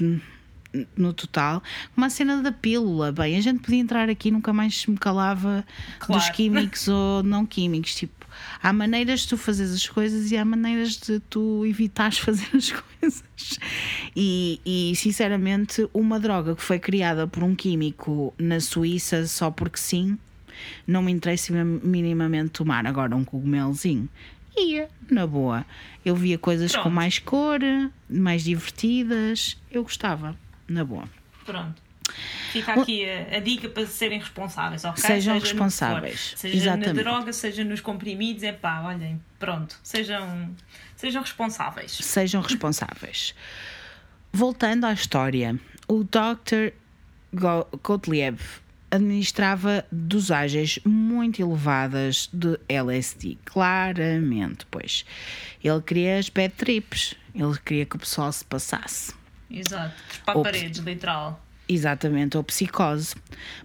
no total, uma cena da pílula, bem, a gente podia entrar aqui e nunca mais me calava dos Claro. químicos ou não químicos, tipo, há maneiras de tu fazeres as coisas e há maneiras de tu evitares [LAUGHS] fazer as coisas. E, e sinceramente, uma droga que foi criada por um químico na Suíça só porque sim, não me interessa minimamente tomar agora um cogumelozinho. Ia, na boa. Eu via coisas com Pronto. mais cor, mais divertidas. Eu gostava, na boa. Pronto. Fica aqui a, a dica para serem responsáveis, ok? Sejam Seja responsáveis. Seja Exatamente. na droga, seja nos comprimidos, é pá, olhem, pronto. Sejam, sejam responsáveis. Sejam responsáveis. Voltando à história, o Dr. Go- Gottlieb administrava dosagens muito elevadas de LSD, claramente, pois. Ele queria as bad trips, ele queria que o pessoal se passasse. Exato. Para Ops. paredes, literal. Exatamente, ou psicose.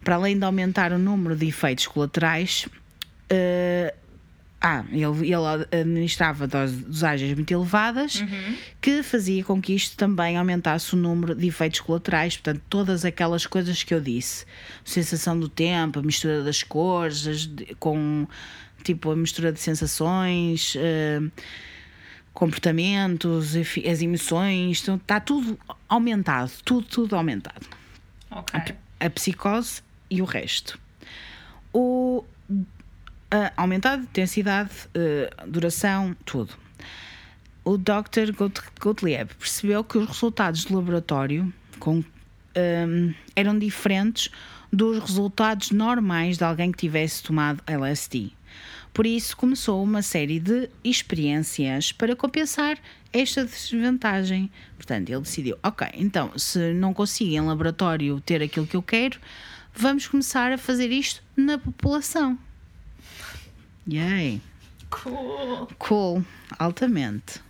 Para além de aumentar o número de efeitos colaterais, eh, ah, ele, ele administrava dos- dosagens muito elevadas que fazia com que isto também aumentasse o número de efeitos colaterais, portanto, todas aquelas coisas que eu disse, sensação do tempo, a mistura das cores, as com tipo a mistura de sensações. eh, comportamentos, as emoções, então, está tudo aumentado, tudo, tudo aumentado Ok. a psicose e o resto. O a aumentada intensidade, eh, duração, tudo. O Dr. Got- Gottlieb percebeu que os resultados de laboratório com, ehm, eram diferentes dos resultados normais de alguém que tivesse tomado LSD. Por isso, começou uma série de experiências para compensar esta desvantagem. Portanto, ele decidiu: ok, então, se não consigo em laboratório ter aquilo que eu quero, vamos começar a fazer isto na população. Yay! Cool. Cool, altamente.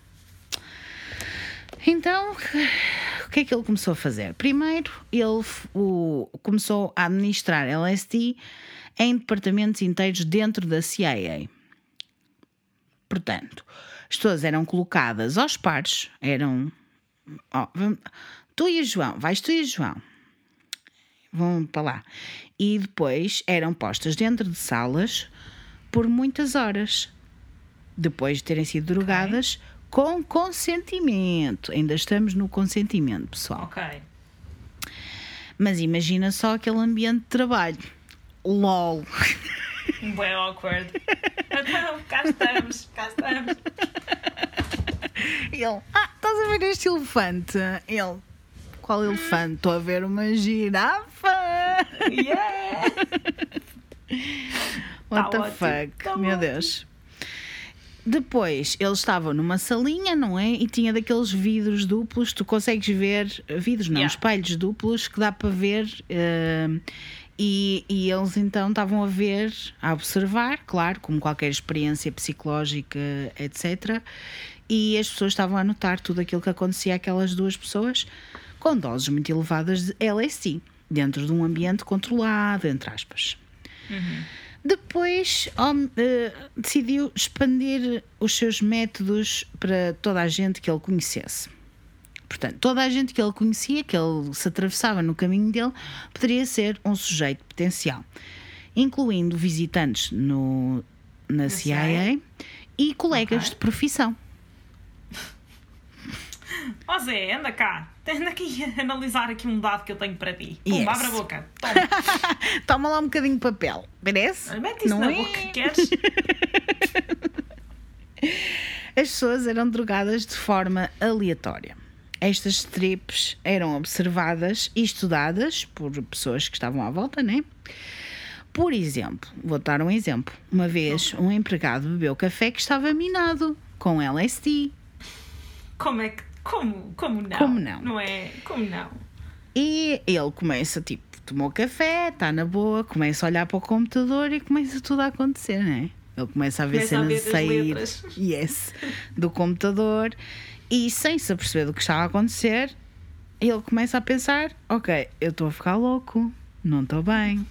Então, o que é que ele começou a fazer? Primeiro, ele o- começou a administrar LSD em departamentos inteiros dentro da CIA. Portanto, as pessoas eram colocadas aos pares, eram. vamos- tu e o João, vais tu e o João. Vão para lá. E depois eram postas dentro de salas por muitas horas. Depois de terem sido drogadas com consentimento. Ainda estamos no consentimento, pessoal. Ok. Mas imagina só aquele ambiente de trabalho. LOL. Bem awkward. Então, cá estamos, cá estamos. Ele, ah, estás a ver este elefante? Ele, qual elefante? Estou a ver uma girafa. Yeah! [LAUGHS] What Tá the ótimo, fuck? tá Meu ótimo. Deus. Depois, eles estavam numa salinha, não é? E tinha daqueles vidros duplos, tu consegues ver, vidros não, Yeah. espelhos duplos que dá para ver. eh, e, e eles então estavam a ver, a observar, claro, como qualquer experiência psicológica, etc. E as pessoas estavam a notar tudo aquilo que acontecia àquelas duas pessoas com doses muito elevadas de LSD, dentro de um ambiente controlado, entre aspas. Depois hom- eh, decidiu expandir os seus métodos para toda a gente que ele conhecesse. Portanto, toda a gente que ele conhecia, que ele se atravessava no caminho dele, poderia ser um sujeito potencial, incluindo visitantes no, na CIA e colegas Ok. de profissão. Ó Zé, anda cá. Anda aqui a [LAUGHS] analisar aqui um dado que eu tenho para ti. Pum, Yes. abre a boca. [LAUGHS] Toma. Toma lá um bocadinho de papel, parece? Mete isso Não na é? boca, queres? [LAUGHS] As pessoas eram drogadas de forma aleatória. Estas strips eram observadas e estudadas por pessoas que estavam à volta, né? Por exemplo, vou dar um exemplo. Uma vez um empregado bebeu café que estava minado com LSD Como é que. Como, como não? Como não? Não é? Como não? e ele começa, tipo, tomou café, está na boa, começa a olhar para o computador e começa tudo a acontecer, né? Ele começa a ver Começa a cenas ver a as sair letras. [LAUGHS] yes, do computador e sem se aperceber do que estava a acontecer, ele começa a pensar: ok, eu estou a ficar louco, não estou bem.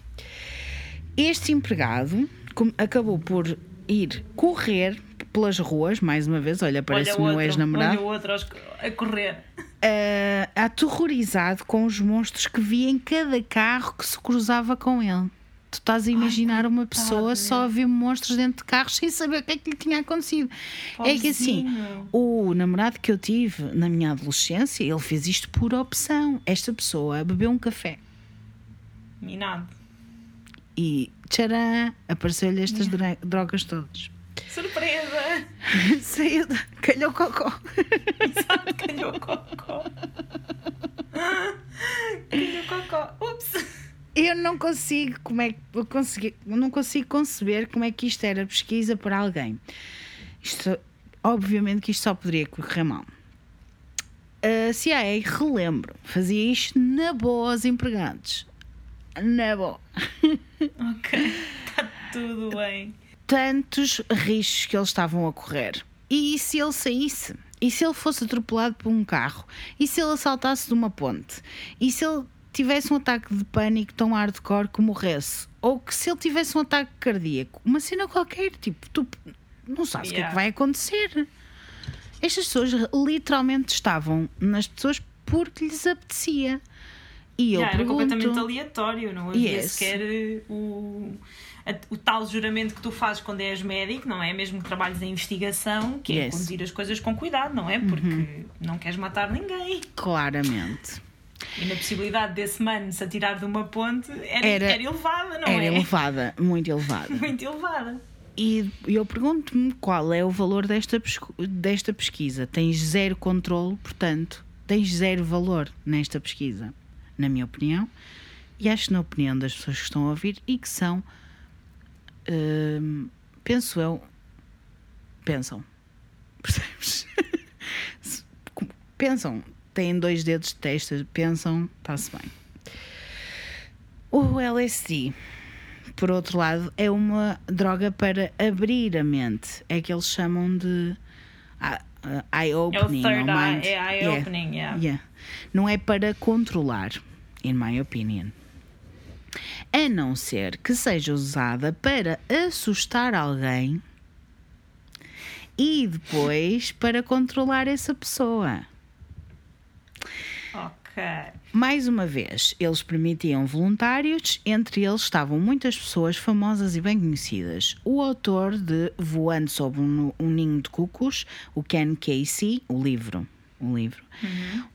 Este empregado acabou por ir correr pelas ruas, mais uma vez, olha, parece olha o ex-namorado, olha o outro a correr. eh, aterrorizado com os monstros que via em cada carro que se cruzava com ele. Tu estás a imaginar uma coitado pessoa só a ver monstros dentro de carros sem saber o que é que lhe tinha acontecido. É que assim, Pobrezinho. o namorado que eu tive na minha adolescência, ele fez isto por opção. Esta pessoa bebeu um café Minado. e tcharam, apareceu-lhe estas drogas todas. Surpresa! [LAUGHS] Saiu, da- calhou cocó. Exato, calhou cocó. Calhou cocó. Ups! Eu não consigo como é que eu consegui, não consigo conceber como é que isto era pesquisa para alguém. Isto, obviamente que isto só poderia correr mal. A CIA, relembro, fazia isto na boa aos empregados. Na boa. Ok, está tudo bem. Tantos riscos que eles estavam a correr. E se ele saísse? E se ele fosse atropelado por um carro? E se ele assaltasse de uma ponte? E se ele tivesse um ataque de pânico tão hardcore que morresse? Ou que se ele tivesse um ataque cardíaco? Uma cena qualquer, tipo, tu não sabes o que é Yeah. que vai acontecer. Estas pessoas literalmente estavam nas pessoas porque lhes apetecia. E eu era pergunto... completamente aleatório, não havia Yes. sequer eh, o, a- o tal juramento que tu fazes quando és médico, não é? Mesmo que trabalhes em investigação, que é Yes. Uhum. conduzir as coisas com cuidado, não é? Porque não queres matar ninguém. Claramente. E na possibilidade desse mano se atirar de uma ponte era, Era- era elevada, não Era é? elevada, muito elevada. [LAUGHS] Muito elevada. E eu pergunto-me qual é o valor desta, desta pesquisa. Tens zero controle, portanto, tens zero valor nesta pesquisa, na minha opinião, e acho que na opinião das pessoas que estão a ouvir e que são, penso eu, pensam, [LAUGHS] percebes? Pensam, têm dois dedos de testa, pensam, está-se bem. O LSD por outro lado, é uma droga para abrir a mente. É que eles chamam de ah, ah, É o eye-opening. third eye, é eye-opening, yeah. Yeah. Não é para controlar, in my opinion. A não ser que seja usada para assustar alguém e depois para controlar essa pessoa. Ok. Mais uma vez, eles permitiam voluntários, entre eles estavam muitas pessoas famosas e bem conhecidas. O autor de Voando sobre um, um Ninho de Cucos, o Ken Casey, o livro. O livro.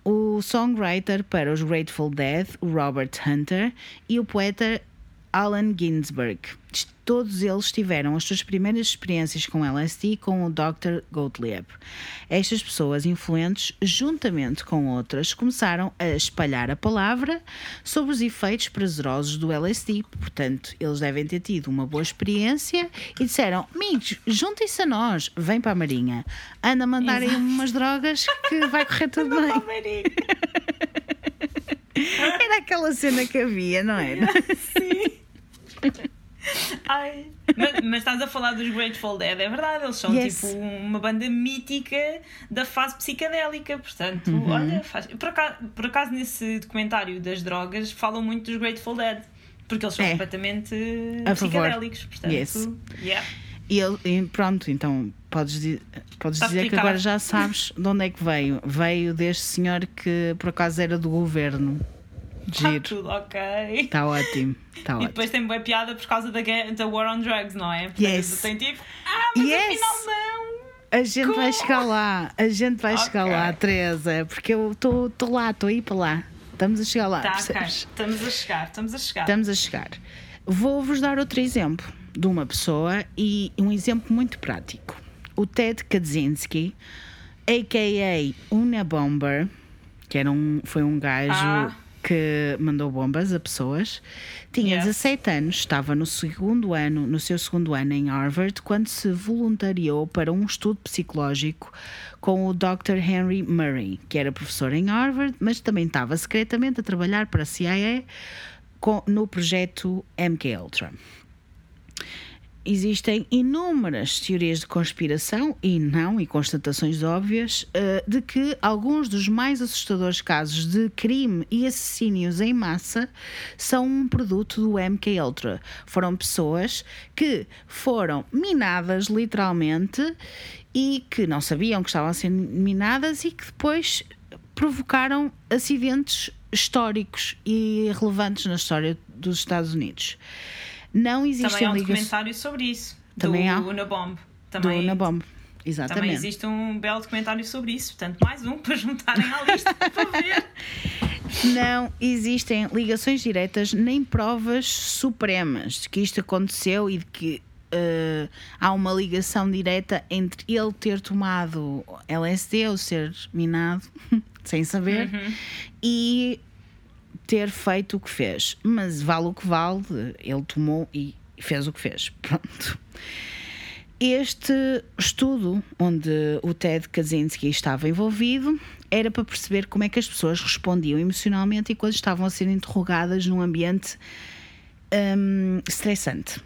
O songwriter para os Grateful Dead, o Robert Hunter, e o poeta Allen Ginsberg. Todos eles tiveram as suas primeiras experiências com LSD com o Dr. Gottlieb. Estas pessoas influentes, juntamente com outras, começaram a espalhar a palavra sobre os efeitos prazerosos do LSD. Portanto, eles devem ter tido uma boa experiência e disseram: Amigos, juntem-se a nós, vem para a Marinha, anda a mandar aí Exato. umas drogas que vai correr [LAUGHS] tudo bem. Palmeirinho. [LAUGHS] Era aquela cena que havia, não era? [LAUGHS] Sim. [LAUGHS] Ai. Mas, mas estás a falar dos Grateful Dead, é verdade, eles são Yes. tipo uma banda mítica da fase psicadélica, portanto, Uhum. olha, faz... por, acaso, por acaso nesse documentário das drogas falam muito dos Grateful Dead, porque eles são É. completamente A favor. psicadélicos, portanto, Yes. yeah. E, ele, pronto, então podes, podes Está dizer que agora já sabes de onde é que veio. Veio deste senhor que por acaso era do governo. Está Giro. [LAUGHS] tudo ok. Está ótimo. Está E ótimo. depois tem boa piada por causa da, da War on Drugs, não é? Portanto, Yes. tem tipo, ah, mas Yes. afinal não. A gente vai Como? chegar lá. A gente vai chegar Ok. lá, Teresa. Porque eu estou lá, estou a ir para lá. Estamos a chegar lá. Tá, ok. percebes? Estamos a chegar, estamos a chegar. Estamos a chegar. Vou-vos dar outro exemplo de uma pessoa e um exemplo muito prático. O Ted Kaczynski, a.k.a. Una Bomber, que era um, foi um gajo Ah. Que mandou bombas a pessoas, tinha Yes. 17 anos, estava no segundo ano, no seu segundo ano em Harvard, quando se voluntariou para um estudo psicológico com o Dr. Henry Murray, que era professor em Harvard, mas também estava secretamente a trabalhar para a CIA com- no projeto MKUltra. Existem inúmeras teorias de conspiração e não, e constatações óbvias, eh, de que alguns dos mais assustadores casos de crime e assassínios em massa são um produto do MKUltra. Foram pessoas que foram minadas literalmente e que não sabiam que estavam a ser minadas e que depois provocaram acidentes históricos e relevantes na história dos Estados Unidos. Não existem Também há um ligações documentário sobre isso. Também do há. Unabomb. do Também, Unabomb. também Exatamente. existe um belo documentário sobre isso. Portanto, mais um [LAUGHS] para juntarem à lista para ver. [LAUGHS] Não existem ligações diretas nem provas supremas de que isto aconteceu e de que eh, há uma ligação direta entre ele ter tomado LSD ou ser minado [LAUGHS] sem saber e ter feito o que fez. Mas vale o que vale, ele tomou e fez o que fez. [LAUGHS] Pronto. Este estudo, onde o Ted Kaczynski estava envolvido, era para perceber como é que as pessoas respondiam emocionalmente enquanto estavam a ser interrogadas num ambiente hum, estressante.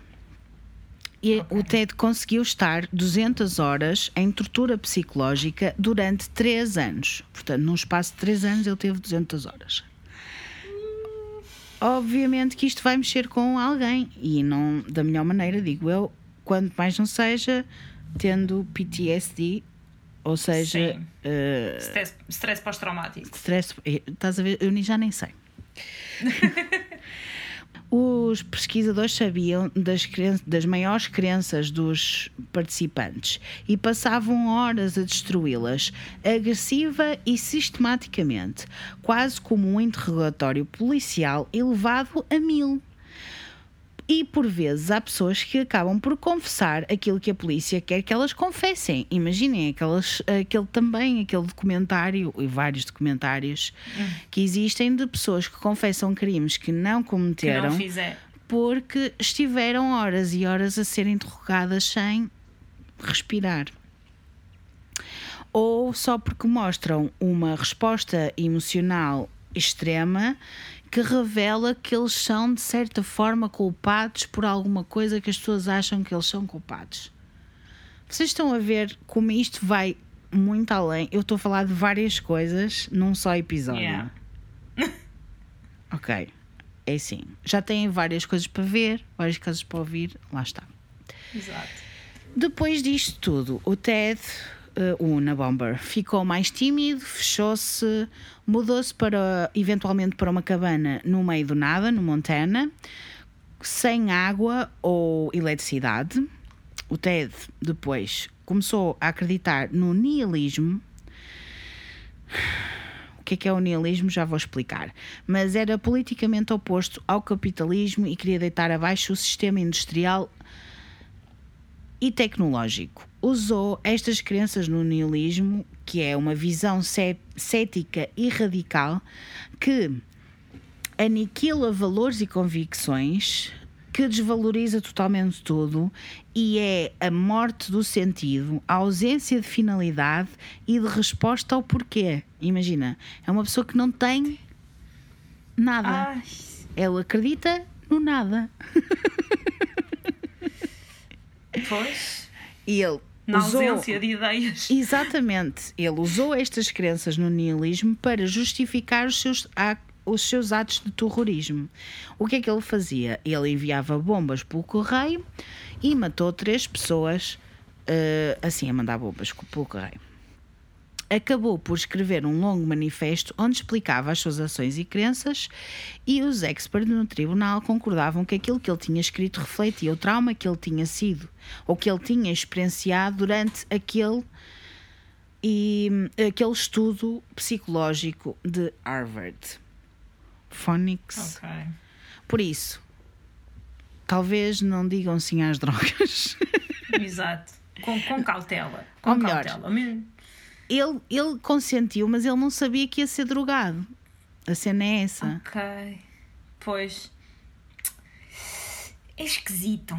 E o Ted conseguiu estar 200 horas em tortura psicológica durante 3 anos. Portanto, num espaço de 3 anos, ele teve 200 horas. Obviamente que isto vai mexer com alguém e não da melhor maneira, digo eu, quanto mais não seja tendo PTSD, ou seja, eh, Stress, stress pós-traumático. stress. eh, Estás a ver? Eu já nem sei. [LAUGHS] Os pesquisadores sabiam das, das maiores crenças dos participantes e passavam horas a destruí-las, agressiva e sistematicamente, quase como um interrogatório policial elevado a mil. E por vezes há pessoas que acabam por confessar aquilo que a polícia quer que elas confessem. Imaginem aquelas, aquele também, aquele documentário e vários documentários que existem de pessoas que confessam crimes que não Que cometeram não fizer. porque estiveram horas e horas a ser interrogadas sem respirar. Ou só porque mostram uma resposta emocional extrema que revela que eles são, de certa forma, culpados por alguma coisa que as pessoas acham que eles são culpados. Vocês estão a ver como isto vai muito além. Eu estou a falar de várias coisas num só episódio. Yeah. [LAUGHS] Ok. É assim. Já têm várias coisas para ver, várias coisas para ouvir. Lá está. Exato. Depois disto tudo, o Ted, eh, o Una Bomber, ficou mais tímido, fechou-se, mudou-se para eventualmente para uma cabana no meio do nada, no Montana, sem água ou eletricidade. O Ted depois começou a acreditar no nihilismo. O que é que é o nihilismo? Já vou explicar. Mas era politicamente oposto ao capitalismo e queria deitar abaixo o sistema industrial e tecnológico. Usou estas crenças no nihilismo, que é uma visão cé- cética e radical que aniquila valores e convicções, que desvaloriza totalmente tudo e é a morte do sentido, a ausência de finalidade e de resposta ao porquê. Imagina, é uma pessoa que não tem nada. Ai, Ela acredita no nada. [LAUGHS] pois. E ele Na usou... ausência de ideias. Exatamente. Ele usou estas crenças no nihilismo para justificar os seus, os seus atos de terrorismo. O que é que ele fazia? Ele enviava bombas pelo correio e matou três pessoas eh, assim a mandar bombas pelo correio. Acabou por escrever um longo manifesto onde explicava as suas ações e crenças, e os experts no tribunal concordavam que aquilo que ele tinha escrito refletia o trauma que ele tinha sido ou que ele tinha experienciado durante aquele e aquele estudo psicológico de Harvard. Phonics. Ok. Por isso, talvez não digam sim às drogas. [LAUGHS] Exato. Com, com cautela. Com Ou melhor, cautela. Ele, ele consentiu, mas ele não sabia que ia ser drogado. A cena é essa. Ok. Pois. É esquisito.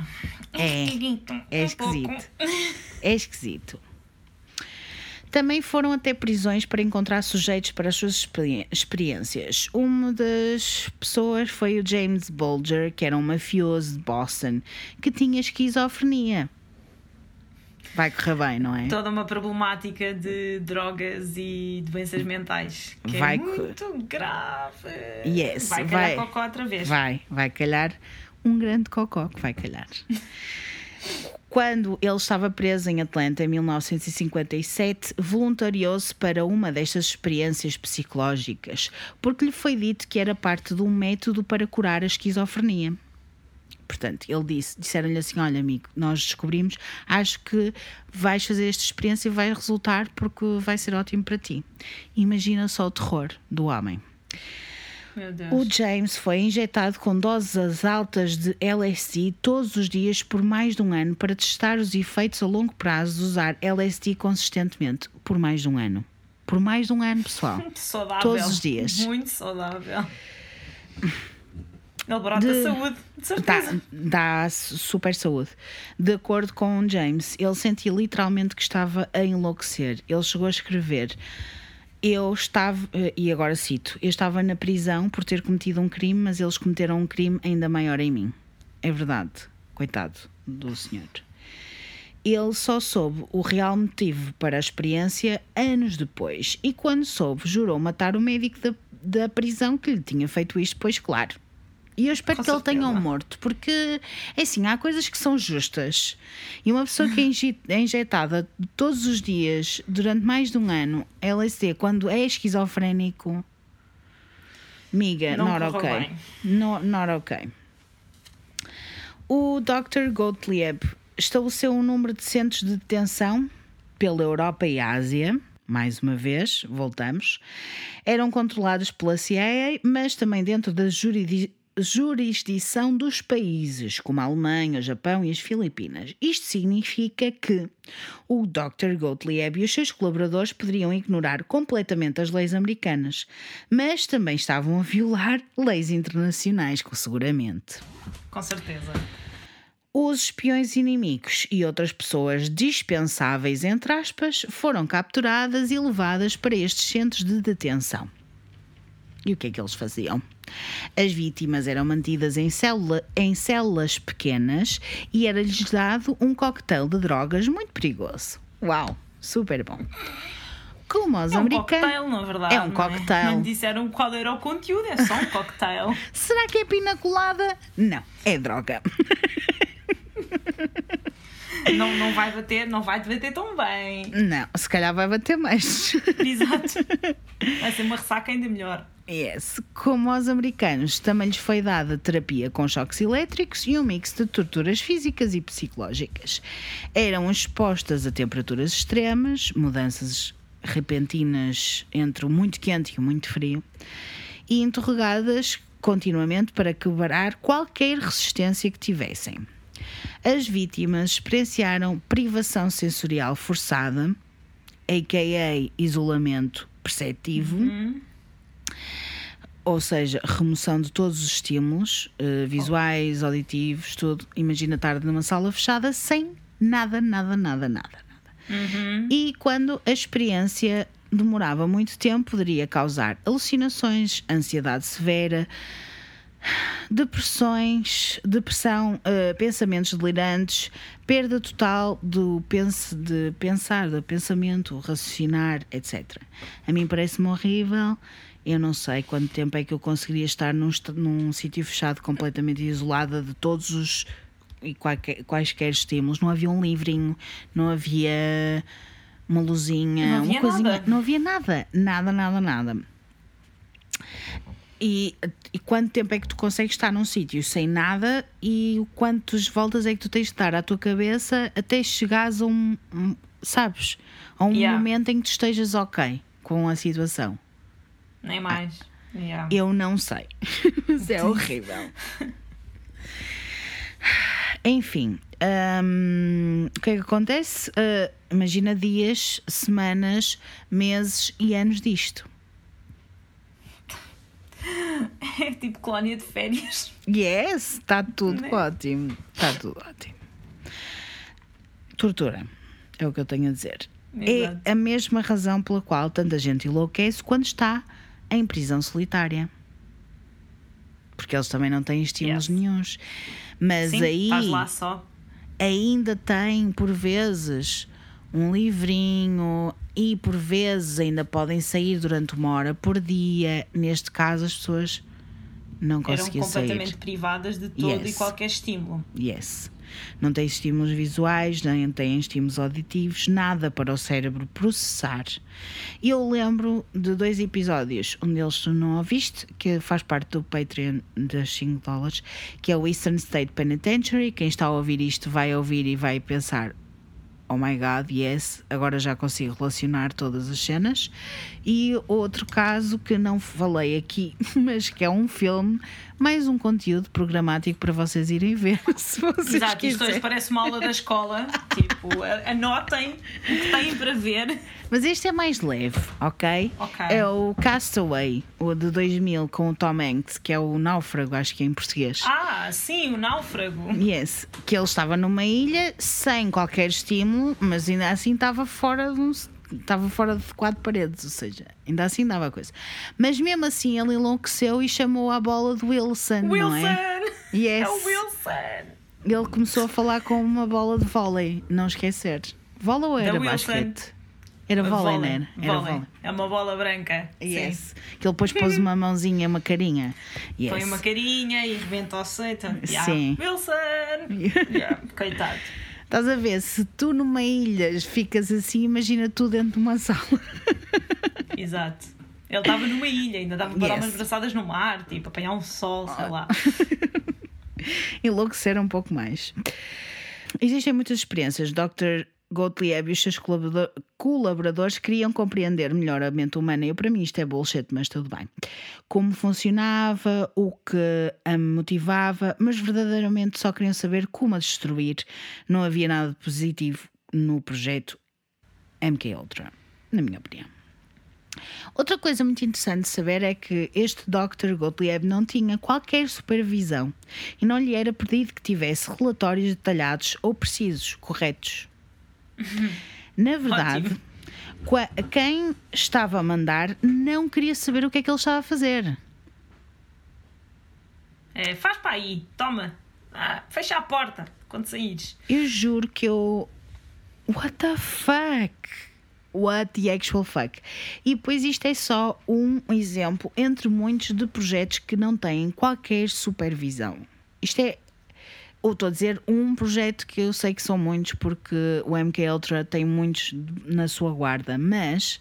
É. esquisito. É Um pouco. esquisito. É esquisito. Também foram até prisões para encontrar sujeitos para as suas experi- experiências. Uma das pessoas foi o James Bulger, que era um mafioso de Boston, que tinha esquizofrenia. Vai correr bem, não é? Toda uma problemática de drogas e doenças mentais. Que Vai é co- muito grave. Yes, vai calhar vai. cocó outra vez. Vai, vai calhar um grande cocó que vai calhar. Quando ele estava preso em Atlanta em 1957, voluntariou-se para uma destas experiências psicológicas, porque lhe foi dito que era parte de um método para curar a esquizofrenia. Portanto, ele disse, disseram-lhe assim: Olha, amigo, nós descobrimos, acho que vais fazer esta experiência e vai resultar porque vai ser ótimo para ti. Imagina só o terror do homem. O James foi injetado com doses altas de LSD todos os dias por mais de um ano para testar os efeitos a longo prazo de usar LSD consistentemente por mais de um ano. Por mais de um ano, pessoal. Muito [LAUGHS] saudável. Todos os dias. Muito saudável. Ele brota De- saúde, de Dá, certeza. dá super saúde. De acordo com o James, ele sentia literalmente que estava a enlouquecer. Ele chegou a escrever: Eu estava, eh, e agora cito, eu estava na prisão por ter cometido um crime, mas eles cometeram um crime ainda maior em mim. É verdade, coitado do senhor. Ele só soube o real motivo para a experiência anos depois, e quando soube, jurou matar o médico da, da prisão que lhe tinha feito isto, pois claro. E eu espero Com que ele tenha um morto, porque é assim, há coisas que são justas. E uma pessoa que é [LAUGHS] é injetada todos os dias, durante mais de um ano, LSD, quando é esquizofrénico, miga, Não not ok. bem. No, not ok. O Dr. Gottlieb estabeleceu um número de centros de detenção pela Europa e Ásia. Mais uma vez, voltamos. Eram controlados pela CIA, mas também dentro da juridi- jurisdição dos países, como a Alemanha, o Japão e as Filipinas. Isto significa que o Dr. Gottlieb e os seus colaboradores poderiam ignorar completamente as leis americanas, mas também estavam a violar leis internacionais, seguramente. Com certeza. Os espiões inimigos e outras pessoas dispensáveis, entre aspas, foram capturadas e levadas para estes centros de detenção. E o que é que eles faziam? As vítimas eram mantidas em, célula- em células pequenas e era-lhes dado um coquetel de drogas muito perigoso. Uau! super bom. Como os É um americanos. cocktail, na verdade. É um não cocktail. Não disseram qual era o conteúdo, é só um cocktail. [LAUGHS] Será que é pina colada? Não, é droga. [LAUGHS] não, não vai bater, não vai te bater tão bem. Não, se calhar vai bater mais. Exato. [LAUGHS] Vai ser uma ressaca ainda melhor. Yes. Como aos americanos, também lhes foi dada terapia com choques elétricos e um mix de torturas físicas e psicológicas. Eram expostas a temperaturas extremas, mudanças repentinas entre o muito quente e o muito frio, e interrogadas continuamente para quebrar qualquer resistência que tivessem. As vítimas experienciaram privação sensorial forçada, a.k.a. isolamento perceptivo, ou seja, remoção de todos os estímulos eh, visuais, auditivos, tudo. Imagina estar numa sala fechada sem nada, nada, nada, nada. nada. E quando a experiência demorava muito tempo, poderia causar alucinações, ansiedade severa, depressões, depressão, eh, pensamentos delirantes, perda total do pense, de pensar, do pensamento, raciocinar, etc. A mim parece-me horrível. Eu não sei quanto tempo é que eu conseguiria estar num, num sítio fechado, completamente isolada de todos os e qualquer- quaisquer estímulos. Não havia um livrinho, não havia uma luzinha, Não havia uma coisinha. nada. Não havia nada, nada, nada, nada. E, e quanto tempo é que tu consegues estar num sítio sem nada e o quantas voltas é que tu tens de dar à tua cabeça até chegares a um, um- sabes, a um Yeah. momento em que tu estejas ok com a situação. Nem mais. Yeah. Eu não sei. [LAUGHS] Mas é horrível. [LAUGHS] Enfim, hum, o que é que acontece? Ah, imagina dias, semanas, meses e anos disto. [LAUGHS] É tipo colónia de férias. Yes, está tudo Né? ótimo. Está tudo ótimo. Tortura, é o que eu tenho a dizer. Exato. É a mesma razão pela qual tanta gente enlouquece quando está em prisão solitária. Porque eles também não têm estímulos Yes. nenhuns. Mas Sim, aí estás lá só. ainda tem, por vezes, um livrinho e por vezes ainda podem sair durante uma hora por dia. Neste caso, as pessoas não Eram conseguiam completamente sair. privadas de todo Yes. e qualquer estímulo. Yes. Não tem estímulos visuais, nem tem estímulos auditivos, nada para o cérebro processar. Eu lembro de dois episódios, um deles tu não ouviste, que faz parte do Patreon das 5 dólares, que é o Eastern State Penitentiary. Quem está a ouvir isto vai ouvir e vai pensar: Oh my god, yes, agora já consigo relacionar todas as cenas. E outro caso que não falei aqui, [LAUGHS] mas que é um filme, mais um conteúdo programático para vocês irem ver, [LAUGHS] se vocês Exato, isto hoje quiserem. parece uma aula da escola. [LAUGHS] tipo, anotem o que têm para ver. Mas este é mais leve, ok? Ok. É o Castaway, o de 2000, com o Tom Hanks, que é o Náufrago, acho que é em português. Ah, sim, o náufrago. Yes, que ele estava numa ilha sem qualquer estímulo, mas ainda assim estava fora de um, estava fora de quatro paredes, ou seja, ainda assim dava coisa. Mas mesmo assim ele enlouqueceu e chamou a bola de Wilson, não Wilson! é? Yes. É o Wilson! Ele começou a falar com uma bola de vôlei, não esquecer. Vôlei ou era basquete? Era vôlei, não era? Era Vôlei. É uma bola branca. Yes. Sim. Que ele depois pôs uma [LAUGHS] mãozinha, uma carinha. Yes. Põe uma carinha e rebenta o seito. Yeah. Sim. Wilson! [LAUGHS] Yeah, Coitado. Estás a ver? Se tu numa ilha ficas assim, imagina tu dentro de uma sala. [LAUGHS] Exato. Ele estava numa ilha, ainda dava para dar Yes. umas braçadas no mar, tipo, apanhar um sol, sei lá. [LAUGHS] Enlouquecer um pouco mais. Existem muitas experiências. Dr. Gottlieb e os seus colabora- colaboradores queriam compreender melhor a mente humana. Eu, para mim, isto é bullshit, mas tudo bem. Como funcionava, o que a motivava, mas verdadeiramente só queriam saber como a destruir. Não havia nada de positivo no projeto MK Ultra, na minha opinião. Outra coisa muito interessante de saber é que este Dr. Gottlieb não tinha qualquer supervisão e não lhe era pedido que tivesse relatórios detalhados ou precisos, corretos. [LAUGHS] Na verdade, Ótimo. quem estava a mandar não queria saber o que é que ele estava a fazer. É, faz para aí, toma. Ah, fecha a porta quando saíres. Eu juro que eu. What the fuck? what the actual fuck. E depois isto é só um exemplo entre muitos de projetos que não têm qualquer supervisão. Isto é, ou estou a dizer um projeto que eu sei que são muitos porque o MK Ultra tem muitos na sua guarda, mas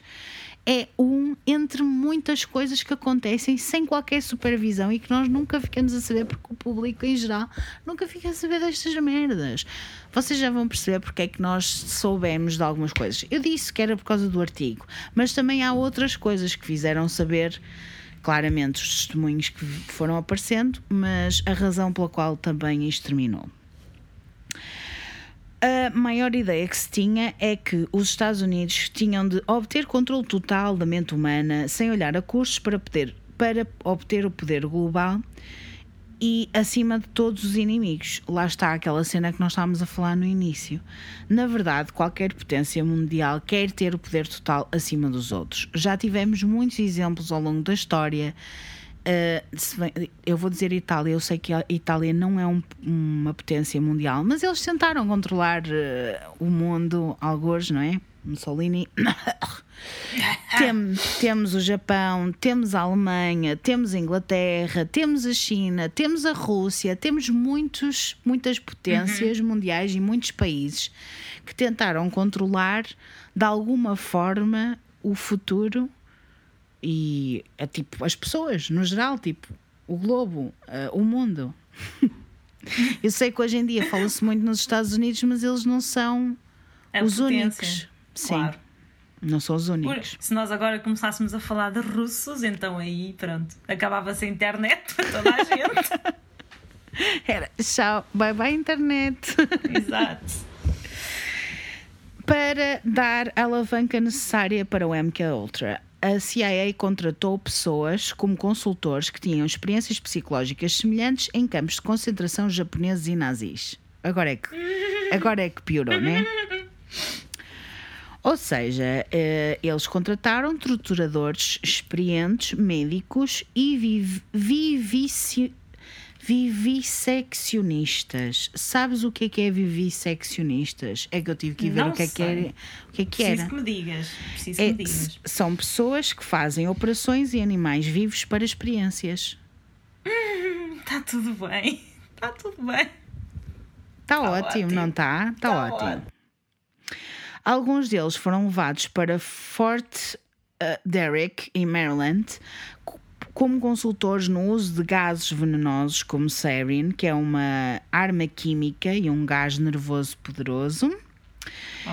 é um entre muitas coisas que acontecem sem qualquer supervisão e que nós nunca ficamos a saber porque o público em geral nunca fica a saber destas merdas. Vocês já vão perceber porque é que nós soubemos de algumas coisas. Eu disse que era por causa do artigo, mas também há outras coisas que fizeram saber claramente os testemunhos que foram aparecendo, mas a razão pela qual também isto terminou. A maior ideia que se tinha é que os Estados Unidos tinham de obter controle total da mente humana sem olhar a custos para, poder, para obter o poder global e acima de todos os inimigos. Lá está aquela cena que nós estávamos a falar no início. Na verdade, qualquer potência mundial quer ter o poder total acima dos outros. Já tivemos muitos exemplos ao longo da história. Uh, eu vou dizer Itália, eu sei que a Itália não é um, uma potência mundial, mas eles tentaram controlar uh, o mundo, alguns, não é? Mussolini. Tem, temos o Japão, temos a Alemanha, temos a Inglaterra, temos a China, temos a Rússia, temos muitos, muitas potências uhum. mundiais e muitos países que tentaram controlar de alguma forma o futuro e é, tipo as pessoas no geral, tipo o globo, uh, o mundo. [LAUGHS] Eu sei que hoje em dia fala-se muito nos Estados Unidos, mas eles não são a os potência. únicos. Sim. Claro. Não são os únicos. Se nós agora começássemos a falar de russos, então aí, pronto, acabava-se a internet para toda a gente. [LAUGHS] Era tchau, bye bye internet. [LAUGHS] Exato. Para dar a alavanca necessária para o MK Ultra, a CIA contratou pessoas como consultores que tinham experiências psicológicas semelhantes em campos de concentração japoneses e nazis. Agora é que, agora é que piorou, não é? [LAUGHS] Ou seja, eh, eles contrataram torturadores experientes, médicos e viv vivici vivisseccionistas. Sabes o que é que é vivisseccionistas? É que eu tive que ver o que é que, era, o que é que era. Preciso que me digas. Preciso é, que me digas. São pessoas que fazem operações em animais vivos para experiências. Está hum, tudo bem. Está [LAUGHS] tudo bem. Está tá ótimo, ótimo, não está? Está tá ótimo. ótimo. Alguns deles foram levados para Fort uh, Derrick, em Maryland, como consultores no uso de gases venenosos como sarin, que é uma arma química e um gás nervoso poderoso.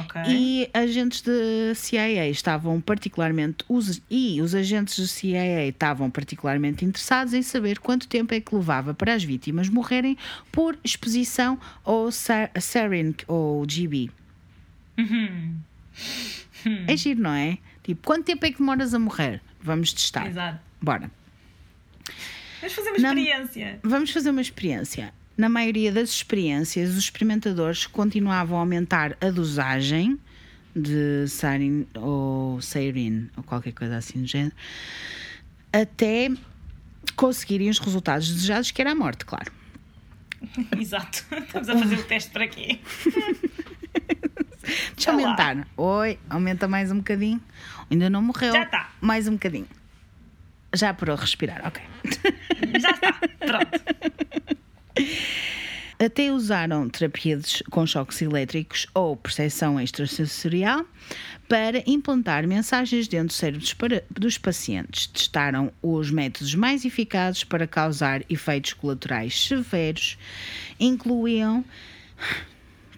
Okay. E agentes de CIA estavam particularmente os, e os agentes de CIA estavam particularmente interessados em saber quanto tempo é que levava para as vítimas morrerem por exposição ao sarin ou GB. Uhum. É giro, não é? Tipo, quanto tempo é que demoras a morrer? Vamos testar. Exato. Bora. Vamos fazer uma experiência. Na, vamos fazer uma experiência. Na maioria das experiências, os experimentadores continuavam a aumentar a dosagem de sarin ou sarin ou qualquer coisa assim do género até conseguirem os resultados desejados, que era a morte, claro. [LAUGHS] Exato. Estamos a fazer o teste para quê? [LAUGHS] Deixa eu aumentar. Lá. Oi, aumenta mais um bocadinho. Ainda não morreu. Já está. Mais um bocadinho. Já parou de respirar, ok. Já está. Pronto. [LAUGHS] Até usaram terapias com choques elétricos ou percepção extrasensorial para implantar mensagens dentro dos cérebros para, dos pacientes. Testaram os métodos mais eficazes para causar efeitos colaterais severos. Incluíam,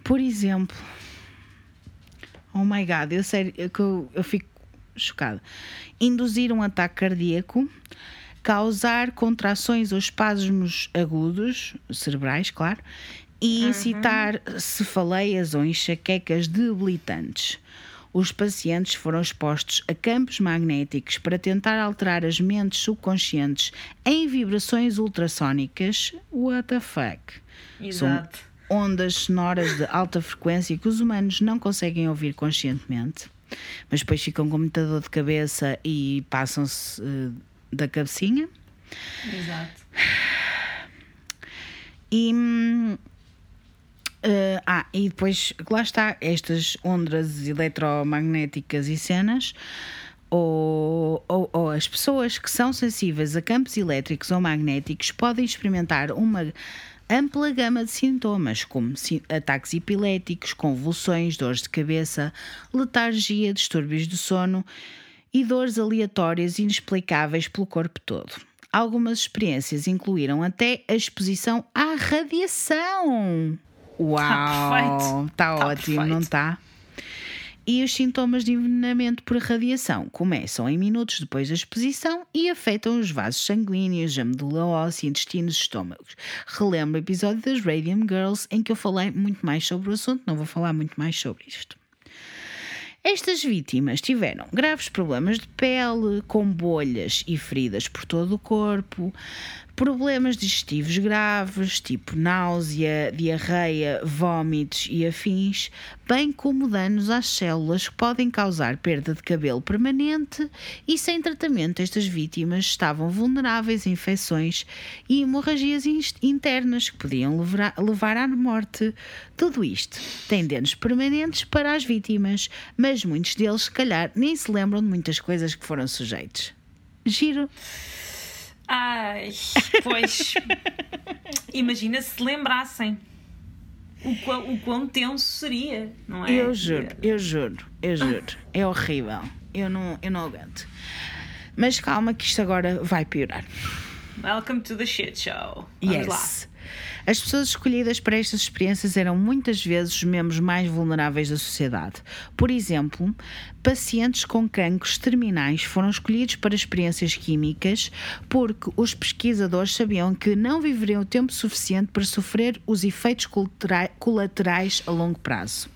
por exemplo, Oh my god, eu sério, eu, eu fico chocada. Induzir um ataque cardíaco, causar contrações ou espasmos agudos, cerebrais, claro, e incitar uhum. cefaleias ou enxaquecas debilitantes. Os pacientes foram expostos a campos magnéticos para tentar alterar as mentes subconscientes em vibrações ultrassónicas. What the fuck? Exato. São ondas sonoras de alta frequência que os humanos não conseguem ouvir conscientemente, mas depois ficam com muita dor de cabeça e passam-se uh, da cabecinha. Exato. E Uh, ah, e depois, lá está, estas ondas eletromagnéticas e cenas, ou, ou, ou, as pessoas que são sensíveis a campos elétricos ou magnéticos podem experimentar uma ampla gama de sintomas, como ataques epiléticos, convulsões, dores de cabeça, letargia, distúrbios do sono e dores aleatórias inexplicáveis pelo corpo todo. Algumas experiências incluíram até a exposição à radiação. Uau! Está tá ótimo, perfeito. não está? E os sintomas de envenenamento por radiação começam em minutos depois da exposição e afetam os vasos sanguíneos, a medula óssea, intestinos e estômagos. Relembro o episódio das Radium Girls em que eu falei muito mais sobre o assunto, não vou falar muito mais sobre isto. Estas vítimas tiveram graves problemas de pele, com bolhas e feridas por todo o corpo, problemas digestivos graves, tipo náusea, diarreia, vômitos e afins, bem como danos às células que podem causar perda de cabelo permanente e sem tratamento estas vítimas estavam vulneráveis a infecções e hemorragias internas que podiam levar, levar à morte. Tudo isto tem danos permanentes para as vítimas, mas muitos deles, se calhar, nem se lembram de muitas coisas que foram sujeitos. Giro. Ai, pois. [LAUGHS] imagina se lembrassem o quão, o quão tenso seria, não é? Eu juro, eu juro, eu juro. É horrível. Eu não, eu não aguento. Mas calma, que isto agora vai piorar. Welcome to the shit show. Vamos yes. lá. As pessoas escolhidas para estas experiências eram muitas vezes os membros mais vulneráveis da sociedade. Por exemplo, pacientes com cancros terminais foram escolhidos para experiências químicas porque os pesquisadores sabiam que não viveriam o tempo suficiente para sofrer os efeitos colaterais a longo prazo.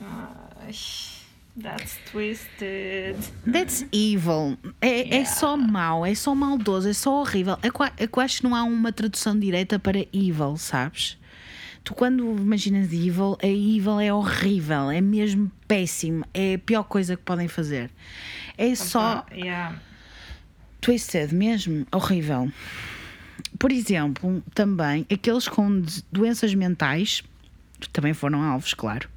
Ai. That's twisted. That's evil. É, é yeah. é só mau, é só maldoso, é só horrível. É, é eu acho que não há uma tradução direta para evil, sabes? Tu, quando imaginas evil, a evil é horrível, é mesmo péssimo, é a pior coisa que podem fazer. É só. Yeah. Twisted, mesmo, horrível. Por exemplo, também aqueles com doenças mentais também foram alvos, claro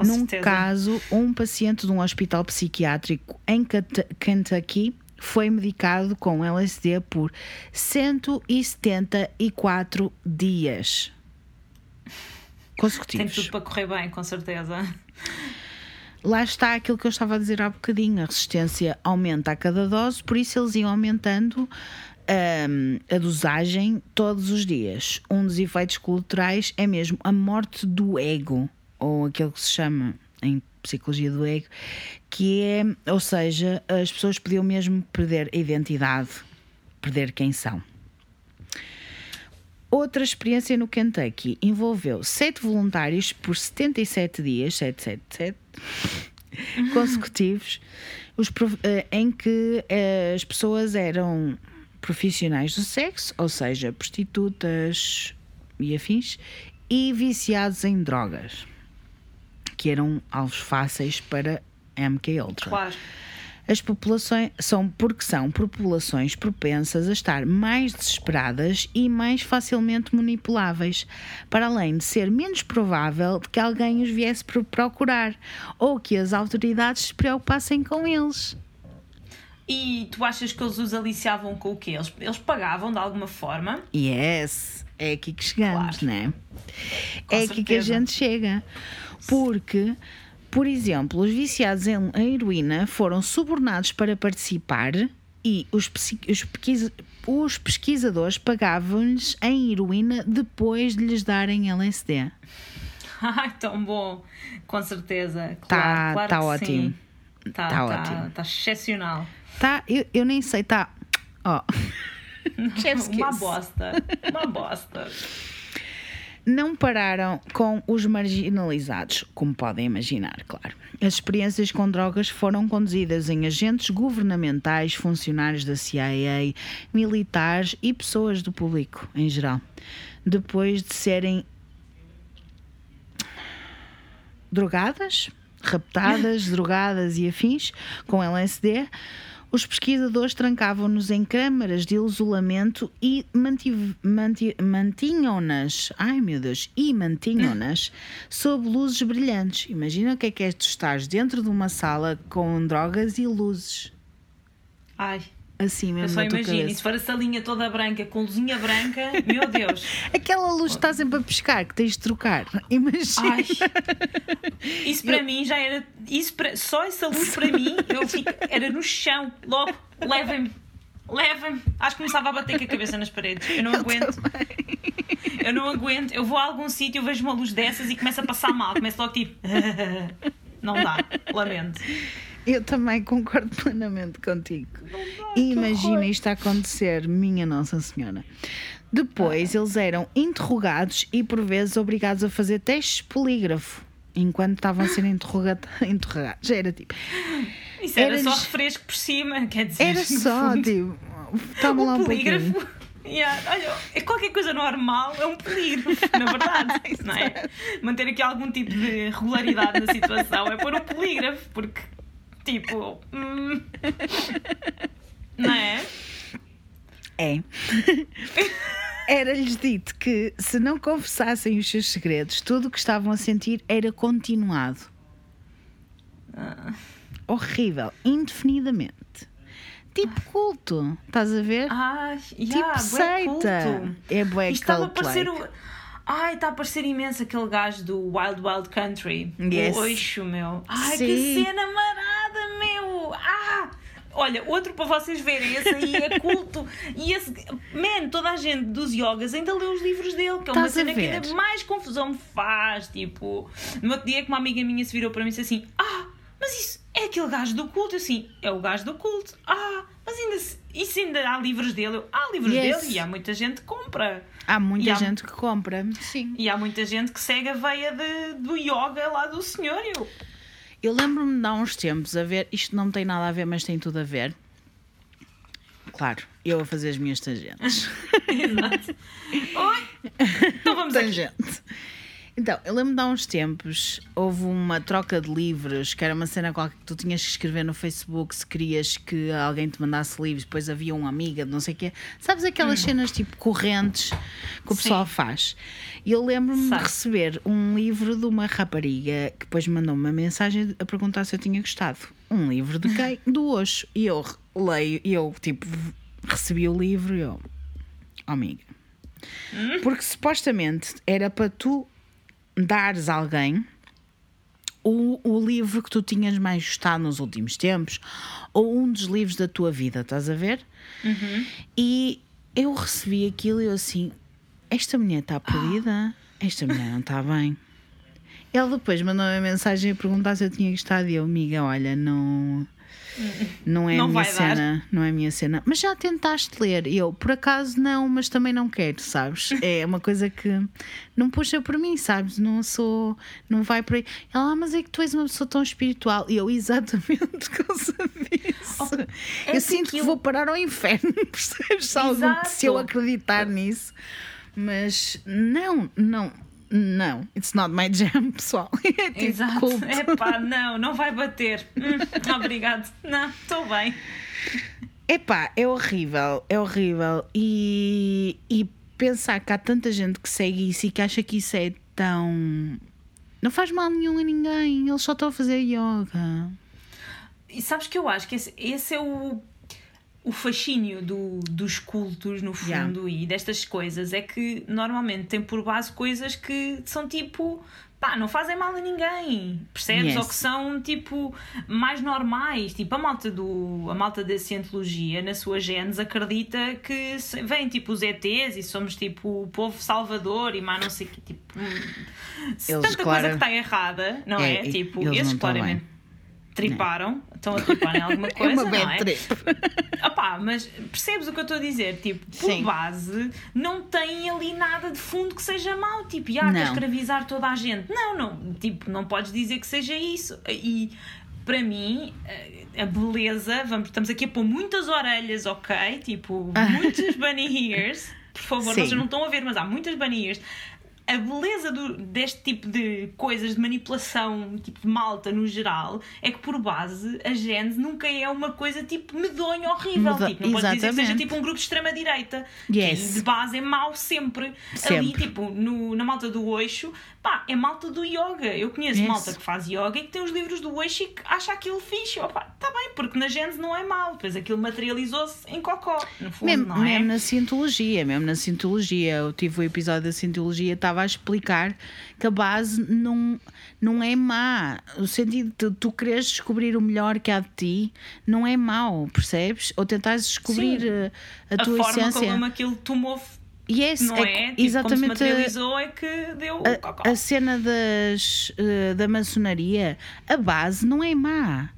com Num certeza. caso, um paciente de um hospital psiquiátrico em Kentucky foi medicado com LSD por 174 dias consecutivos. Tem tudo para correr bem, com certeza. Lá está aquilo que eu estava a dizer há bocadinho: a resistência aumenta a cada dose, por isso eles iam aumentando um, a dosagem todos os dias. Um dos efeitos colaterais é mesmo a morte do ego ou aquilo que se chama em psicologia do ego, que é, ou seja, as pessoas podiam mesmo perder a identidade, perder quem são. Outra experiência no Kentucky envolveu sete voluntários por 77 dias, 777 [LAUGHS] consecutivos, os, eh, em que eh, as pessoas eram profissionais do sexo, ou seja, prostitutas e afins, e viciados em drogas que eram alvos fáceis para MK Ultra. Claro. As populações são porque são populações propensas a estar mais desesperadas e mais facilmente manipuláveis, para além de ser menos provável de que alguém os viesse procurar ou que as autoridades se preocupassem com eles. E tu achas que eles os aliciavam com o quê? Eles, eles pagavam de alguma forma? Yes, é aqui que chegamos, claro. né? Com é certeza. aqui que a gente chega. Porque, por exemplo, os viciados em heroína foram subornados para participar e os, os, os pesquisadores pagavam-lhes em heroína depois de lhes darem LSD. [LAUGHS] Ai, tão bom! Com certeza. Claro, tá, claro tá ótimo. Está tá, tá ótimo. Está excepcional. Tá, eu, eu nem sei, tá. Ó. [LAUGHS] Oh. Uma bosta. Uma bosta não pararam com os marginalizados, como podem imaginar, claro. As experiências com drogas foram conduzidas em agentes governamentais, funcionários da CIA, militares e pessoas do público em geral. Depois de serem drogadas, raptadas, [LAUGHS] drogadas e afins com LSD, Os pesquisadores trancavam-nos em câmaras de isolamento e manti- mantinham-nas, ai meu Deus, e mantinham-nas [LAUGHS] sob luzes brilhantes. Imagina o que é que é tu estás dentro de uma sala com drogas e luzes. Ai, Assim eu mesmo só na tua imagino. Se for a salinha toda branca, com luzinha branca, meu Deus. [LAUGHS] Aquela luz está sempre a piscar, que tens de trocar. Imagina. Ai, isso para mim já era. Isso para, só essa luz para mim eu fico, era no chão. Logo, levem-me, levem-me. Acho que começava a bater com a cabeça nas paredes. Eu não aguento. Eu não aguento. Eu vou a algum sítio, vejo uma luz dessas e começo a passar mal. Começo logo tipo. [LAUGHS] Não dá, lamento. Eu também concordo plenamente contigo. Imagina isto a acontecer, minha Nossa Senhora. Depois eles eram interrogados e por vezes obrigados a fazer testes polígrafo enquanto estavam a ser interroga- [LAUGHS] interrogados. Já era tipo. Isso era Era-lhes- só refresco por cima, quer dizer. Era só, fundo, tipo. Toma [LAUGHS] lá um um pouquinho. polígrafo. Yeah, olha, é qualquer coisa normal é um polígrafo, na verdade, [LAUGHS] não é? Manter aqui algum tipo de regularidade na situação é pôr um polígrafo, porque, tipo, hum, não é? É. [LAUGHS] Era-lhes dito que se não confessassem os seus segredos, tudo o que estavam a sentir era continuado. Horrível, indefinidamente. Tipo culto, estás a ver? Tipo yeah, bué seita. culto. É bué Isto estava a parecer o. Ai, está a parecer imenso aquele gajo do Wild Wild Country. Yes. O Oixo, meu. Ai, Sim. que cena marada, Ah! Olha, outro para vocês verem, esse aí é culto. E esse. Man, toda a gente dos yogas ainda lê os livros dele, que é uma Estás a cena que ainda mais confusão me faz. Tipo, no outro dia que uma amiga minha se virou para mim e disse assim: Ah, mas isso é aquele gajo do culto. Eu assim, é o gajo do culto. Ah, mas ainda. Isso ainda há livros dele. Eu, há livros Yes. dele e há muita gente que compra. Há muita há- gente que compra. Sim. E há muita gente que segue a veia de, do yoga lá do senhor. Eu, Eu lembro-me de há uns tempos a ver, isto não tem nada a ver, mas tem tudo a ver. Claro, eu a fazer as minhas tangentes. [LAUGHS] Exato. Oi! Então vamos. [LAUGHS] Tangente. Então, eu lembro de há uns tempos houve uma troca de livros, que era uma cena qualquer que tu tinhas que escrever no Facebook se querias que alguém te mandasse livros, depois havia um amiga, de não sei o quê. Sabes aquelas cenas tipo correntes que o pessoal faz? E eu lembro-me de receber um livro de uma rapariga que depois mandou-me uma mensagem a perguntar se eu tinha gostado. Um livro de quem? [LAUGHS] Do Osho. E eu leio, e eu tipo recebi o livro e eu, oh, amiga. Porque supostamente era para tu dares a alguém o, o livro que tu tinhas mais gostado nos últimos tempos ou um dos livros da tua vida, estás a ver? E eu recebi aquilo e eu assim: esta mulher está perdida, esta mulher não está bem. Ele depois mandou uma mensagem a perguntar se eu tinha gostado e eu, amiga, olha, não. Não é Não a minha vai dar. cena, não é minha cena. Mas já tentaste ler? Eu, por acaso, não, mas também não quero, sabes? [LAUGHS] É uma coisa que não puxa por mim, sabes? Não sou, não vai por aí. Ela, ah, mas é que tu és uma pessoa tão espiritual. E eu, exatamente [LAUGHS] por causa disso. é eu sinto que aquilo- vou parar ao inferno, [LAUGHS] percebes? Se eu acreditar nisso. Mas não, não, não. It's not my jam, [LAUGHS] pessoal. [LAUGHS] É tipo Exato. culto. Epá, não, não vai bater. [LAUGHS] Hum, obrigado. Não, estou bem. Epá, é horrível, é horrível. E, e pensar que há tanta gente que segue isso e que acha que isso é tão. Não faz mal nenhum a ninguém, eles só estão a fazer yoga. E sabes que eu acho que esse, esse é o, o fascínio do, dos cultos, no Yeah. fundo, e destas coisas. É que normalmente tem por base coisas que são tipo. Pá, não fazem mal a ninguém, percebes? Yes. Ou que são tipo mais normais. Tipo, a malta, do, a malta da cientologia, na sua genes, acredita que vêm tipo os ETs e somos tipo o povo salvador e mais não sei o que. Tipo, hum, se Eles, tanta claro- coisa que está errada, não é? É, tipo, eles bem. claramente triparam, estão a tripar em alguma [LAUGHS] É coisa, uma não bad é? trip. [LAUGHS] Opá, mas percebes o que eu estou a dizer? Tipo, por Sim. base, não tem ali nada de fundo que seja mau. Tipo, ah, quer Não. escravizar toda a gente. Não, não. Tipo, não podes dizer que seja isso. E para mim, eh, a beleza, vamos, estamos aqui a pôr muitas orelhas, ok? Tipo, muitos [LAUGHS] bunny ears. Por favor, Sim. vocês não estão a ver, mas há muitas bunny ears. A beleza do- deste tipo de coisas, de manipulação, tipo de malta no geral, é que por base a Gênese nunca é uma coisa tipo medonha, horrível. Meda- Tipo, não pode dizer que seja tipo um grupo de extrema-direita. Yes. Que de base é mau sempre. Ali, Sempre. tipo, no, na malta do Oixo, pá, é malta do yoga. Eu conheço Yes. malta que faz yoga e que tem os livros do Oixo e que acha aquilo fixe. Opa, tá bem, porque na Gênese não é mau. Depois aquilo materializou-se em cocó, no fundo, Mesmo, não é? mesmo na Cientologia, mesmo na Cientologia, eu tive o episódio da Cientologia, estava a explicar que a base não, não é má. O sentido de tu quereres descobrir o melhor que há de ti não é mau, percebes? Ou tentares descobrir Sim. eh, a, a tua forma essência. como aquilo tomou, Yes, não é é? que- Tipo, como se exatamente. materializou é que deu a, a cena das, eh, da maçonaria, a base não é má.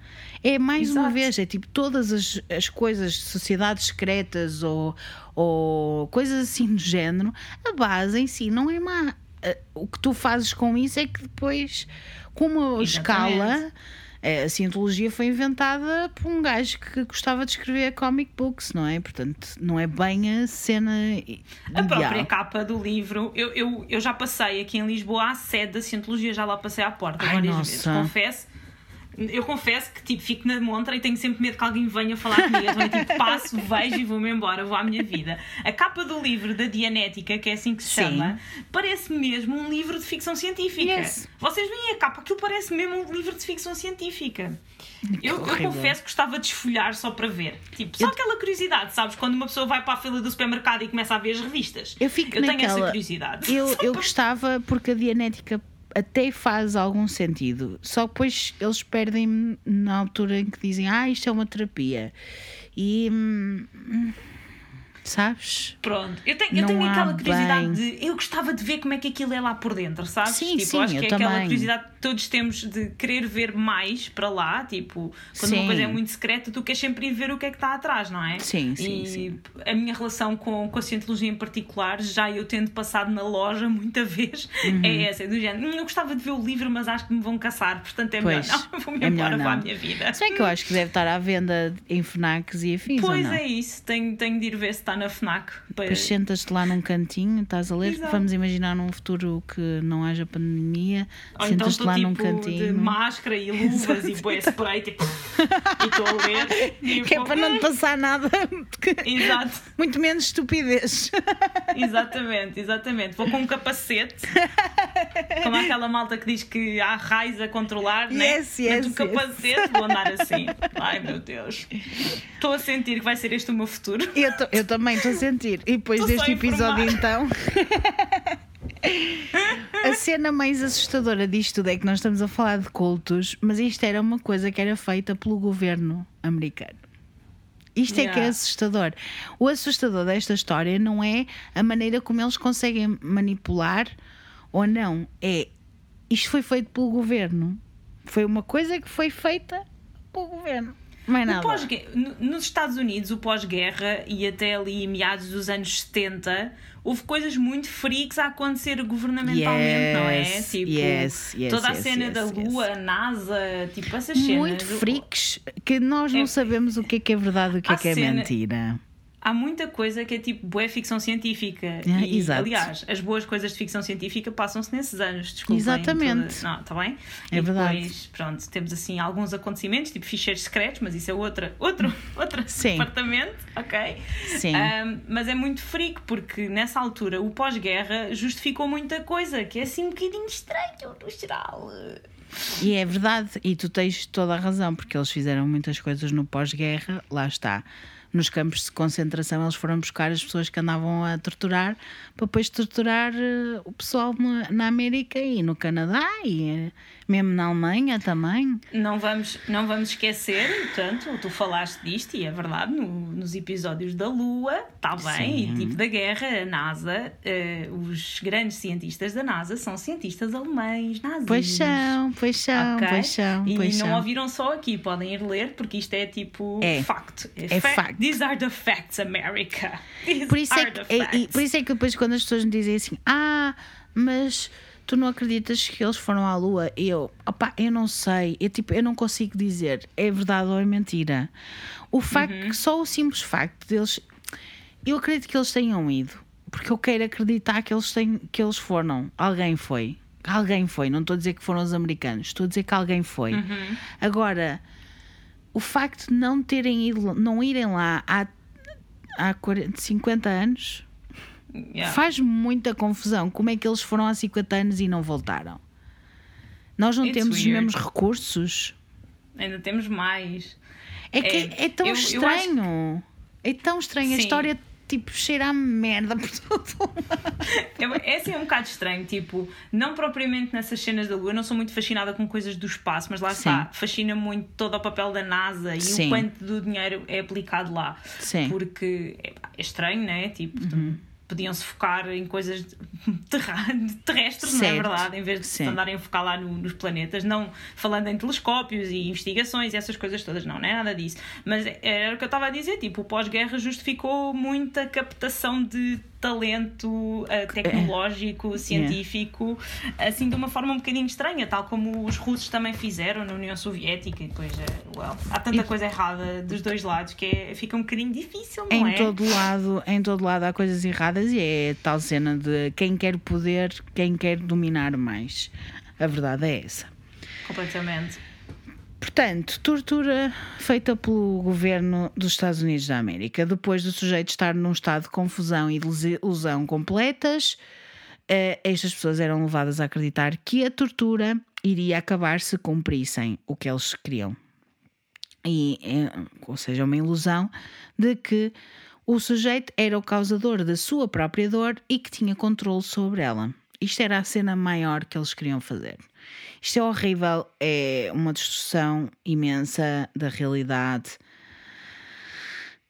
É mais uma Exato. vez, é tipo todas as, as coisas, sociedades secretas ou, ou coisas assim do género, a base em si não é má. Eh, O que tu fazes com isso é que depois, com uma Exatamente. escala, eh, a cientologia foi inventada por um gajo que gostava de escrever comic books, não é? Portanto, não é bem a cena. A própria capa do livro, eu, eu, eu já passei aqui em Lisboa à sede da Cientologia, já lá passei à porta Ai, várias nossa. vezes, confesso. Eu confesso que tipo, fico na montra e tenho sempre medo que alguém venha falar comigo. Então, eu tipo, passo, vejo e vou-me embora, vou à minha vida. A capa do livro da Dianética, que é assim que se Sim. chama, parece mesmo um livro de ficção científica. Yes. Vocês veem a capa, aquilo parece mesmo um livro de ficção científica. Eu, eu confesso que gostava de esfolhar só para ver. Tipo, só Eu- aquela curiosidade, sabes? Quando uma pessoa vai para a fila do supermercado e começa a ver as revistas. Eu fico tenho essa naquela- curiosidade. Eu, eu para- gostava porque a Dianética até faz algum sentido. Só depois eles perdem na altura em que dizem ah, isto é uma terapia. E hum, hum, sabes? Pronto, eu tenho, eu tenho aquela curiosidade bem. de. Eu gostava de ver como é que aquilo é lá por dentro, sabes? Sim, tipo, sim, acho que é aquela também. curiosidade que todos temos de querer ver mais para lá. Tipo, quando uma Sim. coisa é muito secreta, tu queres sempre ir ver o que é que está atrás, não é? Sim, sim, e sim. a minha relação com, com a cientologia em particular, já eu tendo passado na loja muita vez, Uhum. é essa, é do género. "Hum, Eu gostava de ver o livro, mas acho que me vão caçar, portanto é Pois, melhor não. [LAUGHS] Vou-me é embora, à não. minha vida. Se bem que eu acho que deve estar à venda em FNACs e afins, ou Pois é isso, tenho, tenho de ir ver se está na FNAC. para- Depois sentas-te lá num cantinho, estás a ler, Exato. vamos imaginar num futuro que não haja pandemia, Ou então sentas-te estou lá tipo num de cantinho. máscara e luvas e bué spray tipo, e estou a ler. [LAUGHS] Que é para não te passar nada, Exato, muito menos estupidez. [LAUGHS] exatamente, exatamente. Vou com um capacete, como aquela malta que diz que há raios a controlar, né? Yes, yes, um capacete, vou andar assim. Ai meu Deus. Estou a sentir que vai ser este o meu futuro. Eu, tô- eu também estou a sentir. E depois Tô deste episódio, então. [LAUGHS] a cena mais assustadora disto tudo é que nós estamos a falar de cultos, mas isto era uma coisa que era feita pelo governo americano. Isto é que é Yeah. assustador. O assustador desta história não é a maneira como eles conseguem manipular ou não. É isto foi feito pelo governo. Foi uma coisa que foi feita pelo governo. Mais nada. Nos Estados Unidos, o pós-guerra e até ali meados dos anos 70, houve coisas muito freaks a acontecer governamentalmente, não é? Yes, Tipo, yes, yes, toda a yes, cena yes, da yes. Lua, NASA, tipo essas cenas. muito freaks que nós não É- sabemos o que é que é verdade e o que é que é cena- mentira. Há muita coisa que é tipo boa ficção científica. Ah, e, exato. aliás, as boas coisas de ficção científica passam-se nesses anos, desculpem. Exatamente. toda- Não, está bem? É e verdade. depois, pronto, temos assim alguns acontecimentos, tipo ficheiros secretos, mas isso é outra, outro, [LAUGHS] outro Sim. departamento, ok? Sim. Ahm, mas é muito freak porque nessa altura o pós-guerra justificou muita coisa que é assim um bocadinho estranho no geral. E é verdade, e tu tens toda a razão, porque eles fizeram muitas coisas no pós-guerra, lá está. Nos campos de concentração, eles foram buscar as pessoas que andavam a torturar para depois torturar eh, o pessoal na, América e no Canadá e eh, mesmo na Alemanha também. Não vamos, não vamos esquecer, portanto, tu falaste disto e é verdade, no- nos episódios da Lua, está bem, e tipo da guerra, a NASA, eh, os grandes cientistas da NASA são cientistas alemães, nazis. Pois são, pois são, Ok? pois são, E pois não são. ouviram só aqui, podem ir ler, porque isto é tipo É. fact. É fact. These are the facts, America. [LAUGHS] These Por isso, é que, é- e por isso é que depois quando as pessoas me dizem assim, ah, mas tu não acreditas que eles foram à Lua? Eu, opá, eu não sei, eu, tipo, eu não consigo dizer é verdade ou é mentira. O facto Uhum. só o simples facto deles, eu acredito que eles tenham ido, porque eu quero acreditar que eles, têm, que eles foram. Alguém foi. Alguém foi. Não estou a dizer que foram os americanos. Estou a dizer que alguém foi. Uhum. Agora, o facto de não terem ido, não irem lá há, há 40, 50 anos Yeah. faz muita confusão. Como é que eles foram há 50 anos e não voltaram? Nós não It's temos os weird. mesmos recursos. Ainda temos mais. É que É, é, tão eu- eu acho estranho. É tão estranho. A Sim. história tipo cheira a merda por todo É, é assim um bocado estranho, tipo, não propriamente nessas cenas da Lua, eu não sou muito fascinada com coisas do espaço, mas lá Sim. está, fascina muito todo o papel da NASA e Sim. o quanto do dinheiro é aplicado lá. Sim. Uhum. Porque é, pá, é estranho, né? Tipo, podiam-se focar em coisas [LAUGHS] terrestres, não é Certo. verdade? Em vez de se andarem a focar lá no- nos planetas, não falando em telescópios e investigações e essas coisas todas, não, não é nada disso. Mas era o que eu estava a dizer, tipo, o pós-guerra justificou muita captação de talento eh, tecnológico, científico, assim de uma forma um bocadinho estranha, tal como os russos também fizeram na União Soviética. E depois, eh, well, há tanta E- coisa errada dos dois lados que é- fica um bocadinho difícil, não Em é? todo lado, em todo lado há coisas erradas e é tal cena de quem quer poder, quem quer dominar mais. A verdade é essa. Completamente. Portanto, tortura feita pelo governo dos Estados Unidos da América, depois do sujeito estar num estado de confusão e desilusão completas, eh, estas pessoas eram levadas a acreditar que a tortura iria acabar se cumprissem o que eles queriam. E, eh, ou seja, uma ilusão de que o sujeito era o causador da sua própria dor e que tinha controle sobre ela. Isto era a cena maior que eles queriam fazer. Isto é horrível, é uma destruição imensa da realidade.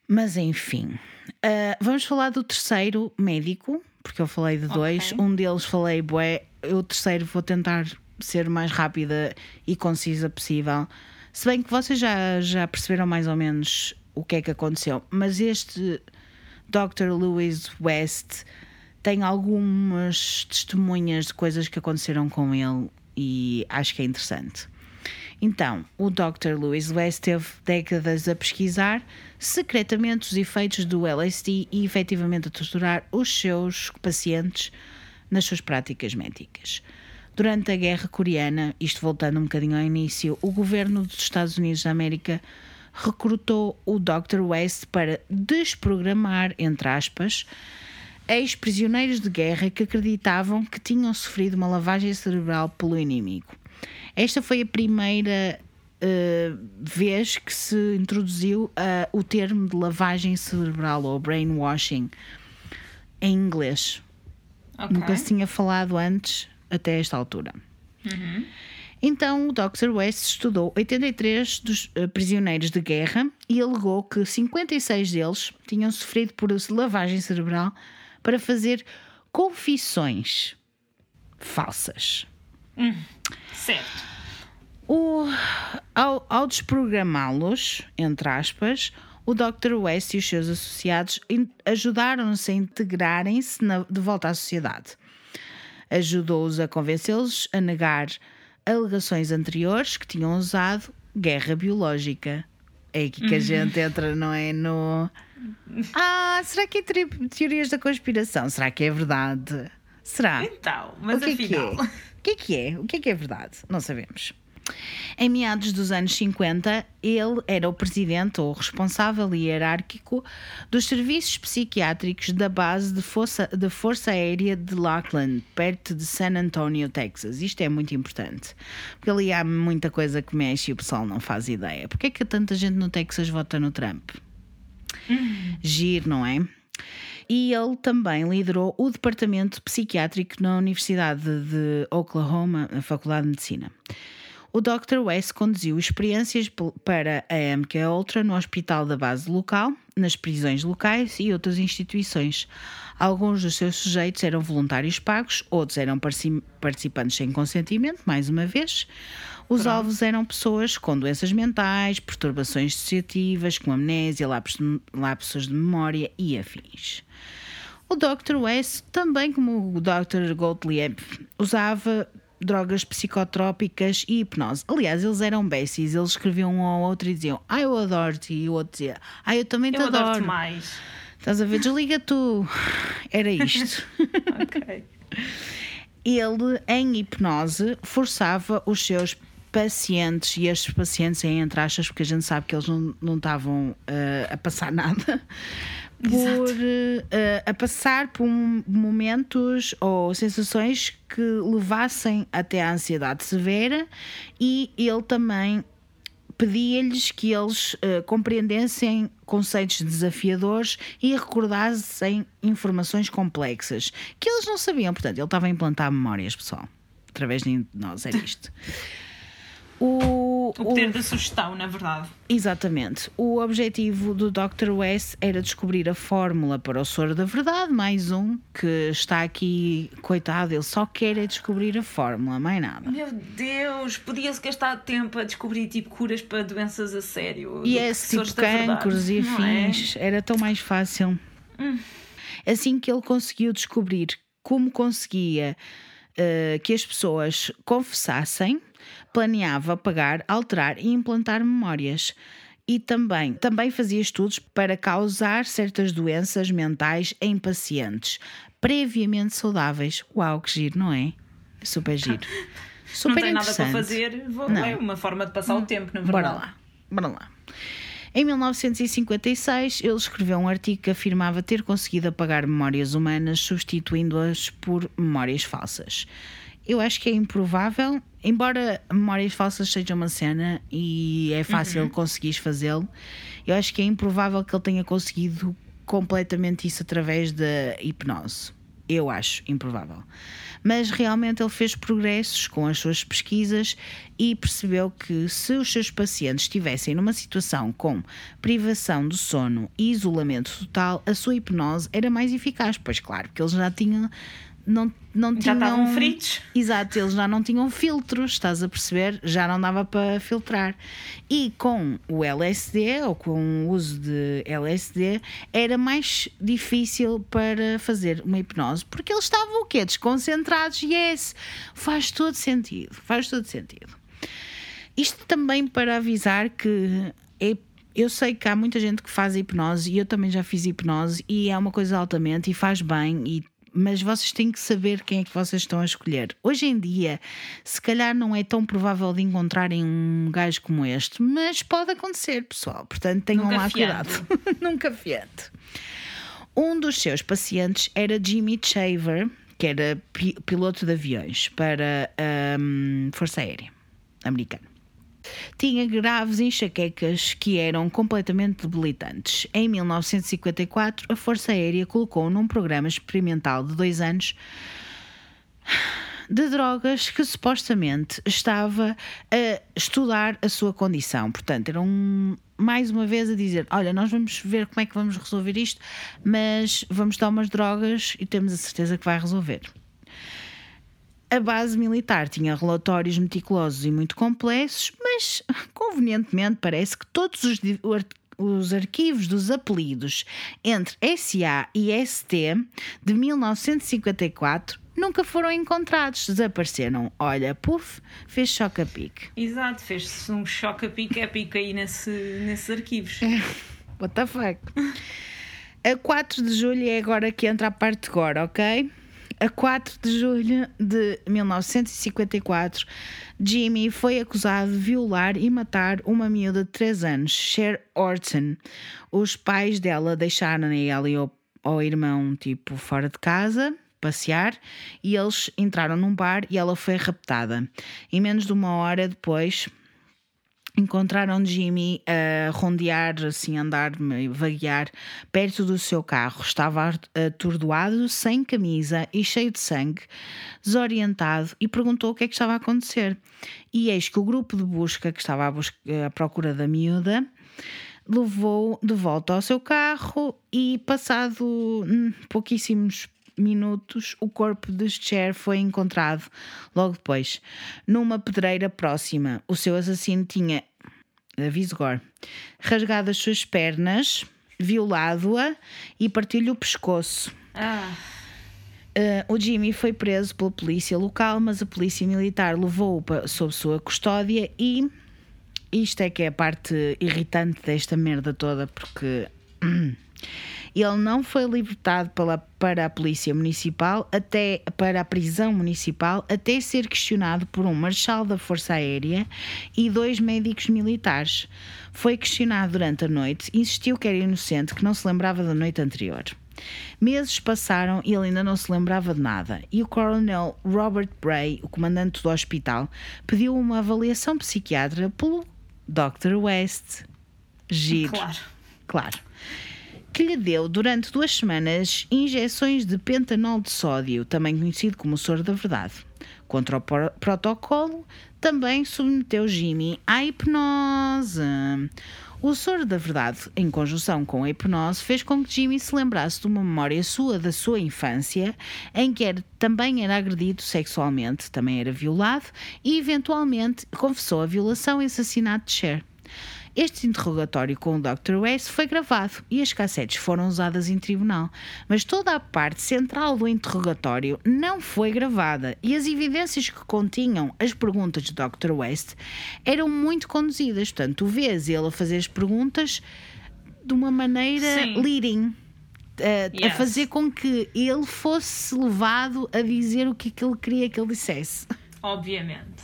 Mas enfim, Ah, vamos falar do terceiro médico, porque eu falei de dois. Ok. Um deles falei, bué, o terceiro vou tentar ser o mais rápida e concisa possível. Se bem que vocês já, já perceberam mais ou menos o que é que aconteceu, mas este Dr. Lewis West tem algumas testemunhas de coisas que aconteceram com ele e acho que é interessante. Então, o Dr. Lewis West teve décadas a pesquisar secretamente os efeitos do LSD e efetivamente a torturar os seus pacientes nas suas práticas médicas. Durante a Guerra Coreana, isto voltando um bocadinho ao início, o governo dos Estados Unidos da América recrutou o Dr. West para desprogramar, entre aspas, ex-prisioneiros de guerra que acreditavam que tinham sofrido uma lavagem cerebral pelo inimigo. Esta foi a primeira eh, vez que se introduziu eh, o termo de lavagem cerebral ou brainwashing em inglês. Ok. Nunca se tinha falado antes, até esta altura. Então, o Dr. West estudou 83 dos eh, prisioneiros de guerra e alegou que 56 deles tinham sofrido por lavagem cerebral para fazer confissões falsas. Certo. O, ao, ao desprogramá-los, entre aspas, o Dr. West e os seus associados ajudaram-se a integrarem-se de volta à sociedade. Ajudou-os a convencê-los a negar alegações anteriores que tinham usado guerra biológica. É aqui que a gente entra, não é? No. Ah, será que é teorias da conspiração? Será que é verdade? Será? Então, mas o que afinal. É que é? O que é que é? O que é que é verdade? Não sabemos. Em meados dos anos 50, ele era o presidente ou responsável hierárquico dos serviços psiquiátricos da base de Força, de Força Aérea de Lackland, perto de San Antonio, Texas. Isto é muito importante, porque ali há muita coisa que mexe e o pessoal não faz ideia. Porquê é que tanta gente no Texas vota no Trump? Giro, não é? E ele também liderou o departamento psiquiátrico na Universidade de Oklahoma, na Faculdade de Medicina. O Dr. West conduziu experiências para a MK Ultra no hospital da base local, nas prisões locais e outras instituições. Alguns dos seus sujeitos eram voluntários pagos, outros eram participantes sem consentimento, mais uma vez. Os alvos eram pessoas com doenças mentais, perturbações dissociativas, com amnésia, lapsos de, lapsos de memória e afins. O Dr. West, também como o Dr. Gottlieb, usava drogas psicotrópicas e hipnose. Aliás, eles eram besties, eles escreviam um ao outro e diziam: Ah, eu adoro-te, e o outro dizia: Ah, eu também te Eu adoro. adoro-te mais. Estás a ver? Desliga tu. [LAUGHS] Era isto. [LAUGHS] Ok. Ele, em hipnose, forçava os seus pacientes, e estes pacientes em entre aspas, porque a gente sabe que eles não, não estavam eh, a passar [LAUGHS] nada, por, eh, a passar por momentos ou sensações que levassem até à ansiedade severa e ele também pedia-lhes que eles eh, compreendessem conceitos desafiadores e recordassem informações complexas que eles não sabiam. Portanto, ele estava a implantar memórias, pessoal, através de nós, era isto. O, O poder da sugestão, na verdade. Exatamente. O objetivo do Dr. West era descobrir a fórmula para o soro da verdade. Mais um que está aqui, coitado, ele só quer é descobrir a fórmula, mais nada. Meu Deus, podia-se gastar tempo a descobrir tipo curas para doenças a sério. E esse tipo cancros e é? afins era tão mais fácil. Assim que ele conseguiu descobrir como conseguia eh, que as pessoas confessassem, planeava pagar, alterar e implantar memórias. E também, também fazia estudos para causar certas doenças mentais em pacientes previamente saudáveis. Uau, que giro, não é? Super giro. [LAUGHS] Super Não tem nada para fazer, vou, Não. É uma forma de passar o tempo, na verdade. Bora lá, bora lá. Em 1956, ele escreveu um artigo que afirmava ter conseguido apagar memórias humanas substituindo-as por memórias falsas. Eu acho que é improvável, embora memórias falsas seja uma cena e é fácil conseguires fazê-lo, eu acho que é improvável que ele tenha conseguido completamente isso através da hipnose. Eu acho improvável. Mas realmente ele fez progressos com as suas pesquisas e percebeu que se os seus pacientes estivessem numa situação com privação do sono e isolamento total, a sua hipnose era mais eficaz. Pois claro, porque eles já tinham. Não, não Já tinham, estavam fritos. Exato, eles já não tinham filtros, estás a perceber? Já não dava para filtrar. E com o LSD, ou com o uso de LSD, era mais difícil para fazer uma hipnose, porque eles estavam o quê? Desconcentrados. Yes! Faz todo sentido, faz todo sentido. Isto também para avisar que é eu sei que há muita gente que faz hipnose e eu também já fiz hipnose e é uma coisa altamente e faz bem e mas vocês têm que saber quem é que vocês estão a escolher. Hoje em dia, se calhar não é tão provável de encontrarem um gajo como este, mas pode acontecer, pessoal. Portanto, tenham Nunca lá cuidado. [LAUGHS] Nunca fiante. Um dos seus pacientes era Jimmy Shaver, que era pi- piloto de aviões para a hum, Força Aérea Americana. Tinha graves enxaquecas que eram completamente debilitantes. Em 1954, a Força Aérea colocou num programa experimental de dois anos de drogas que supostamente estava a estudar a sua condição. Portanto, era um, mais uma vez a dizer: Olha, nós vamos ver como é que vamos resolver isto, mas vamos dar umas drogas e temos a certeza que vai resolver. A base militar tinha relatórios meticulosos e muito complexos, mas [LAUGHS] convenientemente parece que todos os, os arquivos dos apelidos entre SA e ST de 1954 nunca foram encontrados, desapareceram. Olha, puf, fez choque a pique. Exato, fez-se um choque a pique épico aí nesse, nesses arquivos. [LAUGHS] What the fuck? A 4 de julho é agora que entra a parte de agora, ok? A 4 de julho de 1954, Jimmy foi acusado de violar e matar uma miúda de 3 anos, Cher Orton. Os pais dela deixaram ela e o, ao irmão, tipo, fora de casa, passear, e eles entraram num bar e ela foi raptada. E menos de uma hora depois, encontraram Jimmy a rondear, assim, andar, vaguear, perto do seu carro. Estava atordoado, sem camisa e cheio de sangue, desorientado, e perguntou o que é que estava a acontecer. E eis que o grupo de busca, que estava à, busca, à procura da miúda, levou de volta ao seu carro e, passado hum, pouquíssimos minutos, o corpo de Cher foi encontrado logo depois, numa pedreira próxima. O seu assassino tinha, aviso agora, rasgado as suas pernas, violado-a e partiu-lhe o pescoço. Ah, Uh, o Jimmy foi preso pela polícia local, mas a polícia militar levou-o sob sua custódia e isto é que é a parte irritante desta merda toda, porque [CLEARS THROAT] Ele não foi libertado pela, para a polícia municipal até para a prisão municipal até ser questionado por um marechal da Força Aérea e dois médicos militares. Foi questionado durante a noite, insistiu que era inocente, que não se lembrava da noite anterior. Meses passaram e ele ainda não se lembrava de nada. E o coronel Robert Bray, o comandante do hospital, pediu uma avaliação psiquiátrica pelo Dr. West. Giro. Claro. Claro. Que lhe deu durante duas semanas injeções de pentanol de sódio, também conhecido como soro da verdade. Contra o pro- protocolo, também submeteu Jimmy à hipnose. O soro da verdade, em conjunção com a hipnose, fez com que Jimmy se lembrasse de uma memória sua da sua infância, em que era, também era agredido sexualmente, também era violado e, eventualmente, confessou a violação e assassinato de Cher. Este interrogatório com o Dr. West foi gravado e as cassetes foram usadas em tribunal, mas toda a parte central do interrogatório não foi gravada e as evidências que continham as perguntas de Dr. West eram muito conduzidas. Portanto, tu vês ele a fazer as perguntas de uma maneira Sim. leading. A, a Yes. fazer com que ele fosse levado a dizer o que, que ele queria que ele dissesse. Obviamente.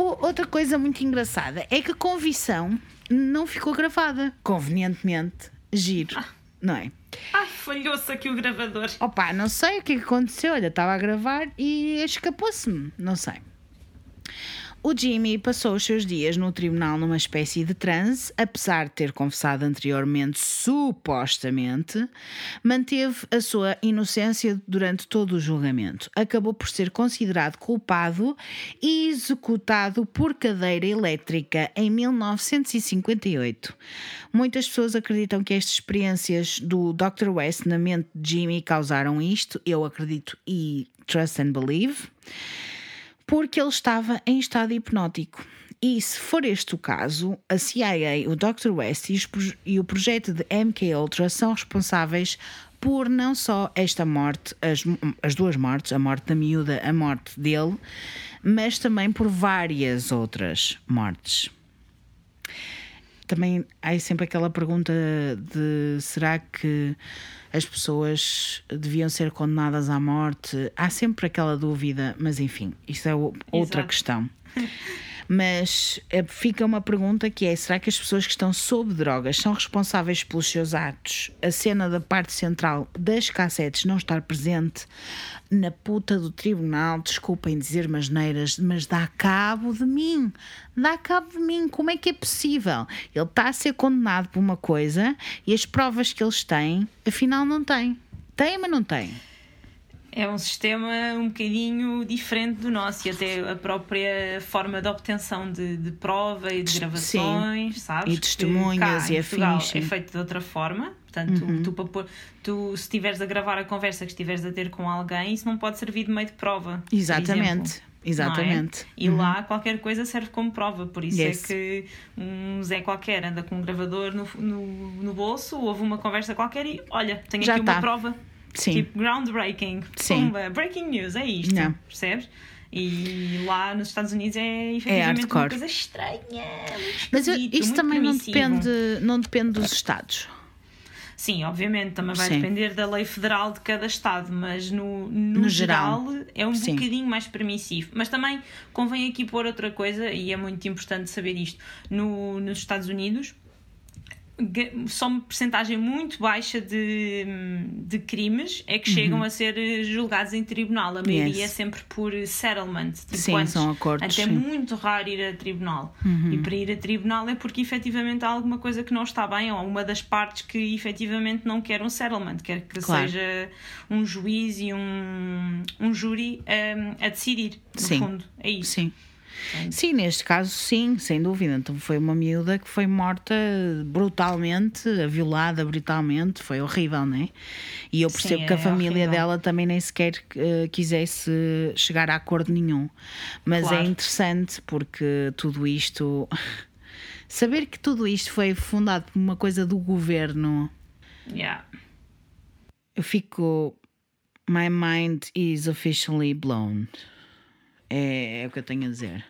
O- outra coisa muito engraçada é que a convicção não ficou gravada. Convenientemente, giro, não é? Ai, falhou-se aqui o gravador. Opa, não sei o que é que aconteceu. Olha, estava a gravar e escapou-se-me. Não sei. O Jimmy passou os seus dias no tribunal numa espécie de transe, apesar de ter confessado anteriormente, supostamente, manteve a sua inocência durante todo o julgamento. Acabou por ser considerado culpado e executado por cadeira elétrica em 1958. Muitas pessoas acreditam que estas experiências do Dr. West na mente de Jimmy causaram isto. Eu acredito e trust and believe porque ele estava em estado hipnótico. E se for este o caso, a CIA, o Dr. West e, o projeto de MK Ultra são responsáveis por não só esta morte, as, as duas mortes, a morte da miúda, a morte dele, mas também por várias outras mortes. Também há sempre aquela pergunta de será que as pessoas deviam ser condenadas à morte? Há sempre aquela dúvida, mas enfim, isso é outra Exato. questão. [LAUGHS] Mas eh, fica uma pergunta que é: será que as pessoas que estão sob drogas são responsáveis pelos seus atos? A cena da parte central das cassetes não estar presente na puta do tribunal, desculpem dizer masneiras, mas dá cabo de mim. Dá cabo de mim. Como é que é possível? Ele está a ser condenado por uma coisa e as provas que eles têm, afinal, não têm. Tem, mas não tem. É um sistema um bocadinho diferente do nosso e até a própria forma de obtenção de, de prova e de Sim. gravações, sabes? E testemunhas que cá, e afins, sim. Uhum. É feito de outra forma. Portanto, tu, para pôr- tu, se estiveres a gravar a conversa que estiveres a ter com alguém, isso não pode servir de meio de prova. Exatamente. exemplo. Exatamente. É? E lá qualquer coisa serve como prova, por isso Yes. é que um Zé qualquer anda com um gravador no, no, no bolso, houve uma conversa qualquer e olha, tenho Já aqui tá. uma prova. Sim. Tipo, groundbreaking. Sim. Pumba, breaking news, é isto. Não. Percebes? E lá nos Estados Unidos é efetivamente uma hardcore. coisa estranha. Mas eu- muito também não depende, não depende dos Estados. Sim, obviamente, também vai Sim. depender da lei federal de cada Estado, mas no, no, No geral, geral. é um Sim. bocadinho mais permissivo. Mas também convém aqui pôr outra coisa, e é muito importante saber isto: no, nos Estados Unidos. Só uma percentagem muito baixa de, de crimes é que chegam a ser eh, julgados em tribunal. A maioria Uhum. Yes. é sempre por settlement. Tipo Sim, antes. são acordos, Até sim. Uhum. muito raro ir a tribunal. E para ir a tribunal é porque efetivamente há alguma coisa que não está bem, ou uma das partes que efetivamente não quer um settlement, quer que Claro. seja um juiz e um, um júri um, a decidir, no Sim. fundo. É isso. Sim. Sim, neste caso, sim, sem dúvida. Então foi uma miúda que foi morta brutalmente, violada brutalmente, foi horrível, não é? E eu Sim, percebo que a é família horrível. dela também nem sequer eh, quisesse chegar a acordo nenhum. Mas Claro. é interessante porque tudo isto. [LAUGHS] Saber que tudo isto foi fundado por uma coisa do governo, Yeah. eu fico. My mind is officially blown. É, é o que eu tenho a dizer.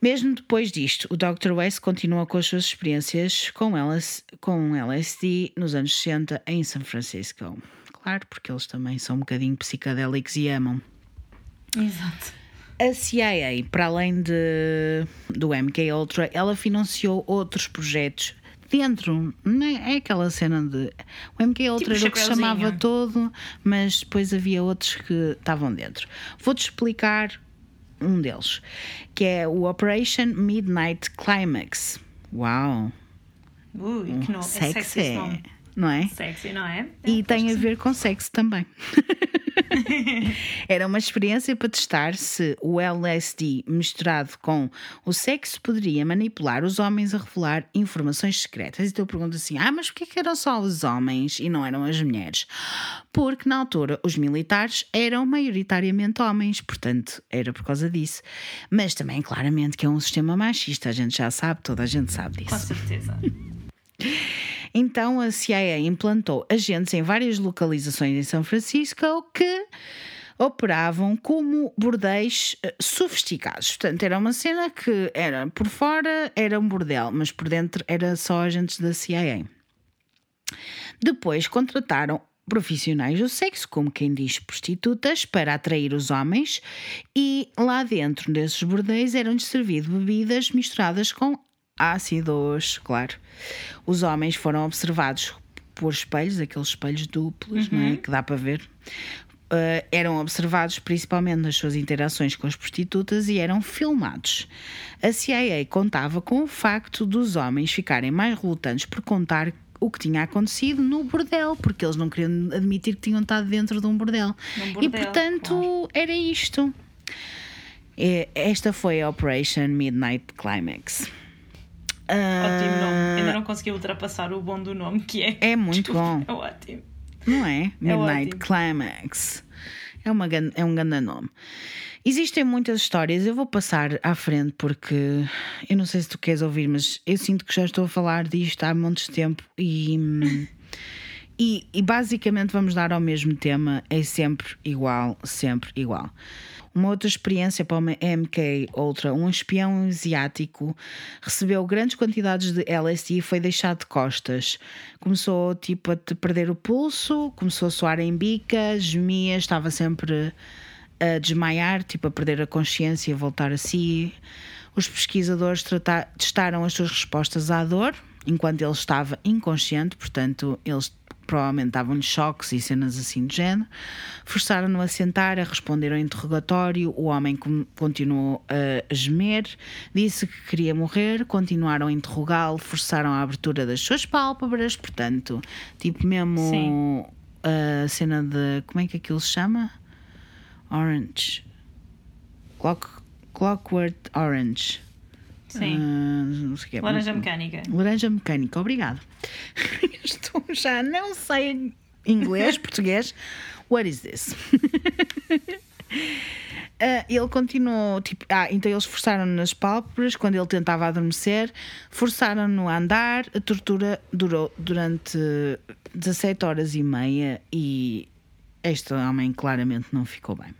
Mesmo depois disto, o Dr. West continua com as suas experiências com, LS, com LSD nos anos 60 em São Francisco. Claro, porque eles também são um bocadinho psicadélicos e amam. Exato. A CIA, para além de, do MK Ultra, ela financiou outros projetos dentro, não é, é aquela cena de o MK Ultra Tipo era o que se chamava todo, mas depois havia outros que estavam dentro. Vou-te explicar um deles, que é o Operation Midnight Climax. Uau, Ui, que. É sexy sexy, esse nome. Não é? Sexy, não é? E É, tem acho a ver com sexo também. [LAUGHS] Era uma experiência para testar se o LSD misturado com o sexo poderia manipular os homens a revelar informações secretas. Então eu pergunto assim: ah, mas porquê que eram só os homens e não eram as mulheres? Porque na altura os militares eram maioritariamente homens, portanto era por causa disso. Mas também, claramente, que é um sistema machista, a gente já sabe, toda a gente sabe Com disso. certeza. [LAUGHS] Então a CIA implantou agentes em várias localizações em São Francisco que operavam como bordéis eh, sofisticados. Portanto, era uma cena que era por fora era um bordel, mas por dentro era só agentes da CIA. Depois contrataram profissionais do sexo, como quem diz prostitutas, para atrair os homens, e lá dentro desses bordéis eram-lhes servido bebidas misturadas com ácidos, claro. Os homens foram observados por espelhos, aqueles espelhos duplos, não é? Que dá para ver. Uh, eram observados principalmente nas suas interações com as prostitutas e eram filmados. A CIA contava com o facto dos homens ficarem mais relutantes por contar o que tinha acontecido no bordel, porque eles não queriam admitir que tinham estado dentro de um bordel. Num e bordel, portanto claro. era isto. É, Esta foi a Operation Midnight Climax. Ótimo nome. Ah, Ainda não consegui ultrapassar o bom do nome que é. É muito bom. É ótimo. Não é? Midnight ótimo. Climax. É, uma, é um grande nome. Existem muitas histórias, eu vou passar à frente porque eu não sei se tu queres ouvir, mas eu sinto que já estou a falar disto há montes de tempo e, e, e basicamente vamos dar ao mesmo tema, é sempre igual, sempre igual. Uma outra experiência para uma MK Ultra, um espião asiático recebeu grandes quantidades de LSD e foi deixado de costas. Começou tipo a perder o pulso, começou a soar em bica, gemia, estava sempre a desmaiar, tipo a perder a consciência e a voltar a si. Os pesquisadores testaram as suas respostas à dor enquanto ele estava inconsciente, portanto, eles provavelmente davam-lhe choques e cenas assim de género. Forçaram-no a sentar, a responder ao interrogatório. O homem continuou a gemer, disse que queria morrer. Continuaram a interrogá-lo, forçaram a abertura das suas pálpebras, portanto, tipo mesmo Sim. a cena de. Como é que aquilo se chama? Orange. Clock, clockwork Orange. Sim. Ah, não sei o que é. Laranja mecânica. Laranja mecânica, obrigado. [LAUGHS] Estou já, não sei inglês, [LAUGHS] português. What is this? [LAUGHS] Ah, ele continuou, tipo, ah, então eles forçaram-no nas pálpebras quando ele tentava adormecer, forçaram-no a andar, a tortura durou durante 17 horas e meia e este homem claramente não ficou bem.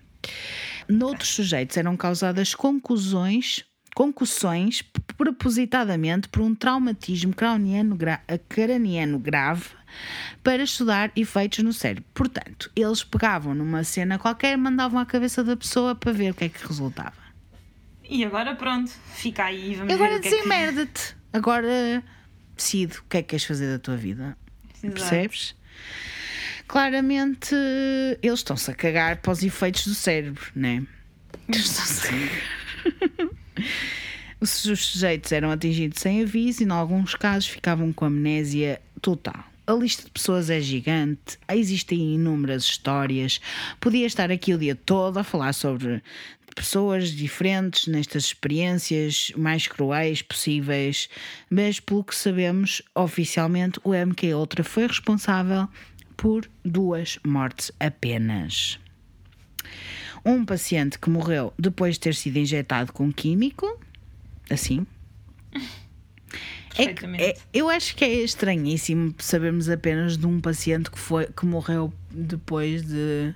Noutros sujeitos eram causadas concussões, concussões propositadamente por um traumatismo craniano, gra- craniano grave para estudar efeitos no cérebro. Portanto, eles pegavam numa cena qualquer, mandavam à cabeça da pessoa para ver o que é que resultava. E agora pronto, fica aí vamos E ver agora o que é que... Agora decide o que é que queres fazer da tua vida. Exato. Percebes? Claramente eles estão-se a cagar para os efeitos do cérebro, né? [LAUGHS] Eles estão-se a cagar. Os [LAUGHS] os sujeitos eram atingidos sem aviso e, em alguns casos, ficavam com amnésia total. A lista de pessoas é gigante, existem inúmeras histórias. Podia estar aqui o dia todo a falar sobre pessoas diferentes nestas experiências mais cruéis possíveis, mas pelo que sabemos, oficialmente o MK Ultra foi responsável por duas mortes apenas. Um paciente que morreu depois de ter sido injetado com químico, assim. É que- é- eu acho que é estranhíssimo sabermos apenas de um paciente que, foi, que morreu depois de.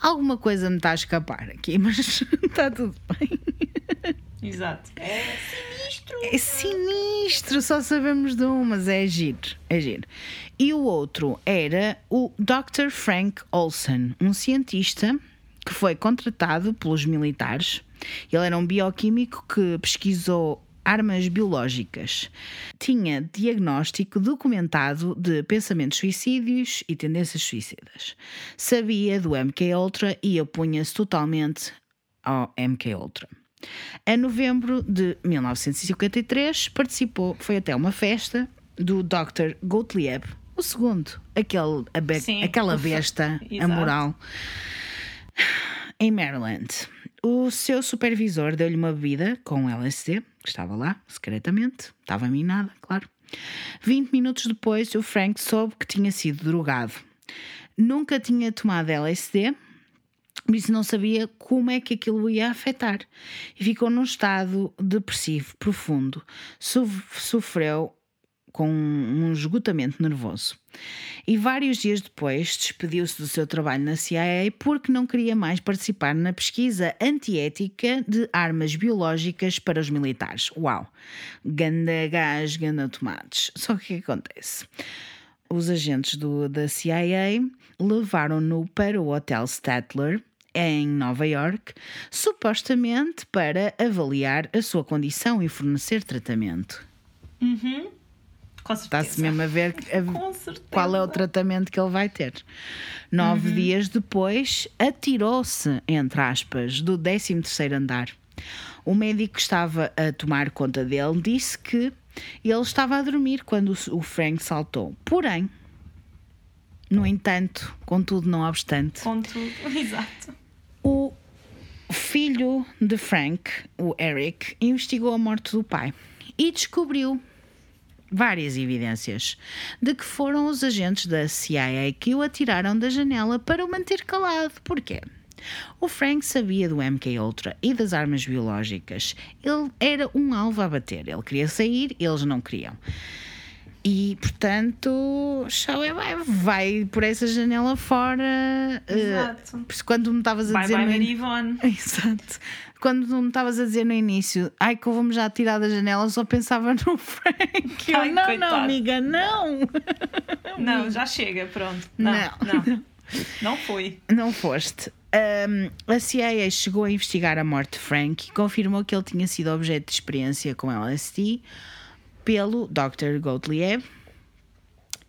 Alguma coisa me está a escapar aqui, [LAUGHS] mas está tudo bem. Exato. Exato. É sinistro, só sabemos de um, mas é giro, é giro. E o outro era o Dr. Frank Olson, um cientista que foi contratado pelos militares. Ele era um bioquímico que pesquisou armas biológicas. Tinha diagnóstico documentado de pensamentos suicídios e tendências suicidas. Sabia do MK Ultra e opunha-se totalmente ao MK Ultra. Em novembro de 1953, participou, foi até uma festa do Dr. Gottlieb, o segundo, aquele, a be- Sim, aquela [LAUGHS] besta amoral, em Maryland. O seu supervisor deu-lhe uma bebida com LSD, que estava lá, secretamente, estava minada, claro. 20 minutos depois, o Frank soube que tinha sido drogado. Nunca tinha tomado LSD, por isso não sabia como é que aquilo ia afetar. E ficou num estado depressivo profundo. Sof- Sofreu com um esgotamento nervoso. E vários dias depois despediu-se do seu trabalho na CIA porque não queria mais participar na pesquisa antiética de armas biológicas para os militares. Uau! Ganda gás, ganda tomates. Só que o que acontece? Os agentes do, da CIA levaram-no para o Hotel Statler, em Nova York, supostamente para avaliar a sua condição e fornecer tratamento. Certeza. Está-se mesmo a ver a- qual é o tratamento que ele vai ter. Nove dias depois, atirou-se, entre aspas, do 13º andar. O médico que estava a tomar conta dele disse que ele estava a dormir quando o Frank saltou. Porém, no entanto, contudo, não obstante, Com tudo. [LAUGHS] Exato. o filho de Frank, o Eric, investigou a morte do pai e descobriu várias evidências de que foram os agentes da CIA que o atiraram da janela para o manter calado. Porquê? O Frank sabia do MK Ultra e das armas biológicas. Ele era um alvo a bater. Ele queria sair, eles não queriam. E, portanto, Shaw é vai, vai por essa janela fora. eh, Exato. isso quando me estavas a Bye dizer. bye, Mary Yvonne. [LAUGHS] Exato. Quando me estavas a dizer no início, ai que eu vou-me já tirar da janela, eu só pensava no [LAUGHS] Frank. Eu, Ai, não, não, coitado. amiga, não. [LAUGHS] Não, já chega, pronto. Não, Não. não. [LAUGHS] Não foi. Não foste. Ahm, a CIA chegou a investigar a morte de Frank e confirmou que ele tinha sido objeto de experiência com LSD pelo Dr. Gottlieb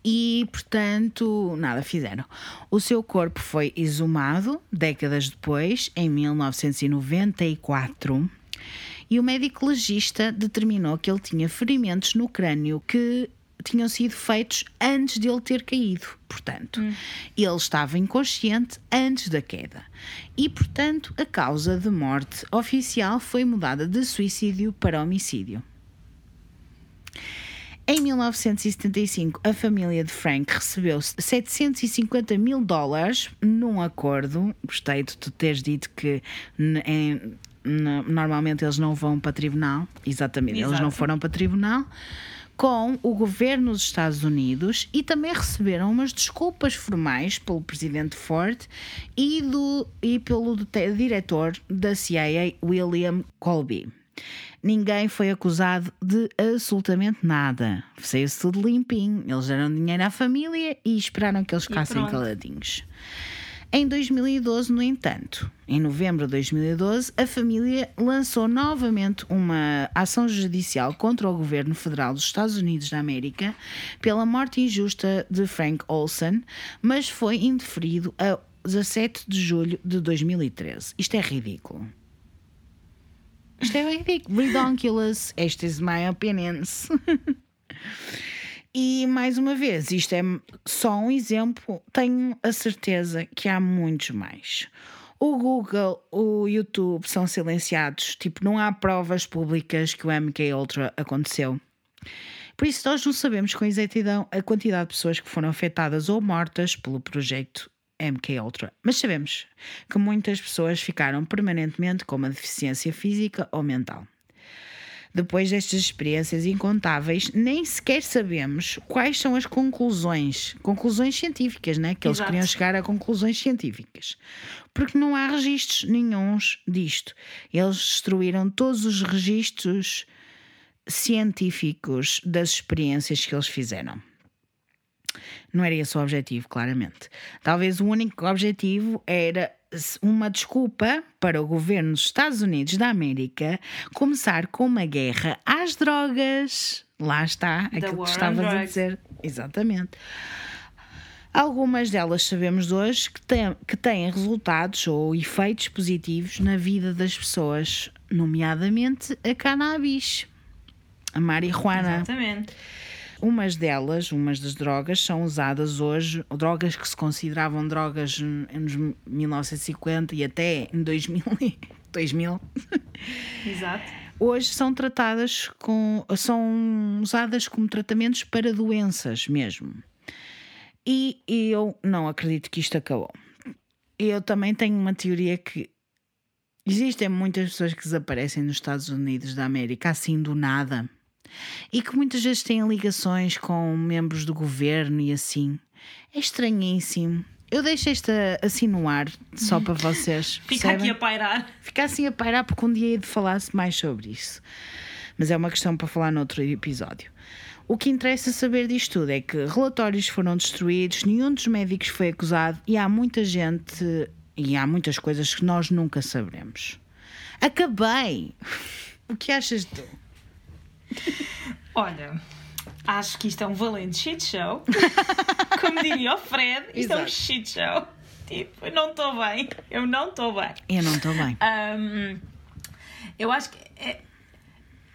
e, portanto, nada fizeram. O seu corpo foi exumado décadas depois, em 1994. E o médico legista determinou que ele tinha ferimentos no crânio que tinham sido feitos antes de ele ter caído. Portanto, ele estava inconsciente antes da queda. E, portanto, a causa de morte oficial foi mudada de suicídio para homicídio. Em 1975, a família de Frank recebeu 750 mil dólares num acordo. Gostei de tu teres dito que em- normalmente eles não vão para tribunal. Exatamente, eles não Exato. foram para tribunal. Com o governo dos Estados Unidos e também receberam umas desculpas formais pelo presidente Ford e, do, e pelo diretor da CIA, William Colby. Ninguém foi acusado de absolutamente nada. Saiu-se tudo limpinho. Eles deram dinheiro à família e esperaram que eles ficassem caladinhos. Em 2012, no entanto, em novembro de 2012, a família lançou novamente uma ação judicial contra o governo federal dos Estados Unidos da América pela morte injusta de Frank Olson, mas foi indeferido a 17 de julho de 2013. Isto é ridículo. Isto é ridículo. Redonkulous. Esta is my opinions. [LAUGHS] E mais uma vez, isto é só um exemplo, tenho a certeza que há muitos mais. O Google, o YouTube são silenciados, tipo, não há provas públicas que o MK Ultra aconteceu. Por isso, nós não sabemos com exatidão a quantidade de pessoas que foram afetadas ou mortas pelo projeto MK Ultra, mas sabemos que muitas pessoas ficaram permanentemente com uma deficiência física ou mental. Depois destas experiências incontáveis, nem sequer sabemos quais são as conclusões, conclusões científicas, né? Que eles Exato. queriam chegar a conclusões científicas. Porque não há registros nenhuns disto. Eles destruíram todos os registros científicos das experiências que eles fizeram. Não era esse o objetivo, claramente. Talvez o único objetivo era uma desculpa para o governo dos Estados Unidos da América começar com uma guerra às drogas. Lá está, aquilo que on estavas a dizer. Exatamente. Algumas delas sabemos hoje que que têm resultados ou efeitos positivos na vida das pessoas, nomeadamente a cannabis, a marihuana. Exatamente. Umas delas, umas das drogas, são usadas hoje, drogas que se consideravam drogas nos 1950 e até em 2000, e- [LAUGHS] 2000 Exato. hoje são tratadas com. são usadas como tratamentos para doenças mesmo. E eu não acredito que isto acabou. Eu também tenho uma teoria que existem muitas pessoas que desaparecem nos Estados Unidos da América assim do nada e que muitas vezes têm ligações com membros do governo e assim. É estranhíssimo. Eu deixo esta assim no ar, só para vocês. [LAUGHS] Fica percebem? aqui a pairar. Fica assim a pairar porque um dia hei de falar-se mais sobre isso. Mas é uma questão para falar noutro episódio. O que interessa saber disto tudo é que relatórios foram destruídos, nenhum dos médicos foi acusado e há muita gente e há muitas coisas que nós nunca saberemos. Acabei! [LAUGHS] O que achas tu? [LAUGHS] Olha, acho que isto é um valente shit show. [LAUGHS] Como diria o Fred, isto é um Exato. shit show. Tipo, eu não estou bem. Eu não estou bem. Eu não estou bem. Ahm, eu acho que é-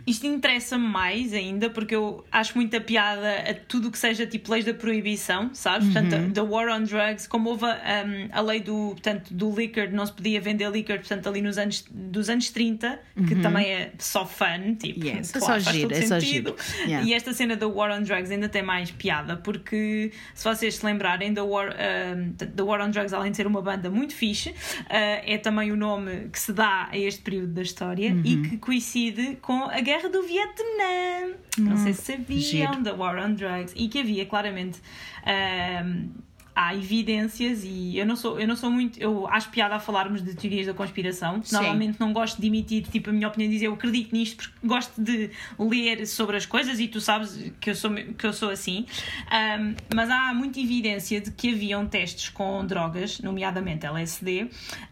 isto interessa-me mais ainda porque eu acho muita piada a tudo que seja tipo leis da proibição, sabes? Portanto, da war on drugs, como houve ahm, a lei do, portanto, do liquor, não se podia vender liquor, portanto, ali nos anos, dos anos 30, que também é só fun, tipo, é claro, só faz giro, é só giro. Yeah. E esta cena da War on Drugs ainda tem mais piada, porque se vocês se lembrarem, da War, um, da War on Drugs, além de ser uma banda muito fixe, uh, é também o nome que se dá a este período da história Uhum. e que coincide com a Guerra do Vietnã. Não sei se sabiam giro. da War on Drugs e que havia claramente. um, há evidências e eu não sou eu não sou muito eu acho piada a falarmos de teorias da conspiração Sim. normalmente não gosto de emitir tipo a minha opinião dizer eu acredito nisto porque gosto de ler sobre as coisas e tu sabes que eu sou que eu sou assim Ahm, mas há muita evidência de que haviam testes com drogas nomeadamente LSD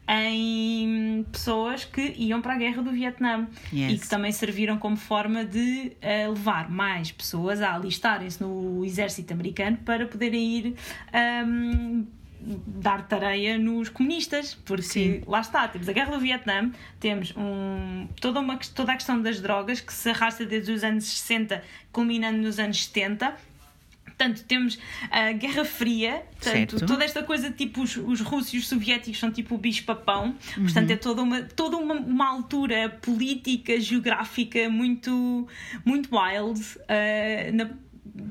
em pessoas que iam para a guerra do Vietnã Yes. e que também serviram como forma de eh, levar mais pessoas a alistarem-se no exército americano para poderem ir ahm, dar tareia nos comunistas, porque Sim. lá está, temos a guerra do Vietnã, temos um, toda, uma, toda a questão das drogas que se arrasta desde os anos 60, culminando nos anos 70. Portanto, temos a Guerra Fria, portanto, Certo. toda esta coisa tipo os, os russos e os soviéticos são tipo o bicho-papão, portanto, é toda, uma, toda uma, uma altura política, geográfica muito, muito wild eh, na,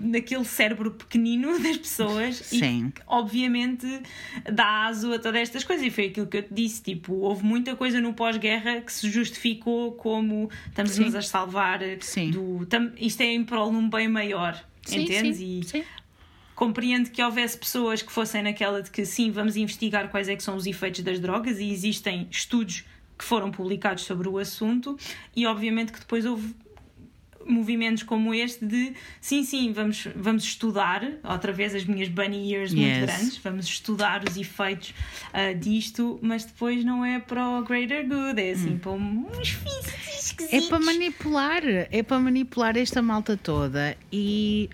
naquele cérebro pequenino [LAUGHS] das pessoas Sim. e que, obviamente dá aso a todas estas coisas e foi aquilo que eu te disse, tipo, houve muita coisa no pós-guerra que se justificou como estamos-nos a salvar Sim. do tam- isto é em prol de um bem maior entendes? Sim, E sim. compreendo que houvesse pessoas que fossem naquela de que sim, vamos investigar quais é que são os efeitos das drogas e existem estudos que foram publicados sobre o assunto e obviamente que depois houve movimentos como este de sim, sim, vamos, vamos estudar outra vez as minhas bunny ears muito Yes. grandes, vamos estudar os efeitos ah, disto, mas depois não é para o greater good, é assim para uns fins É para manipular, é para manipular esta malta toda e,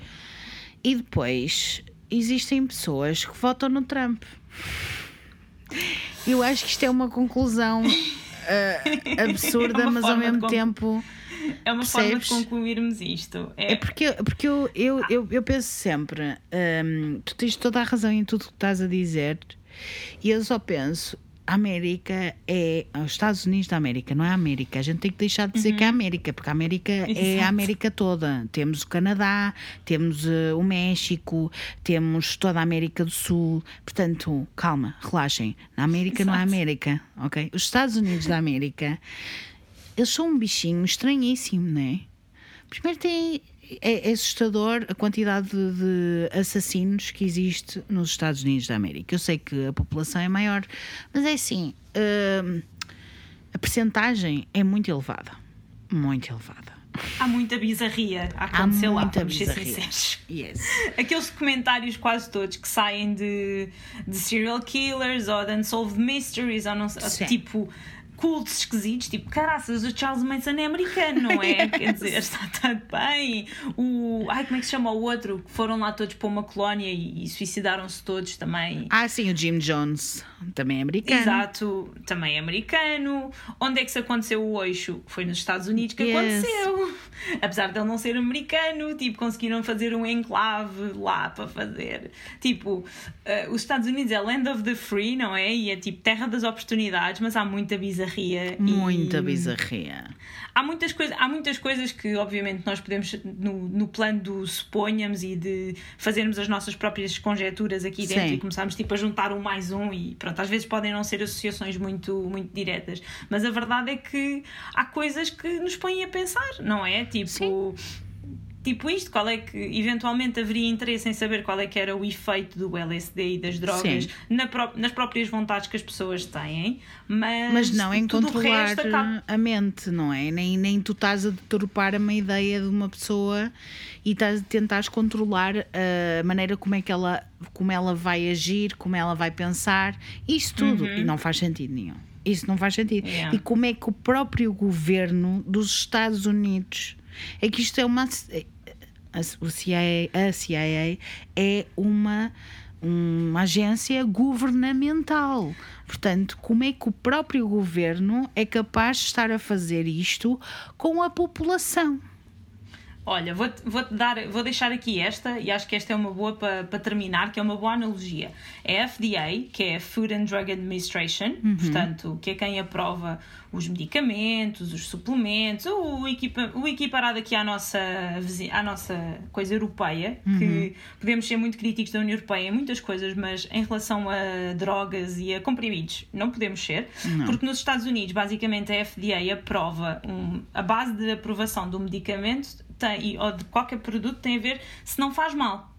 e depois existem pessoas que votam no Trump. Eu acho que isto é uma conclusão ah, absurda, [LAUGHS] É uma mas ao mesmo tempo [LAUGHS] É uma forma de Percebes? concluirmos isto. é porque, porque eu, eu, eu, eu penso sempre, hum, tu tens toda a razão em tudo o que estás a dizer, e eu só penso, a América é os Estados Unidos da América, não é a América. A gente tem que deixar de dizer que é a América, porque a América é a Exato. América toda. Temos o Canadá, temos eh, o México, temos toda a América do Sul. Portanto, calma, relaxem. Na América não é a Exato. América, ok? Os Estados Unidos da América, eles são um bichinho estranhíssimo, não é? Primeiro tem. É, é assustador a quantidade de, de assassinos que existe nos Estados Unidos da América. Eu sei que a população é maior, mas é assim. hum, a percentagem é muito elevada. Muito elevada. Há muita bizarria a Há acontecer lá, muita ser bizarria. Yes. [LAUGHS] Aqueles comentários quase todos que saem de, de serial killers ou de unsolved mysteries ou não sei, Sim. tipo cultos esquisitos, tipo, caraças, o Charles Manson é americano, não é? [LAUGHS] Quer dizer, está tudo bem. O, ai, como é que se chama o outro? Que foram lá todos para uma colónia e, e suicidaram-se todos também. Ah, sim, o Jim Jones também é americano. Exato, também é americano. Onde é que se aconteceu o eixo? Foi nos Estados Unidos que Yes. aconteceu. Apesar de ele não ser americano, tipo, conseguiram fazer um enclave lá para fazer. Tipo, eh, os Estados Unidos é land of the free, não é? E é tipo terra das oportunidades, mas há muita bizarria. e- Muita bizarria. Há muitas, coisas, há muitas coisas que, obviamente, nós podemos, no, no plano do suponhamos e de fazermos as nossas próprias conjecturas aqui dentro Sim. e começarmos tipo, a juntar um mais um e pronto, às vezes podem não ser associações muito, muito diretas, mas a verdade é que há coisas que nos põem a pensar, não é? Tipo. Tipo isto, qual é que eventualmente haveria interesse em saber qual é que era o efeito do LSD e das drogas na pró- nas próprias vontades que as pessoas têm, mas, Mas não em controlar resto acaba- a mente, não é? Nem, nem tu estás a deturpar uma ideia de uma pessoa e estás a tentar controlar a maneira como é que ela, como ela vai agir, como ela vai pensar, isso tudo. E não faz sentido nenhum. Isso não faz sentido. Uhum. Yeah. E como é que o próprio governo dos Estados Unidos é que isto é uma. A- o CIA, a CIA é uma, uma agência governamental. Portanto, como é que o próprio governo é capaz de estar a fazer isto com a população? Olha, vou-te vou dar, vou deixar aqui esta, e acho que esta é uma boa para para terminar, que é uma boa analogia. É a FDA, que é a Food and Drug Administration, portanto, que é quem aprova os medicamentos, os suplementos, o, equipa, o equiparado aqui à nossa, à nossa coisa europeia, que podemos ser muito críticos da União Europeia em muitas coisas, mas em relação a drogas e a comprimidos, não podemos ser, porque nos Estados Unidos, basicamente, a FDA aprova um, a base de aprovação do medicamento tem, ou de qualquer produto tem a ver se não faz mal.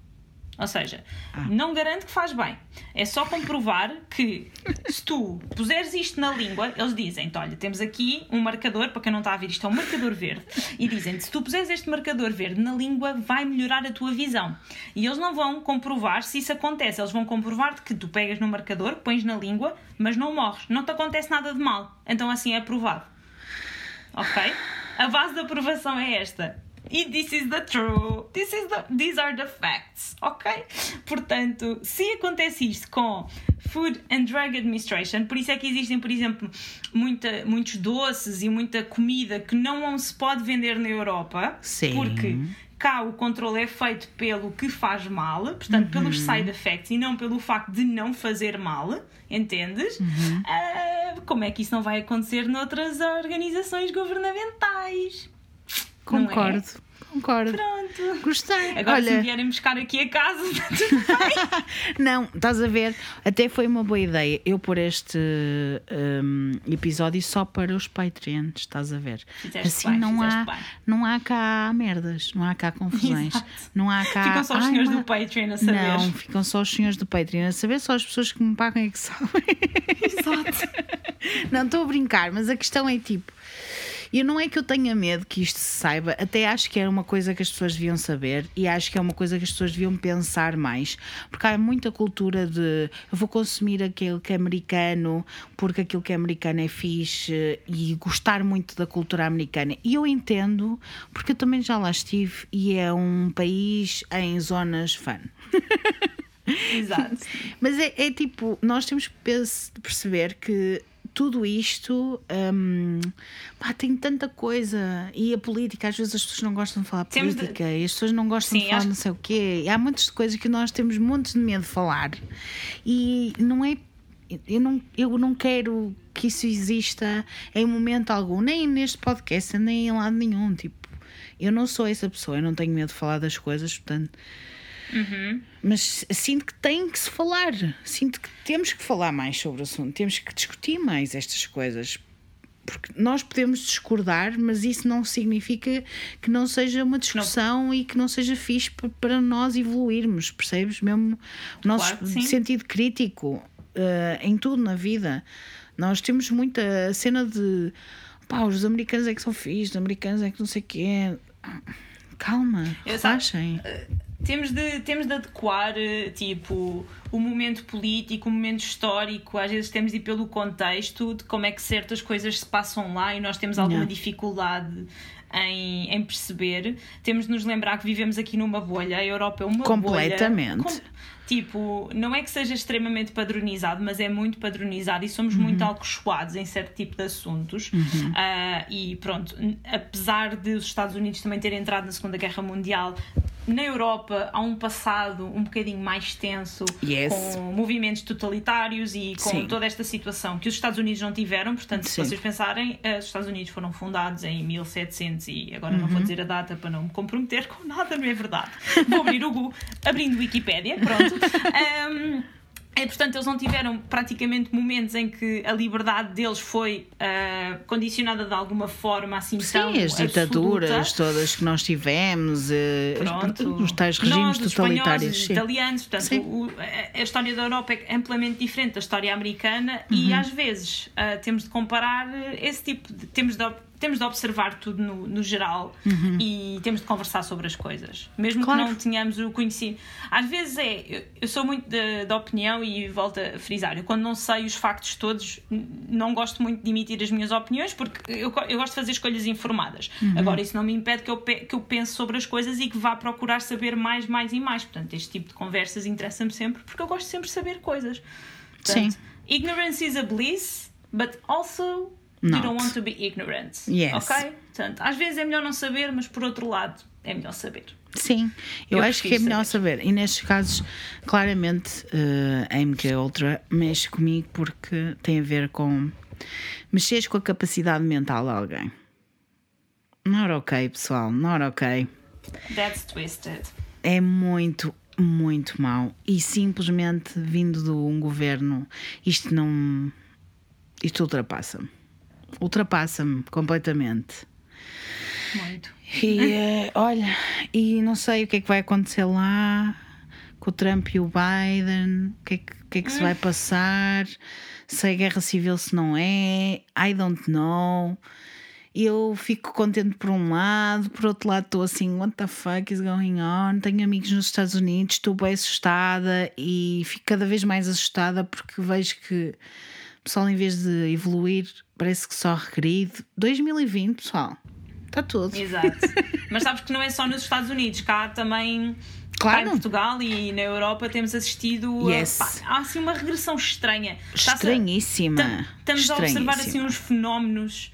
Ou seja, não garante que faz bem. É só comprovar que se tu puseres isto na língua, eles dizem-te: olha, temos aqui um marcador, para quem não está a ver, isto é um marcador verde. E dizem-te: se tu puseres este marcador verde na língua, vai melhorar a tua visão. E eles não vão comprovar se isso acontece. Eles vão comprovar que tu pegas no marcador, pões na língua, mas não morres. Não te acontece nada de mal. Então assim é aprovado. Ok? A base da aprovação é esta. E this is the true. This is the, these are the facts. Ok? Portanto, se acontece isto com Food and Drug Administration, por isso é que existem, por exemplo, muita, muitos doces e muita comida que não se pode vender na Europa. Sim. Porque cá o controle é feito pelo que faz mal, portanto, pelos side effects e não pelo facto de não fazer mal, entendes? Ah, como é que isso não vai acontecer noutras organizações governamentais? É? Concordo, concordo. Pronto. Gostei. Agora, se Olha, me vierem buscar aqui a casa, está tudo [LAUGHS] bem. não, estás a ver? Até foi uma boa ideia eu pôr este hum, episódio só para os Patreons, estás a ver? Fizeste assim bem, não há, bem. não há cá merdas, não há cá confusões, Exato. não há cá. Ficam só os senhores do Patreon a saber. Não, ficam só os senhores do Patreon a saber, só as pessoas que me pagam é que sabem. Exato. [LAUGHS] Não estou a brincar, mas a questão é tipo. E não é que eu tenha medo que isto se saiba, até acho que era uma coisa que as pessoas deviam saber e acho que é uma coisa que as pessoas deviam pensar mais, porque há muita cultura de eu vou consumir aquilo que é americano porque aquilo que é americano é fixe e gostar muito da cultura americana. E eu entendo, porque eu também já lá estive e é um país em zonas fun. Exato. [LAUGHS] Mas é, é tipo, nós temos que perceber que tudo isto hum, pá, tem tanta coisa. E a política, às vezes as pessoas não gostam de falar de Temos de- política e as pessoas não gostam Sim, de falar acho- não sei o quê. E há muitas coisas que nós temos montes de medo de falar. E não é. Eu não, eu não quero que isso exista em momento algum, nem neste podcast, nem em lado nenhum. Tipo, eu não sou essa pessoa, eu não tenho medo de falar das coisas, portanto. Mas sinto que tem que se falar. Sinto que temos que falar mais sobre o assunto. Temos que discutir mais estas coisas. porque nós podemos discordar, mas isso não significa que não seja uma discussão e que não seja fixe pa- para nós evoluirmos, percebes? Mesmo o nosso Claro sentido crítico eh, em tudo na vida. Nós temos muita cena de pá, os americanos é que são fixos, os americanos é que não sei o quê. Calma, Eu sabe- relaxem. Temos de, temos de adequar, eh, tipo, o momento político, o momento histórico. Às vezes temos de ir pelo contexto de como é que certas coisas se passam lá e nós temos alguma Yeah. dificuldade em, em perceber. Temos de nos lembrar que vivemos aqui numa bolha. A Europa é uma Completamente. bolha. Com- Tipo, não é que seja extremamente padronizado, mas é muito padronizado e somos muito alcochoados em certo tipo de assuntos. Ah, e pronto, apesar de os Estados Unidos também terem entrado na Segunda Guerra Mundial, na Europa há um passado um bocadinho mais tenso, Yes. com movimentos totalitários e com Sim. toda esta situação que os Estados Unidos não tiveram. Portanto, se Sim. vocês pensarem, eh, os Estados Unidos foram fundados em 1700 e agora não Uhum. vou dizer a data para não me comprometer com nada, não é verdade. Vou abrir o Google, abrindo Wikipédia, pronto. [LAUGHS] Ahm, é, portanto, eles não tiveram praticamente momentos em que a liberdade deles foi ah, condicionada de alguma forma assim tão Sim, as ditaduras absoluta. todas que nós tivemos, Pronto. os tais regimes Nós, os totalitários. os italianos, portanto, o- a, história da Europa é amplamente diferente da história americana Uhum. e às vezes ah, temos de comparar esse tipo de. Temos de, temos de observar tudo no, no geral e temos de conversar sobre as coisas. Mesmo Uhum. Claro. que não tenhamos o conhecimento. Às vezes é. eu- Eu sou muito da opinião e volto a frisar. Eu, quando não sei os factos todos, não gosto muito de emitir as minhas opiniões porque eu, eu gosto de fazer escolhas informadas. Uhum. Agora, isso não me impede que eu, que eu pense sobre as coisas e que vá procurar saber mais, mais e mais. Portanto, este tipo de conversas interessa-me sempre porque eu gosto sempre de saber coisas. Portanto, Sim. Ignorance is a bliss, but also you Not. don't want to be ignorant. Yes. Ok? Portanto, às vezes é melhor não saber, mas por outro lado, é melhor saber. Sim, eu, Eu acho que é melhor saber. E nestes casos, claramente, eh, a MK Ultra mexe comigo porque tem a ver com mexeres com a capacidade mental de alguém. Not ok, pessoal, not ok. That's twisted. É muito, muito mau. E simplesmente vindo de um governo, isto não. Isto ultrapassa-me. Ultrapassa-me completamente. Muito. E [LAUGHS] eh, olha, e não sei o que é que vai acontecer lá com o Trump e o Biden, o que é que, que, é que se vai passar, se é guerra civil, se não é, I don't know. Eu fico contente por um lado, por outro lado estou assim, what the fuck is going on? Tenho amigos nos Estados Unidos, estou bem assustada e fico cada vez mais assustada porque vejo que o pessoal, em vez de evoluir, parece que só regride. 2020, pessoal, está tudo. Exato. [LAUGHS] Mas sabes que não é só nos Estados Unidos, cá também. Cá Claro. em Portugal e na Europa temos assistido a- Yes. pá, há assim uma regressão estranha. Estranhíssima. Tam- Estamos a observar assim uns fenómenos.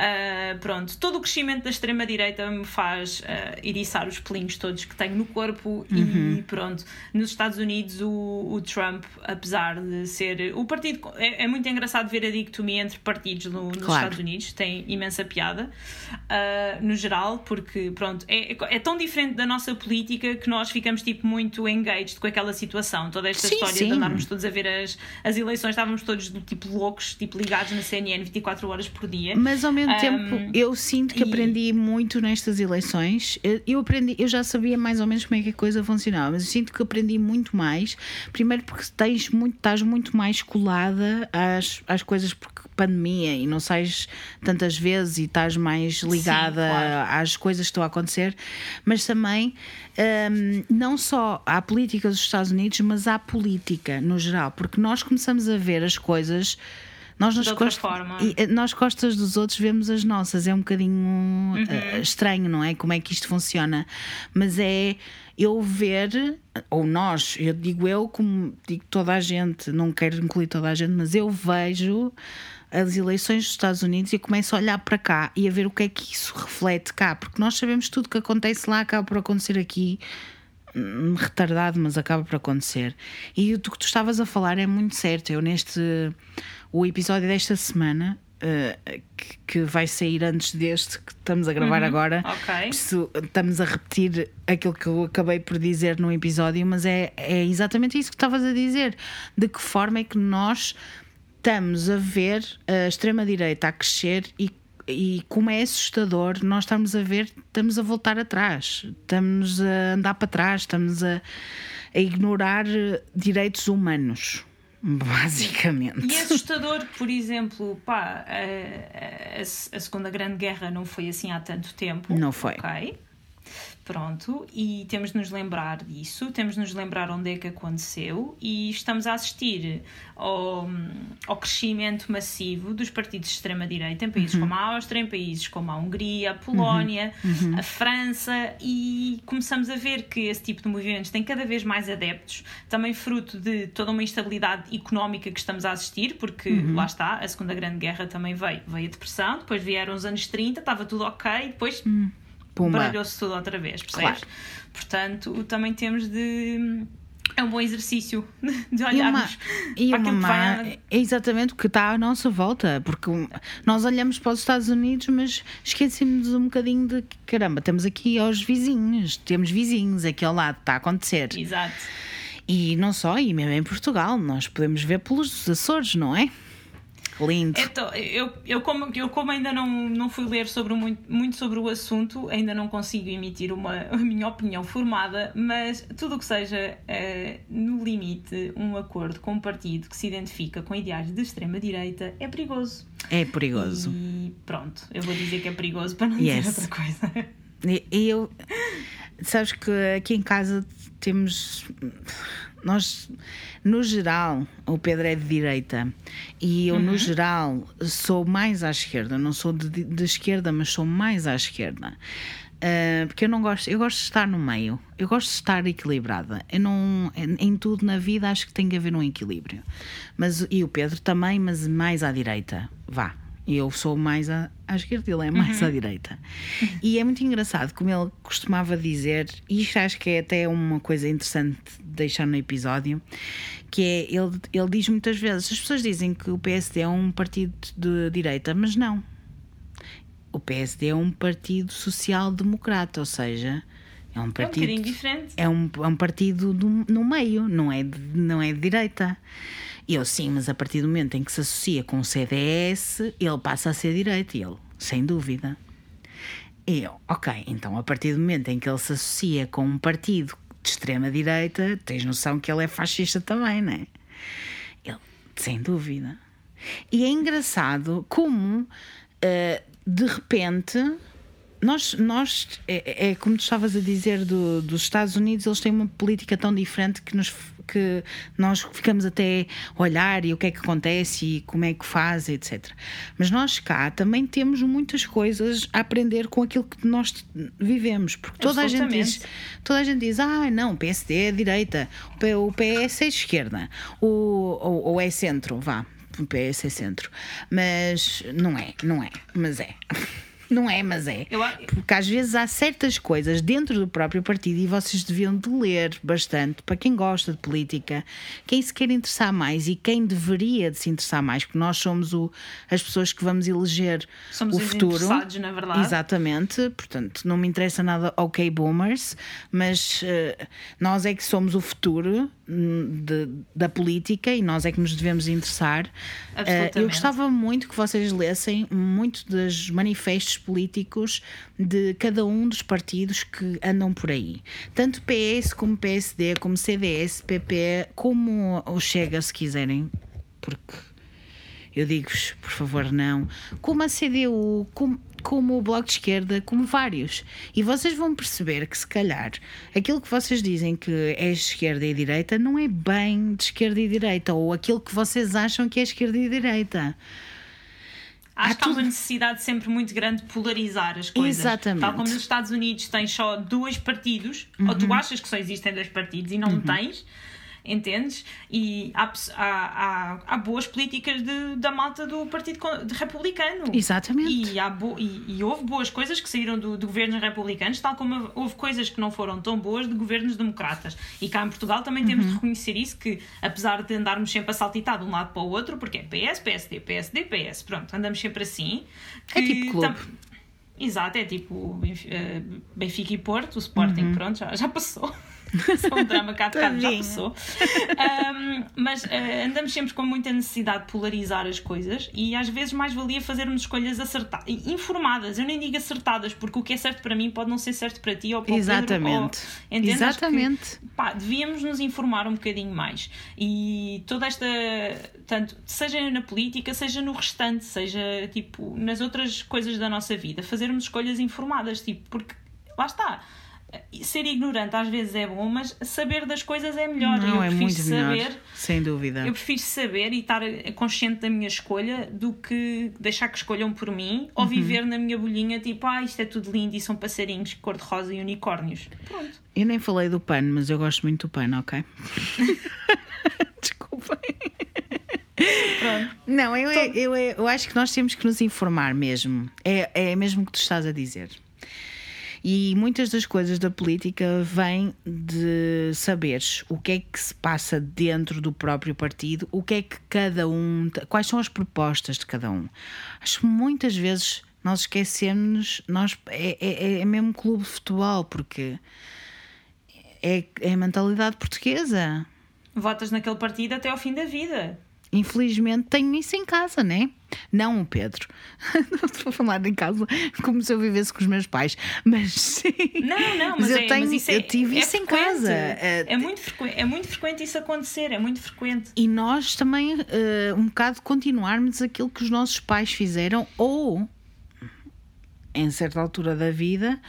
Ah, pronto, todo o crescimento da extrema-direita me faz ah, eriçar os pelinhos todos que tenho no corpo. Uhum. E pronto, nos Estados Unidos, o, o Trump, apesar de ser. O partido. É, é muito engraçado ver a dicotomia entre partidos no- nos Claro. Estados Unidos, tem imensa piada, ah, no geral, porque pronto, é, é tão diferente da nossa política que nós ficamos tipo muito engaged com aquela situação. Toda esta Sim, história sim. de andarmos todos a ver as, as eleições, estávamos todos do tipo loucos, tipo ligados na CNN 24 horas por dia. Mas ao mesmo Um, tempo, eu sinto que e- aprendi muito nestas eleições. Eu, eu aprendi, eu já sabia mais ou menos como é que a coisa funcionava, mas eu sinto que aprendi muito mais. Primeiro porque tens muito, estás muito mais colada às, às coisas porque pandemia e não sais tantas vezes e estás mais ligada claro. às coisas que estão a acontecer, mas também hum, não só à política dos Estados Unidos, mas à política no geral, porque nós começamos a ver as coisas. Nós nas De outra costas, forma. e, eh, nós costas dos outros vemos as nossas. É um bocadinho eh, estranho, não é? Como é que isto funciona. Mas é eu ver, ou nós, eu digo eu, como digo toda a gente, não quero incluir toda a gente, mas eu vejo as eleições dos Estados Unidos e começo a olhar para cá e a ver o que é que isso reflete cá, porque nós sabemos tudo que acontece lá acaba por acontecer aqui hum, retardado, mas acaba por acontecer. E o que tu estavas a falar é muito certo. Eu, neste. O episódio desta semana, eh, que, que vai sair antes deste que estamos a gravar agora, ok. por isso estamos a repetir aquilo que eu acabei por dizer no episódio, mas é, é exatamente isso que estavas a dizer. De que forma é que nós estamos a ver a extrema-direita a crescer e, e como é assustador nós estamos a ver, estamos a voltar atrás, estamos a andar para trás, estamos a, a ignorar direitos humanos. [LAUGHS] Basicamente. E é assustador, por exemplo, pá, a, a, a Segunda Grande Guerra não foi assim há tanto tempo. Não foi. Pronto, e temos de nos lembrar disso, temos de nos lembrar onde é que aconteceu e estamos a assistir ao, ao crescimento massivo dos partidos de extrema-direita em países como a Áustria, em países como a Hungria, a Polónia, a França e começamos a ver que esse tipo de movimentos tem cada vez mais adeptos, também fruto de toda uma instabilidade económica que estamos a assistir, porque lá está, a Segunda Grande Guerra também veio, veio a depressão, depois vieram os anos 30, estava tudo ok, depois Pumba. Baralhou-se tudo outra vez, percebes? Portanto, também temos de. É um bom exercício [LAUGHS] de E uma, olharmos e para uma aquilo que má, vai. é exatamente o que está à nossa volta, porque nós olhamos para os Estados Unidos, mas esquecemos um bocadinho de que, caramba, temos aqui aos vizinhos, temos vizinhos aqui ao lado, está a acontecer. Exato. E não só, e mesmo em Portugal, nós podemos ver pelos Açores, não é? Lindo. Então, eu, eu, como, eu como ainda não, não fui ler sobre muito, muito sobre o assunto, ainda não consigo emitir uma, [LAUGHS] a minha opinião formada, mas tudo o que seja, eh, no limite, um acordo com um partido que se identifica com ideais de extrema-direita é perigoso. É perigoso. E pronto, eu vou dizer que é perigoso para não Yes. dizer outra coisa. E eu, sabes que aqui em casa temos. Nós, no geral, o Pedro é de direita e eu, no geral, sou mais à esquerda. Não sou de, de esquerda, mas sou mais à esquerda. Ah, porque eu não gosto, eu gosto de estar no meio, eu gosto de estar equilibrada. Eu não, em, em tudo na vida acho que tem que haver um equilíbrio. Mas, e o Pedro também, mas mais à direita. Vá, eu sou mais à, à esquerda, ele é mais à direita. E é muito engraçado, como ele costumava dizer, e isto acho que é até uma coisa interessante de deixar no episódio, que é, ele, ele diz muitas vezes, as pessoas dizem que o PSD é um partido de direita, mas não. O PSD é um partido social-democrata, ou seja, é um É um partido bocadinho diferente. é um, é um partido do- no meio, não é, de, não é de direita. Eu sim, mas a partir do momento em que se associa com o CDS, ele passa a ser direita, ele, sem dúvida. Eu, ok, então a partir do momento em que ele se associa com um partido de extrema-direita, tens noção que ele é fascista também, não é? Ele, sem dúvida. E é engraçado como, eh, de repente, nós, nós é, é como tu estavas a dizer do- dos Estados Unidos, eles têm uma política tão diferente que, nos, que nós ficamos até a olhar e o que é que acontece e como é que faz, etc. Mas nós cá também temos muitas coisas a aprender com aquilo que nós vivemos, porque toda a gente diz, toda a gente diz, ah, não, o PSD é direita, o PS é esquerda, o, ou, ou é centro, vá, o PS é centro. Mas não é, não é, mas é. Não é, mas é. Eu Porque às vezes há certas coisas dentro do próprio partido e vocês deviam de ler bastante para quem gosta de política, quem se quer interessar mais e quem deveria de se interessar mais, porque nós somos o, as pessoas que vamos eleger Somos o os futuro. interessados, na verdade. Exatamente, portanto, não me interessa nada ok boomers, mas eh, nós é que somos o futuro hum, de- da política e nós é que nos devemos interessar. Absolutamente. eu gostava muito que vocês lessem muito dos manifestos políticos de cada um dos partidos que andam por aí. Tanto PS como PSD, como CDS, PP, como o Chega, se quiserem, porque eu digo-vos, por favor, não. Como a CDU, como, como o Bloco de Esquerda, como vários. E vocês vão perceber que, se calhar, aquilo que vocês dizem que é esquerda e direita não é bem de esquerda e direita, ou aquilo que vocês acham que é esquerda e direita. Acho Há que há uma tudo- necessidade sempre muito grande de polarizar as coisas. Exatamente. Tal como nos Estados Unidos tens só dois partidos, ou Uhum. tu achas que só existem dois partidos e não tens, entendes? E há, há, há, há boas políticas de, da malta do Partido Republicano. Exatamente. E, há bo- e, e houve boas coisas que saíram do, de governos republicanos, tal como houve coisas que não foram tão boas de governos democratas. E cá em Portugal também temos Uhum. de reconhecer isso, que apesar de andarmos sempre a saltitar de um lado para o outro, porque é PS, PSD, PSD, PS, pronto, andamos sempre assim. É tipo clube. Exato, é tipo eh, Benfica e Porto, o Sporting, Uhum. pronto, já, já passou. [LAUGHS] Só um drama cá de cá já passou. Um, mas eh, andamos sempre com muita necessidade de polarizar as coisas e às vezes mais valia fazermos escolhas acertadas, informadas. Eu nem digo acertadas, porque o que é certo para mim pode não ser certo para ti ou para o Pedro, Exatamente. ou-? Acho que, Exatamente. pá, devíamos nos informar um bocadinho mais. E toda esta. Tanto, seja na política, seja no restante, seja tipo nas outras coisas da nossa vida, fazermos escolhas informadas, tipo, porque lá está. Ser ignorante às vezes é bom, mas saber das coisas é melhor. Não, eu é prefiro muito saber. melhor. Sem dúvida. Eu prefiro saber e estar consciente da minha escolha do que deixar que escolham por mim ou Uhum. viver na minha bolhinha tipo, ah, isto é tudo lindo e são passarinhos cor-de-rosa e unicórnios. Pronto. Eu nem falei do pano, mas eu gosto muito do pano, ok? [LAUGHS] Desculpem. Pronto. Não, eu, eu, eu, eu acho que nós temos que nos informar mesmo. É, é mesmo o que tu estás a dizer. E muitas das coisas da política vêm de saberes o que é que se passa dentro do próprio partido, o que é que cada um. quais são as propostas de cada um. Acho que muitas vezes nós esquecemos, nós, é, é, é mesmo clube de futebol, porque é, é a mentalidade portuguesa. Votas naquele partido até ao fim da vida. Infelizmente tenho isso em casa, né? Não o Pedro. [LAUGHS] Não estou a falar em casa como se eu vivesse com os meus pais, mas sim. Não, não, mas, eu é, tenho, mas isso é, eu tive é isso em frequente. casa. É, Eh, muito frequente, é muito frequente isso acontecer, é muito frequente. E nós também, eh, um bocado, continuarmos aquilo que os nossos pais fizeram, ou em certa altura da vida,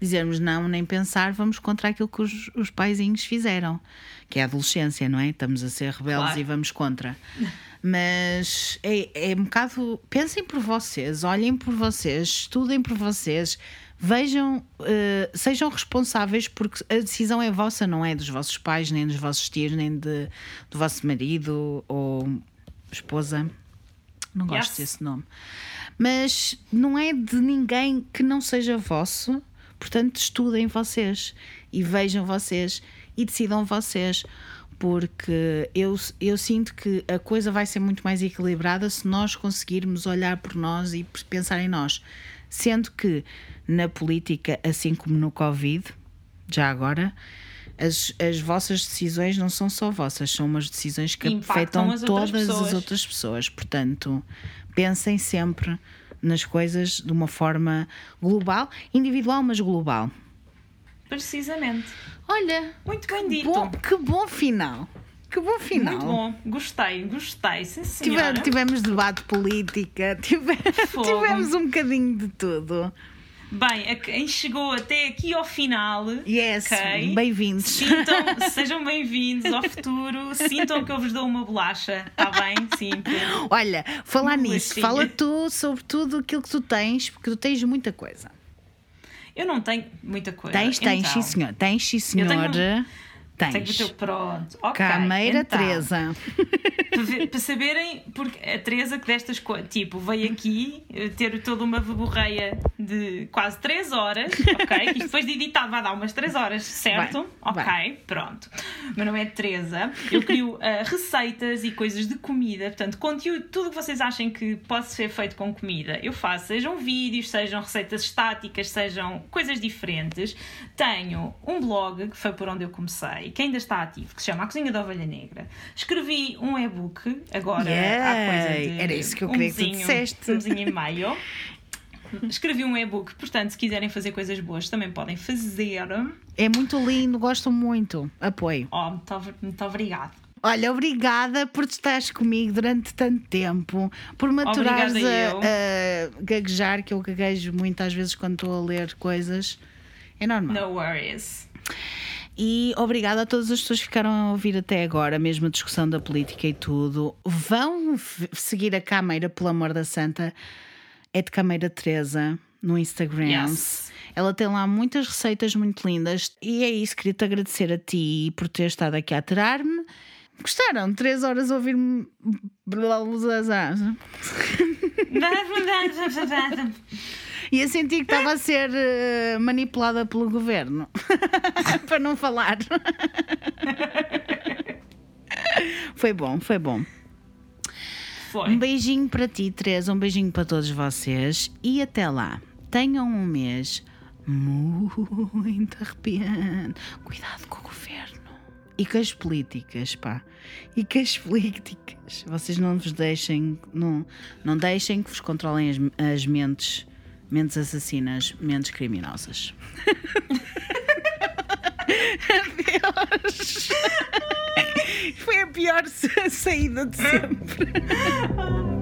dizermos não, nem pensar, vamos contra aquilo que os, os paizinhos fizeram, que é a adolescência, não é? Estamos a ser rebeldes Claro. e vamos contra. Mas é, é um bocado. Pensem por vocês, olhem por vocês, estudem por vocês, vejam, eh, sejam responsáveis, porque a decisão é vossa, não é dos vossos pais, nem dos vossos tios, nem de, do vosso marido ou esposa. Não gosto Yes. desse nome. Mas não é de ninguém que não seja vosso, portanto, estudem vocês e vejam vocês e decidam vocês. Porque eu, eu sinto que a coisa vai ser muito mais equilibrada se nós conseguirmos olhar por nós e pensar em nós. Sendo que na política, assim como no Covid, já agora, as, as vossas decisões não são só vossas, são umas decisões que Impactam afetam as outras todas as outras pessoas. Portanto, pensem sempre nas coisas de uma forma global, individual, mas global. Precisamente. Olha, Muito bem que dito. bom, que bom final. Que bom final. Muito bom. Gostei, gostei. Sim, senhora. tivemos debate política, [LAUGHS] tive- Fogo. tivemos um bocadinho de tudo. Bem, quem chegou até aqui ao final. Yes, ok? bem-vindos. [LAUGHS] Sejam bem-vindos ao futuro. Sintam que eu vos dou uma bolacha, está bem? Sim. Olha, falar nisso, bolachinha. fala tu sobre tudo aquilo que tu tens, porque tu tens muita coisa. Eu não tenho muita coisa. Tens, tens, então, sim senhor. Tens, sim senhor. Tens. Tenho o teu pronto. Ok. Cameira então, Teresa. [LAUGHS] Para, saberem, porque a Teresa que destas coisas, tipo, veio aqui eh, ter toda uma verborreia de quase 3 horas, [LAUGHS] ok? Isto depois de editado vai dar umas 3 horas, certo? Vai, ok, vai. pronto. Meu nome é Teresa, eu crio eh, receitas e coisas de comida, portanto, conteúdo, tudo o que vocês achem que pode ser feito com comida, eu faço, sejam vídeos, sejam receitas estáticas, sejam coisas diferentes. Tenho um blog, que foi por onde eu comecei, que ainda está ativo, que se chama A Cozinha da Ovelha Negra. Escrevi um e-book, agora há coisa de Era isso que eu um queria que tu disseste. Um mesinho e meio. Escrevi um e-book, portanto, se quiserem fazer coisas boas, também podem fazer. É muito lindo, gosto muito. Apoio. Oh, muito, muito obrigada. Olha, obrigada por estares comigo durante tanto tempo, por me aturares a, a gaguejar, que eu gaguejo muito às vezes quando estou a ler coisas. É normal. No worries. E obrigada a todas as pessoas que ficaram a ouvir até agora, mesmo a discussão da política e tudo. Vão seguir a Cameira, pelo amor da Santa. É de Cameira Teresa no Instagram. Yes. Ela tem lá muitas receitas muito lindas. E é isso, queria-te agradecer a ti por ter estado aqui a aturar-me. Gostaram? Três horas a ouvir-me. E eu senti que estava a ser uh, manipulada pelo governo. [LAUGHS] Para não falar. [LAUGHS] foi bom, foi bom. Foi. Um beijinho para ti, Teresa, um beijinho para todos vocês e até lá. Tenham um mês muito arrepiante. Cuidado com o governo. E com as políticas, pá. E com as políticas. Vocês não vos deixem, não, não deixem que vos controlem as, as mentes mentes assassinas, mentes criminosas. Adeus. [LAUGHS] Foi a pior saída de sempre. [LAUGHS]